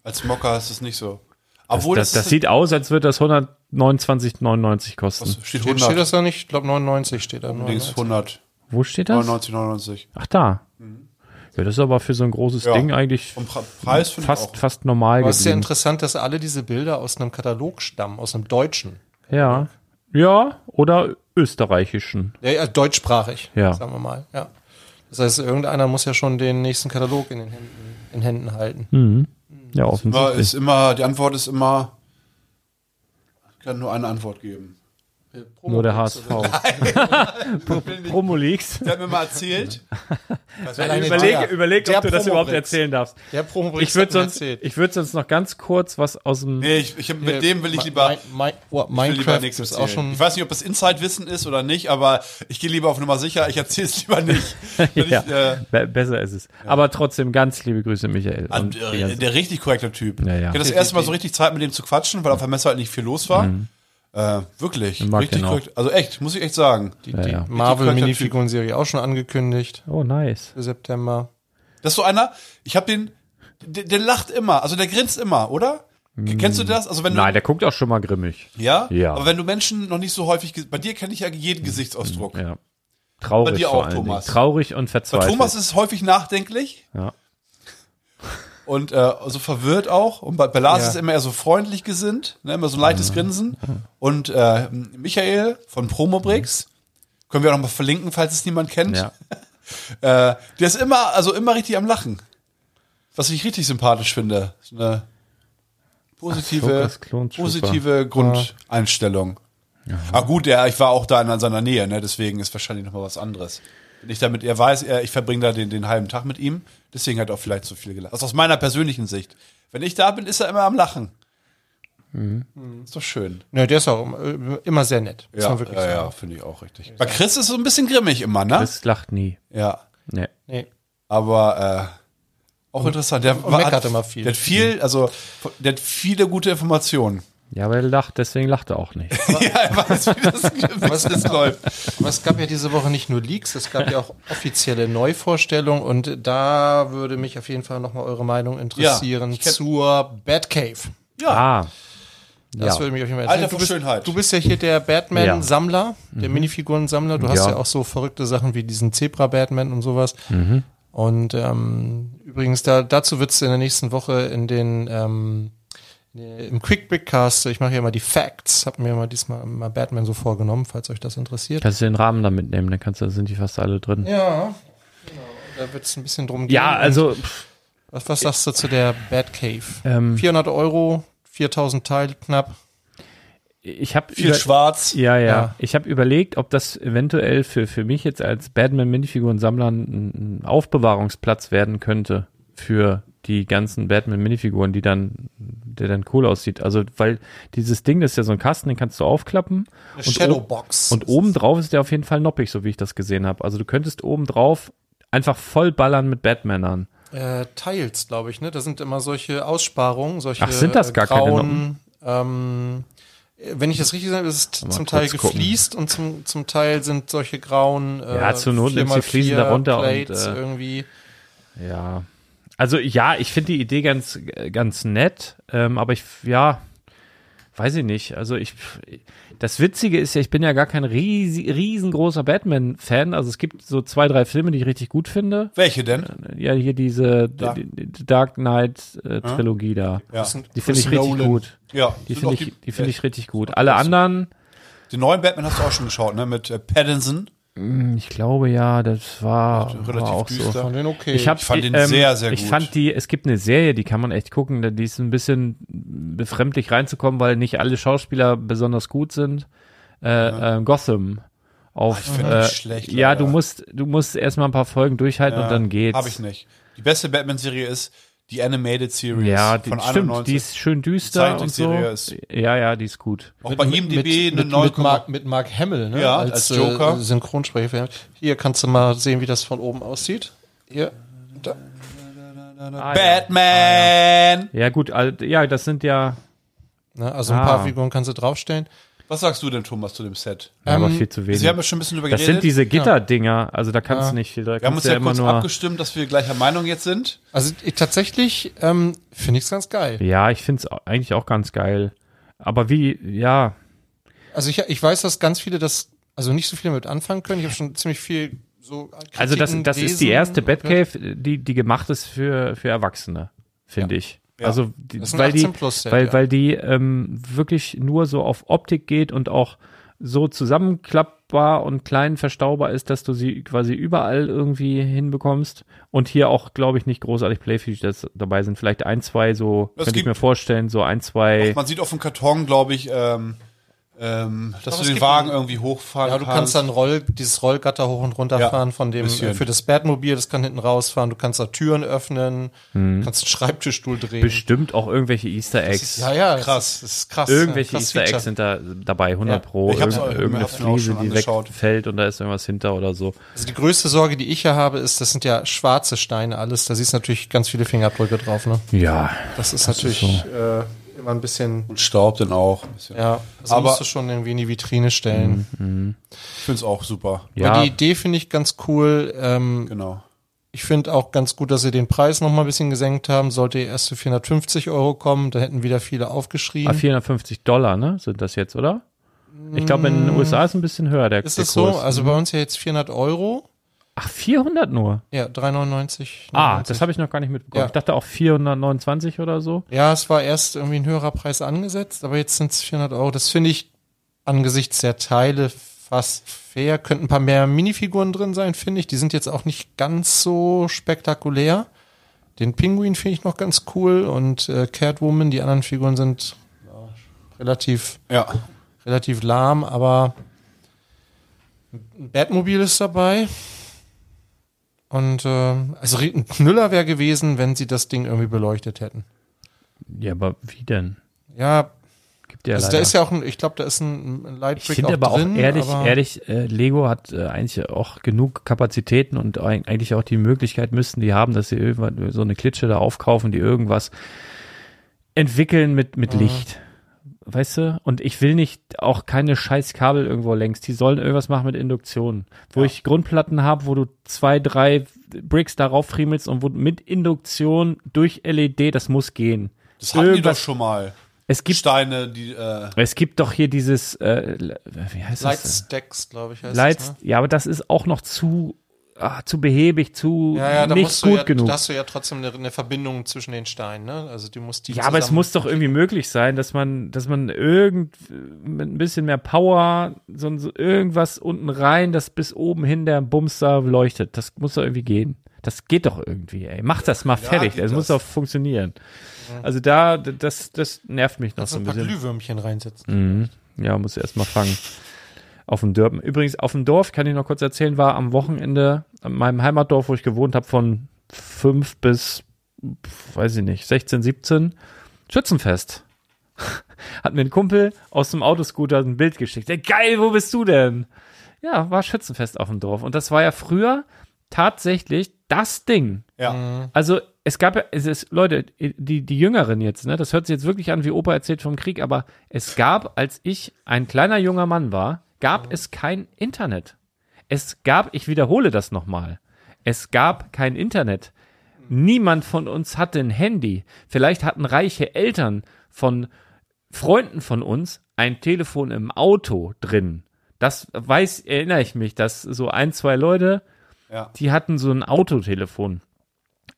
Als Mocker ist es nicht so. Das, Obwohl das, das sieht aus, als würde das 129,99 kosten. was, steht Steht, 100. steht das da nicht? Ich glaube 99 steht da. Links 99. 100. Wo steht das? 99, 99. Ach, da. Ja, das ist aber für so ein großes Ja. Ding eigentlich Preis fast, auch. fast normal Aber es ist ja geblieben. interessant, dass alle diese Bilder aus einem Katalog stammen, aus einem deutschen. Ja. Ja, oder österreichischen. Ja, ja deutschsprachig, Ja. sagen wir mal. Ja. Das heißt, irgendeiner muss ja schon den nächsten Katalog in den Händen, in Händen halten. Mhm. Ja, offensichtlich. ist immer, die Antwort ist immer, ich kann nur eine Antwort geben. Nur der HSV. Promoleaks. Der hat mir mal erzählt, Überleg, überleg ob du das überhaupt erzählen darfst. Der Promo Ich würde sonst, ich würde sonst noch ganz kurz was aus dem. nee, ich, ich, mit dem will ich lieber, Mein, mein, oh, ich will lieber Minecraft nichts ist auch schon. ich weiß nicht, ob das Inside-Wissen ist oder nicht, aber ich gehe lieber auf Nummer sicher, ich erzähle es lieber nicht. [LAUGHS] Ja, ich, äh, be- besser ist es. Aber trotzdem ganz liebe Grüße, Michael. Also, Und die äh, der richtig korrekte Typ. Ja, ja. Ich hatte das erste Mal so richtig Zeit, mit dem zu quatschen, weil auf der Messe halt nicht viel los war. Äh, wirklich. Richtig korrekt. Also echt, muss ich echt sagen. Die, Ja, die ja. Marvel-Minifiguren-Serie auch schon angekündigt oh, nice. für September. Das ist so einer, ich hab den, der, der lacht immer, also der grinst immer, oder? Kennst du das? Also wenn du, Nein, der guckt auch schon mal grimmig. ja? Ja. Aber wenn du Menschen noch nicht so häufig, bei dir kenne ich ja jeden Gesichtsausdruck. Ja. Traurig Bei dir vor auch, allen Dingen. Thomas. Traurig und Bei verzweifelt. Thomas ist häufig nachdenklich ja. Und äh, so verwirrt auch. Und bei, bei Lars Ja. ist er immer eher so freundlich gesinnt, ne? immer so ein leichtes Grinsen. Und äh, Michael von Promobrix, können wir auch noch mal verlinken, falls es niemand kennt. ja. [LAUGHS] Äh, der ist immer, also immer richtig am Lachen. Was ich richtig sympathisch finde. So eine positive, Klontrooper. positive Grundeinstellung. Ah gut, der, ich war auch da in seiner Nähe, ne? deswegen ist wahrscheinlich noch mal was anderes. Ich damit, er weiß, er, ich verbringe da den, den halben Tag mit ihm, deswegen hat er auch vielleicht so viel gelacht. Also aus meiner persönlichen Sicht. Wenn ich da bin, ist er immer am Lachen. Mhm. Ist doch schön. Ja, der ist auch immer, sehr nett. Muss Ja, ja, ja finde ich auch richtig. Bei Chris ist so ein bisschen grimmig immer, ne? Das lacht nie. Ja. Nee. Nee. Aber äh, auch interessant. Der war- meckert hat, immer viel. Der hat viel, also der hat viele gute Informationen. Ja, aber er lacht, deswegen lacht er auch nicht. [LAUGHS] ja, er weiß, wie das, wie das läuft. Aber es gab ja diese Woche nicht nur Leaks, es gab ja auch offizielle Neuvorstellungen und da würde mich auf jeden Fall nochmal eure Meinung interessieren ich kenn- zur Batcave. Ja, Ah. Das Ja. würde mich auf jeden Fall Alter Du bist, Schönheit. du bist ja hier der Batman-Sammler, der Minifiguren-Sammler. Du hast Ja. ja. auch so verrückte Sachen wie diesen Zebra-Batman und sowas. Und ähm, übrigens, da, dazu wird es in der nächsten Woche in den ähm, im Quick Brickcast, ich mache ja immer die Facts, habe mir mal diesmal mal Batman so vorgenommen, falls euch das interessiert. Kannst du den Rahmen da mitnehmen, dann kannst du, sind die fast alle drin. Ja, genau. Da wird es ein bisschen drum gehen. Ja, also, Was, was sagst du zu der Batcave? ähm, 400 Euro, 4000 Teile knapp. ich habe viel schwarz. Ja, ja. Ja. Ich habe überlegt, ob das eventuell für, für mich jetzt als Batman-Minifiguren-Sammler ein, ein Aufbewahrungsplatz werden könnte für die ganzen Batman-Minifiguren, die dann, der dann cool aussieht. Also, weil dieses Ding, das ist ja so ein Kasten, den kannst du aufklappen. Eine Und Shadowbox. Und oben drauf ist der auf jeden Fall noppig, so wie ich das gesehen habe. Also du könntest oben drauf einfach voll ballern mit Batmanern. äh, Tiles, glaube ich, ne? Da sind immer solche Aussparungen, solche Ach, sind das gar äh, keine grauen, ähm, äh, wenn ich das richtig sage, ist es zum Teil gucken. gefliest und zum, zum Teil sind solche grauen äh, Ja, zur Not nimmst du die 4x4 Fliesen darunter und, Plates äh, irgendwie. Ja. Also ja, ich finde die Idee ganz, ganz nett, ähm, aber ich, ja, weiß ich nicht. Also ich, das Witzige ist ja, ich bin ja gar kein riesengroßer Batman-Fan. Also es gibt so zwei, drei Filme, die ich richtig gut finde. Welche denn? Ja, hier diese Dark- die, die Dark Knight-Trilogie da. Ja, Die finde ich richtig Nolan. gut. ja Die finde ich, die finde ich richtig gut. Alle anderen, Den neuen Batman hast du auch schon geschaut, ne? Mit äh, Pattinson. Ich glaube ja, das war, Relativ war auch düster. so. Fand den okay. Ich, hab, Ich fand den ähm, sehr, sehr Ich gut. fand die, es gibt eine Serie, die kann man echt gucken, die ist ein bisschen befremdlich reinzukommen, weil nicht alle Schauspieler besonders gut sind. Äh, ähm, Gotham. Auf, Ich find die äh, schlecht, ja, leider. du musst, du musst erstmal ein paar Folgen durchhalten und dann geht's. Habe ich nicht. Die beste Batman-Serie ist die Animated Series Ja, die, von stimmt, 91. die ist schön düster und so. Ist- Ja, ja, die ist gut. Auch bei IMDb mit, eine mit, 9, mit, Mark, mit Mark Hamill, ne? Ja, als Joker. Äh, Synchronsprecher. Hier kannst du mal sehen, wie das von oben aussieht. Hier. Da. Ah, Batman! Ja, gut, also, ja, das sind ja, Ne? Also ein Ah. paar Figuren kannst du draufstellen. Was sagst du denn, Thomas, zu dem Set? ja aber Ähm, viel zu wenig. Sie haben ja schon ein bisschen Das geredet. sind diese Gitterdinger, also da kannst Ja. du nicht viel, wir haben uns ja ja immer kurz nur. abgestimmt, dass wir gleicher Meinung jetzt sind. Also ich, tatsächlich ähm, finde ich es ganz geil. Ja, ich find's eigentlich auch ganz geil. Aber wie, ja, Also ich, ich weiß, dass ganz viele das, also nicht so viele mit anfangen können. Ich habe schon ziemlich viel so also das, Kritiken das ist die erste Batcave, die, die gemacht ist für, für Erwachsene, finde ich. Ja. Also, die, Das ist ein weil die, 18 plus weil, ja. weil die ähm, wirklich nur so auf Optik geht und auch so zusammenklappbar und klein verstaubar ist, dass du sie quasi überall irgendwie hinbekommst. Und hier auch, glaube ich, nicht großartig Playfeatures dabei sind. Vielleicht ein, zwei so, könnte ich mir vorstellen, so ein, zwei. Man sieht auf dem Karton, glaube ich, ähm, ähm, dass Doch, du den Wagen einen- irgendwie hochfahren Ja, du kannst dann Roll, dieses Rollgatter hoch und runter Ja, fahren von dem, bisschen. äh, für das Batmobil, das kann hinten rausfahren. Du kannst da Türen öffnen, Mhm. kannst einen Schreibtischstuhl drehen. Bestimmt auch irgendwelche Easter Eggs. ja, ja, krass. Das ist krass. Irgendwelche krass Easter Eggs Feature. sind da dabei, 100 Ja. pro. Ich hab's auch- irgendeine hab's mir auch Fliese, schon die angeschaut. wegfällt und da ist irgendwas hinter oder so. Also die größte Sorge, die ich ja habe, ist, das sind ja schwarze Steine alles. Da siehst du natürlich ganz viele Fingerabdrücke drauf. Ne? Ja, Das ist natürlich äh, immer ein bisschen, Und Staub dann auch. ein bisschen. ja, also Aber- musst du schon irgendwie in die Vitrine stellen. Ich finde es auch super. ja. Aber die Idee finde ich ganz cool. Ähm, Genau. Ich finde auch ganz gut, dass sie den Preis noch mal ein bisschen gesenkt haben. Sollte erst für 450 Euro kommen, da hätten wieder viele aufgeschrien. Ah, 450 Dollar, ne? Sind das jetzt, oder? Ich glaube, in den USA ist ein bisschen höher der, ist der das so? Also bei uns ja jetzt 400 Euro. Ach, 400 nur? Ja, 3,99. Ah, das habe ich noch gar nicht mitbekommen. Ja. Ich dachte auch 429 oder so. Ja, es war erst irgendwie ein höherer Preis angesetzt, aber jetzt sind es 400 Euro. Das finde ich angesichts der Teile fast fair. Könnten ein paar mehr Minifiguren drin sein, finde ich. Die sind jetzt auch nicht ganz so spektakulär. Den Pinguin finde ich noch ganz cool und äh, Catwoman, die anderen Figuren sind relativ Ja. relativ lahm, aber ein Batmobil ist dabei. Und äh, also ein Knüller [LAUGHS] wäre gewesen, wenn sie das Ding irgendwie beleuchtet hätten. Ja, aber wie denn? Ja, Gibt ja also leider. da ist ja auch ein, ich glaube, da ist ein, ein ich finde aber drin. auch ehrlich, aber ehrlich, äh, Lego hat äh, eigentlich auch genug Kapazitäten und eig- eigentlich auch die Möglichkeit müssten die haben, dass sie irgendwann so eine Klitsche da aufkaufen, die irgendwas entwickeln mit, mit Licht. Weißt du? Und ich will nicht auch keine scheiß Kabel irgendwo längst. Die sollen irgendwas machen mit Induktion. Wo ich Grundplatten habe, wo du zwei, drei Bricks darauf friemelst und wo mit Induktion durch LED, das muss gehen. Das hatten die doch Irgendwas- schon mal. Es gibt, Steine, die, äh, es gibt doch hier dieses, äh, wie heißt das? Lightstacks, glaube ich, heißt Lights, das, ne? ja, aber das ist auch noch zu, ah, zu behäbig, zu Ja, ja, nicht musst du gut ja, genug. da hast du ja trotzdem eine, eine Verbindung zwischen den Steinen, ne? Also die muss die Ja, aber es muss doch irgendwie möglich sein, dass man, dass man irgend mit ein bisschen mehr Power so, so irgendwas unten rein, das bis oben hin der Bums da leuchtet. Das muss doch irgendwie gehen. Das geht doch irgendwie, ey. Mach das mal fertig. geht Es muss das. doch funktionieren. Also da, das, das nervt mich noch Kannst so du ein ein paar bisschen. Glühwürmchen reinsetzen. Mhm. Ja, muss erst mal fangen. Auf dem Dörpen. Übrigens, auf dem Dorf, kann ich noch kurz erzählen, war am Wochenende in meinem Heimatdorf, wo ich gewohnt habe, von fünf bis, pf, weiß ich nicht, 16, 17, Schützenfest. [LAUGHS] Hat mir ein Kumpel aus dem Autoscooter ein Bild geschickt. Ja, geil, wo bist du denn? Ja, war Schützenfest auf dem Dorf. Und das war ja früher tatsächlich das Ding. ja. Also es gab ja, es ist, Leute, die, die Jüngeren jetzt, ne, das hört sich jetzt wirklich an, wie Opa erzählt vom Krieg, aber es gab, als ich ein kleiner junger Mann war, gab es kein Internet. Es gab, ich wiederhole das nochmal, es gab kein Internet. Niemand von uns hatte ein Handy. Vielleicht hatten reiche Eltern von Freunden von uns ein Telefon im Auto drin. Das weiß, erinnere ich mich, dass so ein, zwei Leute, Ja. die hatten so ein Autotelefon.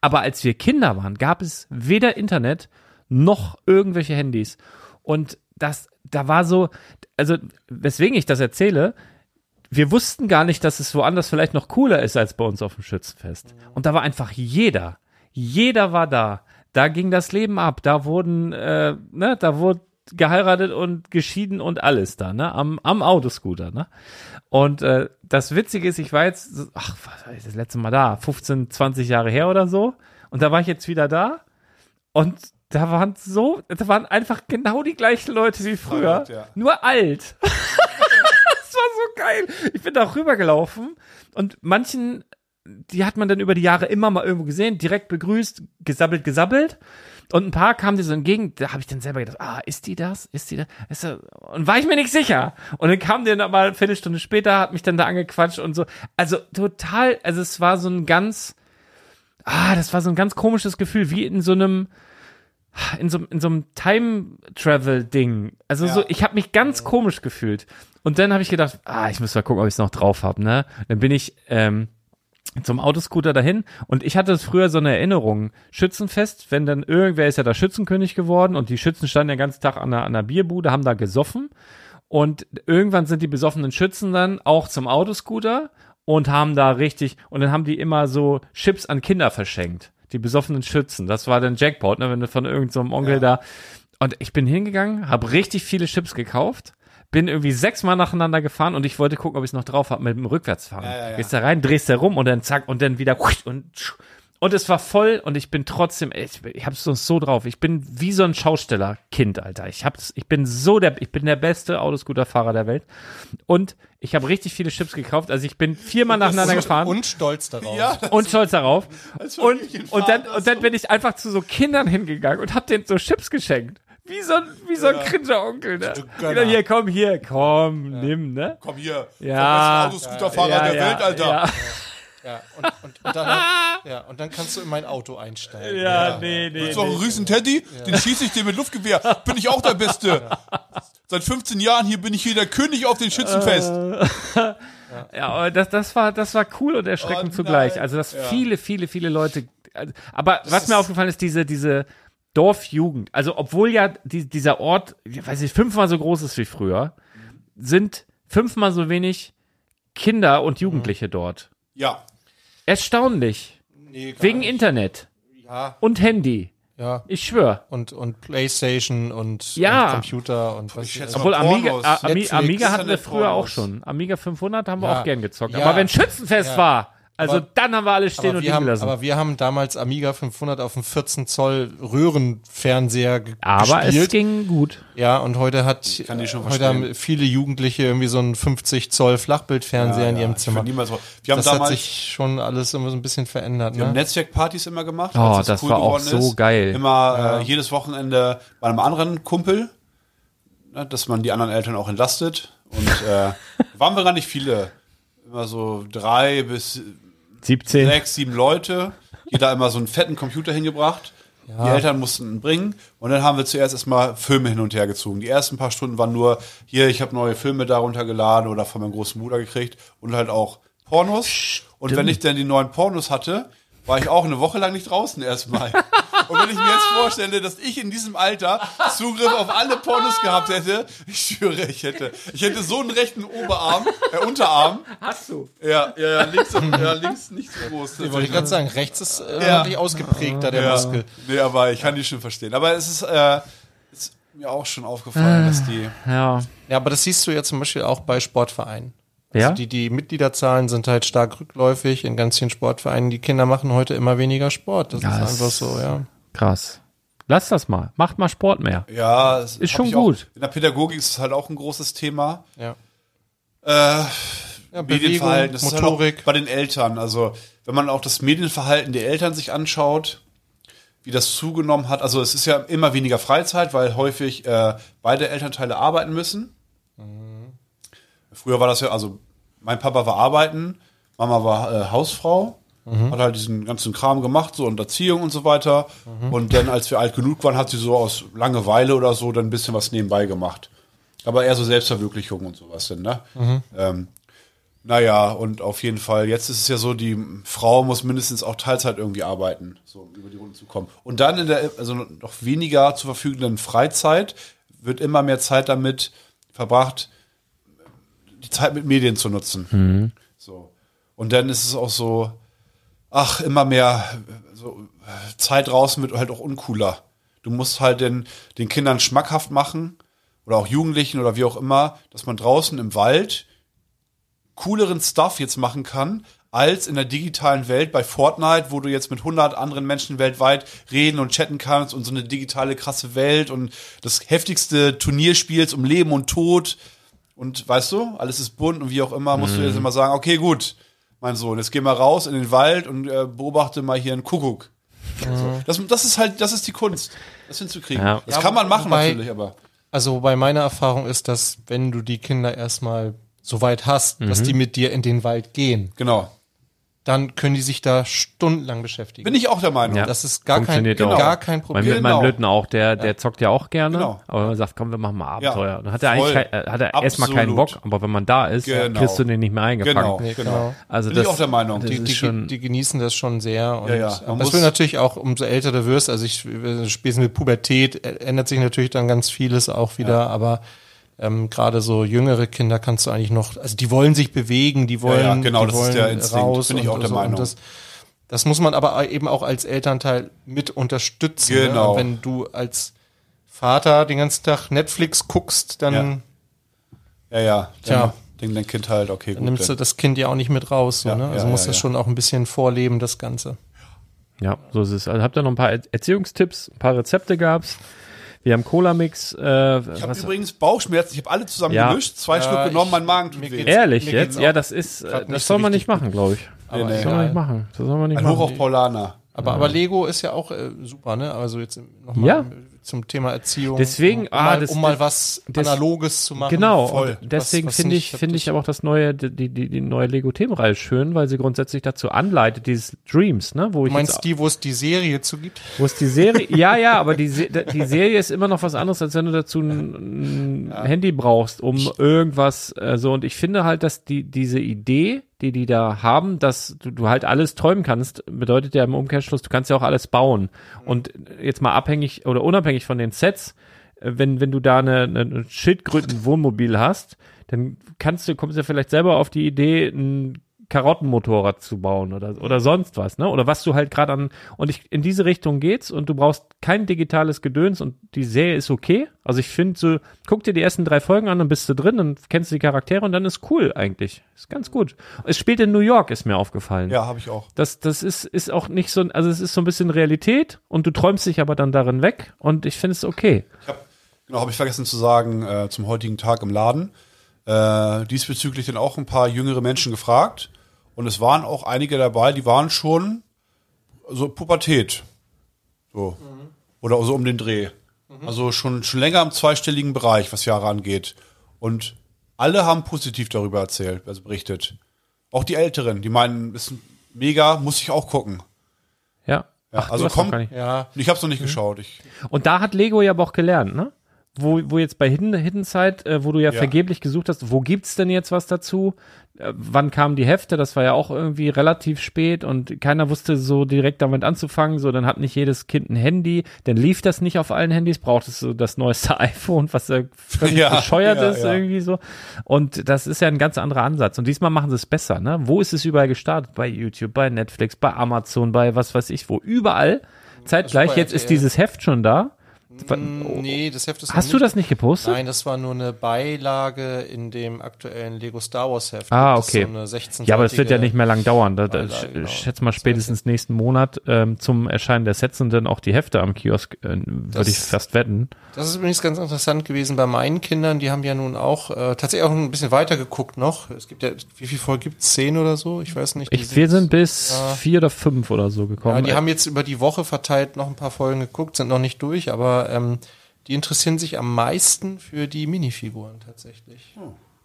Aber als wir Kinder waren, gab es weder Internet noch irgendwelche Handys. Und das, da war so, also weswegen ich das erzähle, wir wussten gar nicht, dass es woanders vielleicht noch cooler ist als bei uns auf dem Schützenfest. Und da war einfach jeder. Jeder war da. Da ging das Leben ab. Da wurden, äh, ne, da wurde geheiratet und geschieden und alles da, ne? Am, am Autoscooter, ne? Und äh, das Witzige ist, ich war jetzt, ach, was war das letzte Mal da? 15, 20 Jahre her oder so. Und da war ich jetzt wieder da. Und da waren so, da waren einfach genau die gleichen Leute wie früher. Verrückt, ja. Nur alt. [LAUGHS] das war so geil. Ich bin da rübergelaufen und manchen, die hat man dann über die Jahre immer mal irgendwo gesehen, direkt begrüßt, gesabbelt, gesabbelt. Und ein paar kamen dir so entgegen, da habe ich dann selber gedacht, ah, ist die das? Ist die das? Und war ich mir nicht sicher. Und dann kam der noch mal eine Viertelstunde später, hat mich dann da angequatscht und so. Also total, also es war so ein ganz, ah, das war so ein ganz komisches Gefühl, wie in so einem, in so, in so einem Time-Travel-Ding. Also so, ich habe mich ganz komisch gefühlt. Und dann habe ich gedacht, ah, ich muss mal gucken, ob ich es noch drauf habe, ne? Dann bin ich ähm, zum Autoscooter dahin und ich hatte früher so eine Erinnerung, Schützenfest, wenn dann irgendwer ist ja da Schützenkönig geworden und die Schützen standen den ganzen Tag an der, an der Bierbude, haben da gesoffen und irgendwann sind die besoffenen Schützen dann auch zum Autoscooter und haben da richtig, und dann haben die immer so Chips an Kinder verschenkt. Die besoffenen Schützen. Das war dann Jackpot, ne, wenn du von irgendeinem so einem Onkel da. Und ich bin hingegangen, habe richtig viele Chips gekauft, bin irgendwie sechsmal nacheinander gefahren und ich wollte gucken, ob ich es noch drauf habe mit dem Rückwärtsfahren. Ja, ja, ja. Gehst da rein, drehst da rum und dann zack und dann wieder und und es war voll und ich bin trotzdem, ich, ich hab's so, so drauf. Ich bin wie so ein Schaustellerkind, Alter. Ich hab's, ich bin so der, ich bin der beste Autoscooterfahrer der Welt. Und ich habe richtig viele Chips gekauft. Also ich bin viermal nacheinander gefahren Und stolz darauf. Ja, und stolz darauf. Und, und dann, und dann bin ich einfach zu so Kindern hingegangen und hab denen so Chips geschenkt. Wie so ein, wie so ein cringer Onkel, ne? Wieder hier, komm, hier, komm, nimm, ne? Komm hier, Ja. der beste Autoscooterfahrer der Welt, Alter. Ja, Ja, und, und, und, dann, [LAUGHS] ja, und dann kannst du in mein Auto einsteigen. ja, nee, nee. Willst du auch einen riesen Teddy? Den schieße ich dir mit Luftgewehr. Bin ich auch der Beste. Seit 15 Jahren hier bin ich hier der König auf den Schützenfest. [LAUGHS] Ja, aber das, das war, das war cool und erschreckend Oh, zugleich. Also, dass Ja. viele, viele, viele Leute, also, aber was mir aufgefallen ist, diese, diese Dorfjugend, also, obwohl ja die, dieser Ort, ich weiß nicht, fünfmal so groß ist wie früher, sind fünfmal so wenig Kinder und Jugendliche dort. Ja. Erstaunlich. Nee, gar Wegen nicht. Internet Ja, und Handy. ja. Ich schwör. Und, und Playstation und, Ja. und Computer und was schätze also, Obwohl Amiga, Ami, Amiga hatten wir früher auch schon. Amiga 500 haben wir Ja. auch gern gezockt. Ja. Aber wenn Schützenfest Ja. war, also Aber- dann haben wir alle stehen aber, und wir liegen haben, gelassen. aber wir haben damals Amiga 500 auf dem 14 Zoll Röhrenfernseher Aber gespielt. es ging gut. Ja, und heute hat kann die schon heute haben viele Jugendliche irgendwie so einen 50 Zoll Flachbildfernseher in ihrem ich Zimmer. niemals. Wir haben Das hat damals sich schon alles immer so ein bisschen verändert. wir haben Ne? Netzwerkpartys immer gemacht. Oh, als es das war auch geworden so geil. Immer äh, jedes Wochenende bei einem anderen Kumpel, ne, dass man die anderen Eltern auch entlastet. Und äh, [LAUGHS] waren wir gar nicht viele. Immer so drei bis 17. sechs, sieben Leute. Jeder immer so einen fetten Computer hingebracht. Die Eltern mussten ihn bringen. Und dann haben wir zuerst erstmal Filme hin und her gezogen. Die ersten paar Stunden waren nur, hier, ich habe neue Filme da runtergeladen oder von meinem großen Bruder gekriegt. Und halt auch Pornos. Und wenn ich dann die neuen Pornos hatte, war ich auch eine Woche lang nicht draußen erstmal. Und wenn ich mir jetzt vorstelle, dass ich in diesem Alter Zugriff auf alle Pornos gehabt hätte, ich schwöre, ich hätte, ich hätte so einen rechten Oberarm, äh, Unterarm. Hast du? Ja, ja, ja, links, ja, links nicht so groß. Nee, wollte ich gerade sagen, rechts ist äh, Ja. wirklich ausgeprägter, der ja. Muskel. Nee, aber ich kann die schon verstehen. Aber es ist, äh, ist mir auch schon aufgefallen, dass die. Ja. Ja, aber das siehst du ja zum Beispiel auch bei Sportvereinen. Ja? Also die, die Mitgliederzahlen sind halt stark rückläufig in ganz vielen Sportvereinen. Die Kinder machen heute immer weniger Sport. Das Ja, ist einfach so, ja. Krass. Lass das mal. Macht mal Sport mehr. Ja, es Ist schon ich auch- gut. In der Pädagogik ist es halt auch ein großes Thema. ja. Äh, ja Medienverhalten, das ist halt Motorik. bei den Eltern. Also, wenn man auch das Medienverhalten der Eltern sich anschaut, wie das zugenommen hat. Also, es ist ja immer weniger Freizeit, weil häufig äh, beide Elternteile arbeiten müssen. Früher war das ja, also, mein Papa war arbeiten, Mama war äh, Hausfrau. Hat halt diesen ganzen Kram gemacht, so und Erziehung und so weiter. Und dann, als wir alt genug waren, hat sie so aus Langeweile oder so dann ein bisschen was nebenbei gemacht. Aber eher so Selbstverwirklichung und sowas denn, ne? Ähm, naja, und auf jeden Fall, jetzt ist es ja so, die Frau muss mindestens auch Teilzeit irgendwie arbeiten, so um über die Runde zu kommen. Und dann in der, also noch weniger zur verfügenden Freizeit wird immer mehr Zeit damit verbracht, die Zeit mit Medien zu nutzen. So. Und dann ist es auch so, ach, immer mehr so, Zeit draußen wird halt auch uncooler. Du musst halt den, den Kindern schmackhaft machen oder auch Jugendlichen oder wie auch immer, dass man draußen im Wald cooleren Stuff jetzt machen kann, als in der digitalen Welt bei Fortnite, wo du jetzt mit 100 anderen Menschen weltweit reden und chatten kannst und so eine digitale krasse Welt und das heftigste Turnier spielst um Leben und Tod und weißt du, alles ist bunt und wie auch immer, musst du jetzt immer sagen, okay, gut, mein Sohn, jetzt geh mal raus in den Wald und äh, beobachte mal hier einen Kuckuck. So. Das, das ist halt, das ist die Kunst, das hinzukriegen. Ja. Das Ja, kann man machen wobei- natürlich, aber Also bei meiner Erfahrung ist, dass wenn du die Kinder erstmal so weit hast, dass die mit dir in den Wald gehen, genau. Dann können die sich da stundenlang beschäftigen. Bin ich auch der Meinung. Ja. das ist gar kein, Funktioniert genau. auch. gar kein Mein, Problem. Genau. mein Blöden auch, der, der zockt ja auch gerne, Genau. aber man sagt, komm, wir machen mal Abenteuer. Ja, Dann hat er eigentlich kein, äh, hat er erstmal keinen. Bock, aber wenn man da ist, Genau. kriegst du den nicht mehr eingefangen. Genau, Nee, genau. genau. Also Bin das, ich auch der Meinung. Das Die, die, schon, die genießen das schon sehr. Und, Ja, ja. Man muss- wird natürlich auch, umso älter du wirst, also ich spätestens mit Pubertät ändert sich natürlich dann ganz vieles auch wieder, aber ähm, gerade so jüngere Kinder kannst du eigentlich noch, also die wollen sich bewegen, die wollen, ja, genau, die das ist der Instinkt, raus bin ich auch der so. Meinung. Das, das muss man aber eben auch als Elternteil mit unterstützen. Ne? Genau. Und wenn du als Vater den ganzen Tag Netflix guckst, dann, Ja. Ja, ja. Tja. Dann denkt dein Kind halt, okay, dann gut. nimmst du das Kind ja auch nicht mit raus. So, Ja, ne? Also ja, muss ja, das ja. schon auch ein bisschen vorleben, das Ganze. ja, so ist es. Also habt ihr noch ein paar Er- Erziehungstipps, ein paar Rezepte gab's. Wir haben Cola-Mix, äh, Ich habe übrigens Bauchschmerzen. Ich habe alle zusammen Ja. gemischt, zwei Ja, Stück genommen, ich- mein Magen tut mir weh. ehrlich mir jetzt? Ja, das ist, äh, das soll so man nicht machen, glaube ich. Aber nee. Das soll man nicht machen. Das soll man nicht Ein Hoch machen. auf Paulaner. Aber, aber Lego ist ja auch äh, super, ne? Also jetzt nochmal Ja. Zum Thema Erziehung. Deswegen, um, ah, mal, das- um mal was das- Analoges zu machen. Genau, Voll. deswegen finde ich, finde ich aber auch das neue, die, die, die neue Lego-Themenreihe schön, weil sie grundsätzlich dazu anleitet, dieses Dreams, ne, wo Du ich meinst jetzt, die, wo es die Serie zu gibt? wo es die Serie, [LAUGHS] ja, ja, aber die, die Serie ist immer noch was anderes, als wenn du dazu ein, ein Handy brauchst, um irgendwas, äh, so, und ich finde halt, dass die, diese Idee, die die da haben, dass du, du halt alles träumen kannst, bedeutet ja im Umkehrschluss, du kannst ja auch alles bauen. Und jetzt mal abhängig oder unabhängig von den Sets, äh, wenn, wenn du da eine, eine Schildkröten-Wohnmobil hast, dann kannst du, kommst du ja vielleicht selber auf die Idee, ein Karottenmotorrad zu bauen oder, oder sonst was, ne? Oder was du halt gerade an, und ich, in diese Richtung geht's und du brauchst kein digitales Gedöns und die Serie ist okay. Also ich finde so, guck dir die ersten drei Folgen an, dann bist du drin, dann kennst du die Charaktere und dann ist cool eigentlich. Ist ganz gut. Es spielt in New York, ist mir aufgefallen. Ja, habe ich auch. Das, das ist, ist auch nicht so, also es ist so ein bisschen Realität und du träumst dich aber dann darin weg und ich finde es okay. Ich hab, genau, habe ich vergessen zu sagen, äh, zum heutigen Tag im Laden. Äh, diesbezüglich dann auch ein paar jüngere Menschen gefragt. Und es waren auch einige dabei, die waren schon so Pubertät. So. Oder so um den Dreh. Also schon, schon länger im zweistelligen Bereich, was Jahre angeht. Und alle haben positiv darüber erzählt, also berichtet. Auch die Älteren, die meinen, ist mega, muss ich auch gucken. Ja. Ja, Ach, also komm, Ja. ich habe es noch nicht geschaut. Ich, Und da hat Lego ja aber auch gelernt, ne? Wo, wo jetzt bei Hidden, Hidden Side, äh, wo du ja, Ja. vergeblich gesucht hast, wo gibt's denn jetzt was dazu? Äh, wann kamen die Hefte? Das war ja auch irgendwie relativ spät und keiner wusste so direkt damit anzufangen. So, dann hat nicht jedes Kind ein Handy, dann lief das nicht auf allen Handys, brauchtest du das neueste [LAUGHS] iPhone, was ja völlig Ja, bescheuert ja, ist irgendwie so. Und das ist ja ein ganz anderer Ansatz. Und diesmal machen sie es besser, ne? Wo ist es überall gestartet? Bei YouTube, bei Netflix, bei Amazon, bei was weiß ich wo. Überall. Zeitgleich, jetzt ist dieses Heft schon da. Nee, das Heft ist Hast du nicht- das nicht gepostet? Nein, das war nur eine Beilage in dem aktuellen Lego Star Wars Heft. Ah, okay. So eine 16 Ja, aber das wird ja nicht mehr lang dauern. Da, da, Beilage, genau. schätze mal spätestens nächsten Monat ähm, zum Erscheinen der Sets und dann auch die Hefte am Kiosk, äh, würde ich fast wetten. Das ist übrigens ganz interessant gewesen bei meinen Kindern. Die haben ja nun auch äh, tatsächlich auch ein bisschen weiter geguckt noch. Es gibt ja, wie viel Folgen gibt es? Zehn oder so? Ich weiß nicht. Ich, wir sind bis ja. vier oder fünf oder so gekommen. Ja, die haben jetzt über die Woche verteilt noch ein paar Folgen geguckt, sind noch nicht durch, aber ähm, die interessieren sich am meisten für die Minifiguren tatsächlich.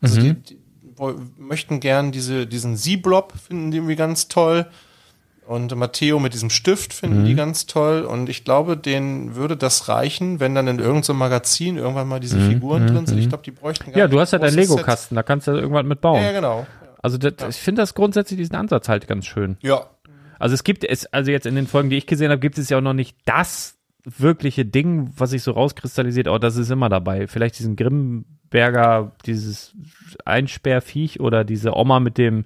Also die, die woll- möchten gern diese, diesen Z-Blob, finden die irgendwie ganz toll. Und Matteo mit diesem Stift finden die ganz toll. Und ich glaube, denen würde das reichen, wenn dann in irgendeinem Magazin irgendwann mal diese Figuren drin sind. Ich glaube, die bräuchten gar ja, du hast ja ein deinen. Lego-Kasten, da kannst du ja irgendwas mitbauen. Ja, ja, genau. Also das, ich finde das grundsätzlich diesen Ansatz halt ganz schön. ja, Also es gibt es, also jetzt in den Folgen, die ich gesehen habe, gibt es ja auch noch nicht das wirkliche Ding, was sich so rauskristallisiert, oh, das ist immer dabei. Vielleicht diesen Grimm Berger, dieses Einsperrviech oder diese Oma mit dem,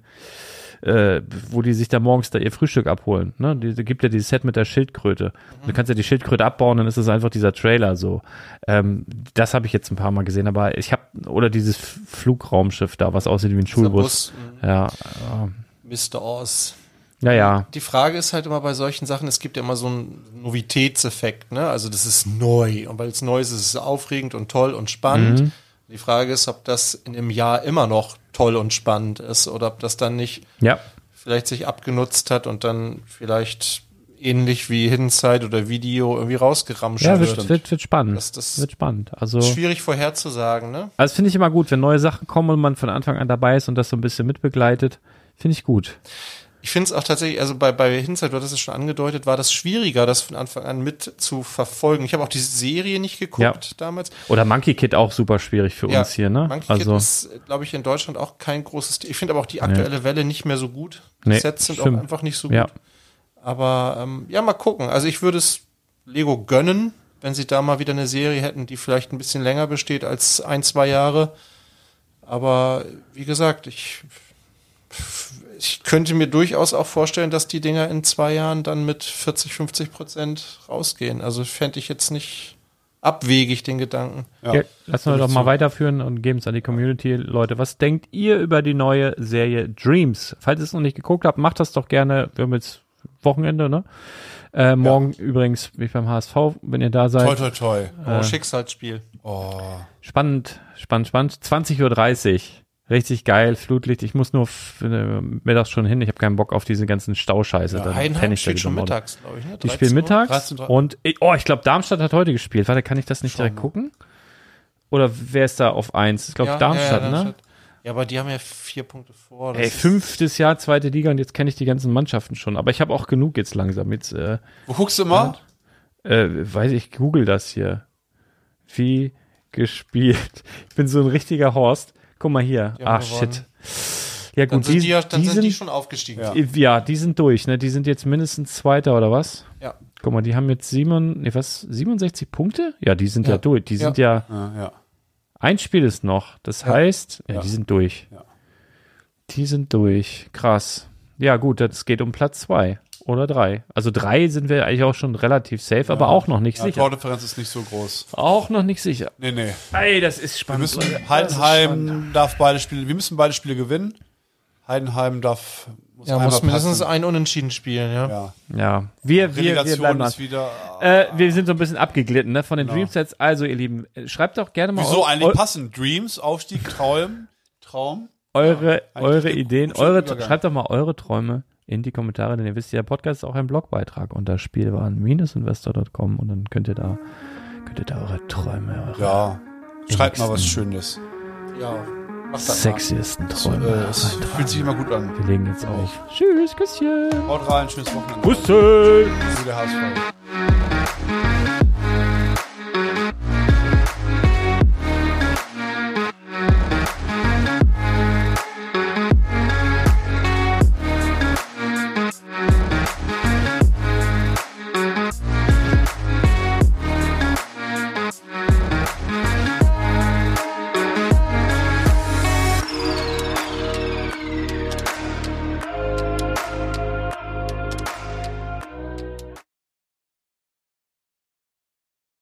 äh, wo die sich da morgens da ihr Frühstück abholen. Ne? Die, die gibt ja dieses Set mit der Schildkröte. Du kannst ja die Schildkröte abbauen, dann ist es einfach dieser Trailer so. Ähm, das habe ich jetzt ein paar Mal gesehen, aber ich habe, oder dieses Flugraumschiff da, was aussieht wie ein Schulbus. Bus, Ja, Mr. Oz. Ja, ja. Die Frage ist halt immer bei solchen Sachen, es gibt ja immer so einen Novitätseffekt, ne? Also das ist neu. Und weil es neu ist, ist es aufregend und toll und spannend. Mhm. Die Frage ist, ob das in einem Jahr immer noch toll und spannend ist oder ob das dann nicht Ja, vielleicht sich abgenutzt hat und dann vielleicht ähnlich wie Hidden Side oder Video irgendwie rausgeramscht ja wird. wird, wird, wird spannend. Das- das- wird spannend. Also, Schwierig vorherzusagen, ne? also finde ich immer gut, wenn neue Sachen kommen und man von Anfang an dabei ist und das so ein bisschen mitbegleitet. Finde ich gut. Ich finde es auch tatsächlich, also bei, bei Hindsight, du hattest es schon angedeutet, war das schwieriger, das von Anfang an mit zu verfolgen. Ich habe auch die Serie nicht geguckt Ja. damals. Oder Monkey Kid auch super schwierig für uns hier, ne? Monkey also, Kid ist, glaube ich, in Deutschland auch kein großes. Ich finde aber auch die aktuelle Welle nicht mehr so gut. Die Nee, Sets sind stimmt. auch einfach nicht so ja. gut. Aber ähm, ja, mal gucken. Also ich würde es Lego gönnen, wenn sie da mal wieder eine Serie hätten, die vielleicht ein bisschen länger besteht als ein, zwei Jahre. Aber wie gesagt, ich, ich könnte mir durchaus auch vorstellen, dass die Dinger in zwei Jahren dann mit 40, 50 Prozent rausgehen. Also fände ich jetzt nicht abwegig den Gedanken. Ja, lassen wir doch mal weiterführen und geben es an die Community. Leute, was denkt ihr über die neue Serie Dreams? Falls ihr es noch nicht geguckt habt, macht das doch gerne. Wir haben jetzt Wochenende, ne? Äh, morgen übrigens bin ich beim HSV, wenn ihr da seid. Toi, toi, toi. Oh, Schicksalsspiel. Oh. Spannend, spannend, spannend. 20.30 Uhr. Richtig geil, Flutlicht. Ich muss nur äh, mittags schon hin. Ich habe keinen Bock auf diese ganzen Stauscheiße. Dann Heidenheim ich spielt schon mittags, glaube ich. Ne? Die 13 spielen mittags 13 Uhr. und ich- oh, ich glaube Darmstadt hat heute gespielt. Warte, kann ich das nicht direkt gucken? Oder wer ist da auf eins? Ich glaube Ja, Darmstadt, ja, ja, ne? Darmstadt. Ja, aber die haben ja vier Punkte vor. Ey, fünftes Jahr, zweite Liga und jetzt kenne ich die ganzen Mannschaften schon. Aber ich habe auch genug jetzt langsam. Jetzt, äh, Wo guckst du immer? äh, weiß ich, google das hier. Wie gespielt. Ich bin so ein richtiger Horst. Guck mal hier. Ach, shit. Ja Dann gut, sind die, ja, dann die sind sind, die schon aufgestiegen. Ja. ja, die sind durch, ne? Die sind jetzt mindestens Zweiter oder was? Ja. Guck mal, die haben jetzt sieben, nee, was, 67 Punkte? Ja, die sind ja, Ja. durch. Die sind ja, ein Spiel ist noch. Das heißt, die sind durch. Ja. Die sind durch. Krass. Ja, gut, das geht um Platz zwei oder drei. Also drei sind wir eigentlich auch schon relativ safe, aber auch noch nicht Ja, sicher. Tordifferenz ist nicht so groß. Auch noch nicht sicher. Nee, nee. Ey, das ist Wir spannend. müssen, Leute. Heidenheim darf beide Spiele, wir müssen beide Spiele gewinnen. Heidenheim darf, muss Ja, muss mindestens passen. ein Unentschieden spielen, ja. Ja. Ja, wir, wir, wir bleiben ist wieder. Äh, wir sind so ein bisschen abgeglitten, ne, von den Genau. Dreamsets. Also, ihr Lieben, äh, schreibt doch gerne mal Wieso eu- eigentlich passen? Dreams, Aufstieg, Traum, Traum. eure, eigentlich eure Ideen, eure, Übergang. schreibt doch mal eure Träume in die Kommentare, denn ihr wisst ja, der Podcast ist auch ein Blogbeitrag unter spielwaren-investor.com und dann könnt ihr da, könnt ihr da eure Träume, eure Ja. Schreibt mal was. Schönes. Ja, das sexiesten Träume. Äh, es reintragen. fühlt sich immer gut an. Wir legen jetzt auf. Tschüss, Küsschen. Haut rein, schönes Wochenende. Küsschen. Der HSV.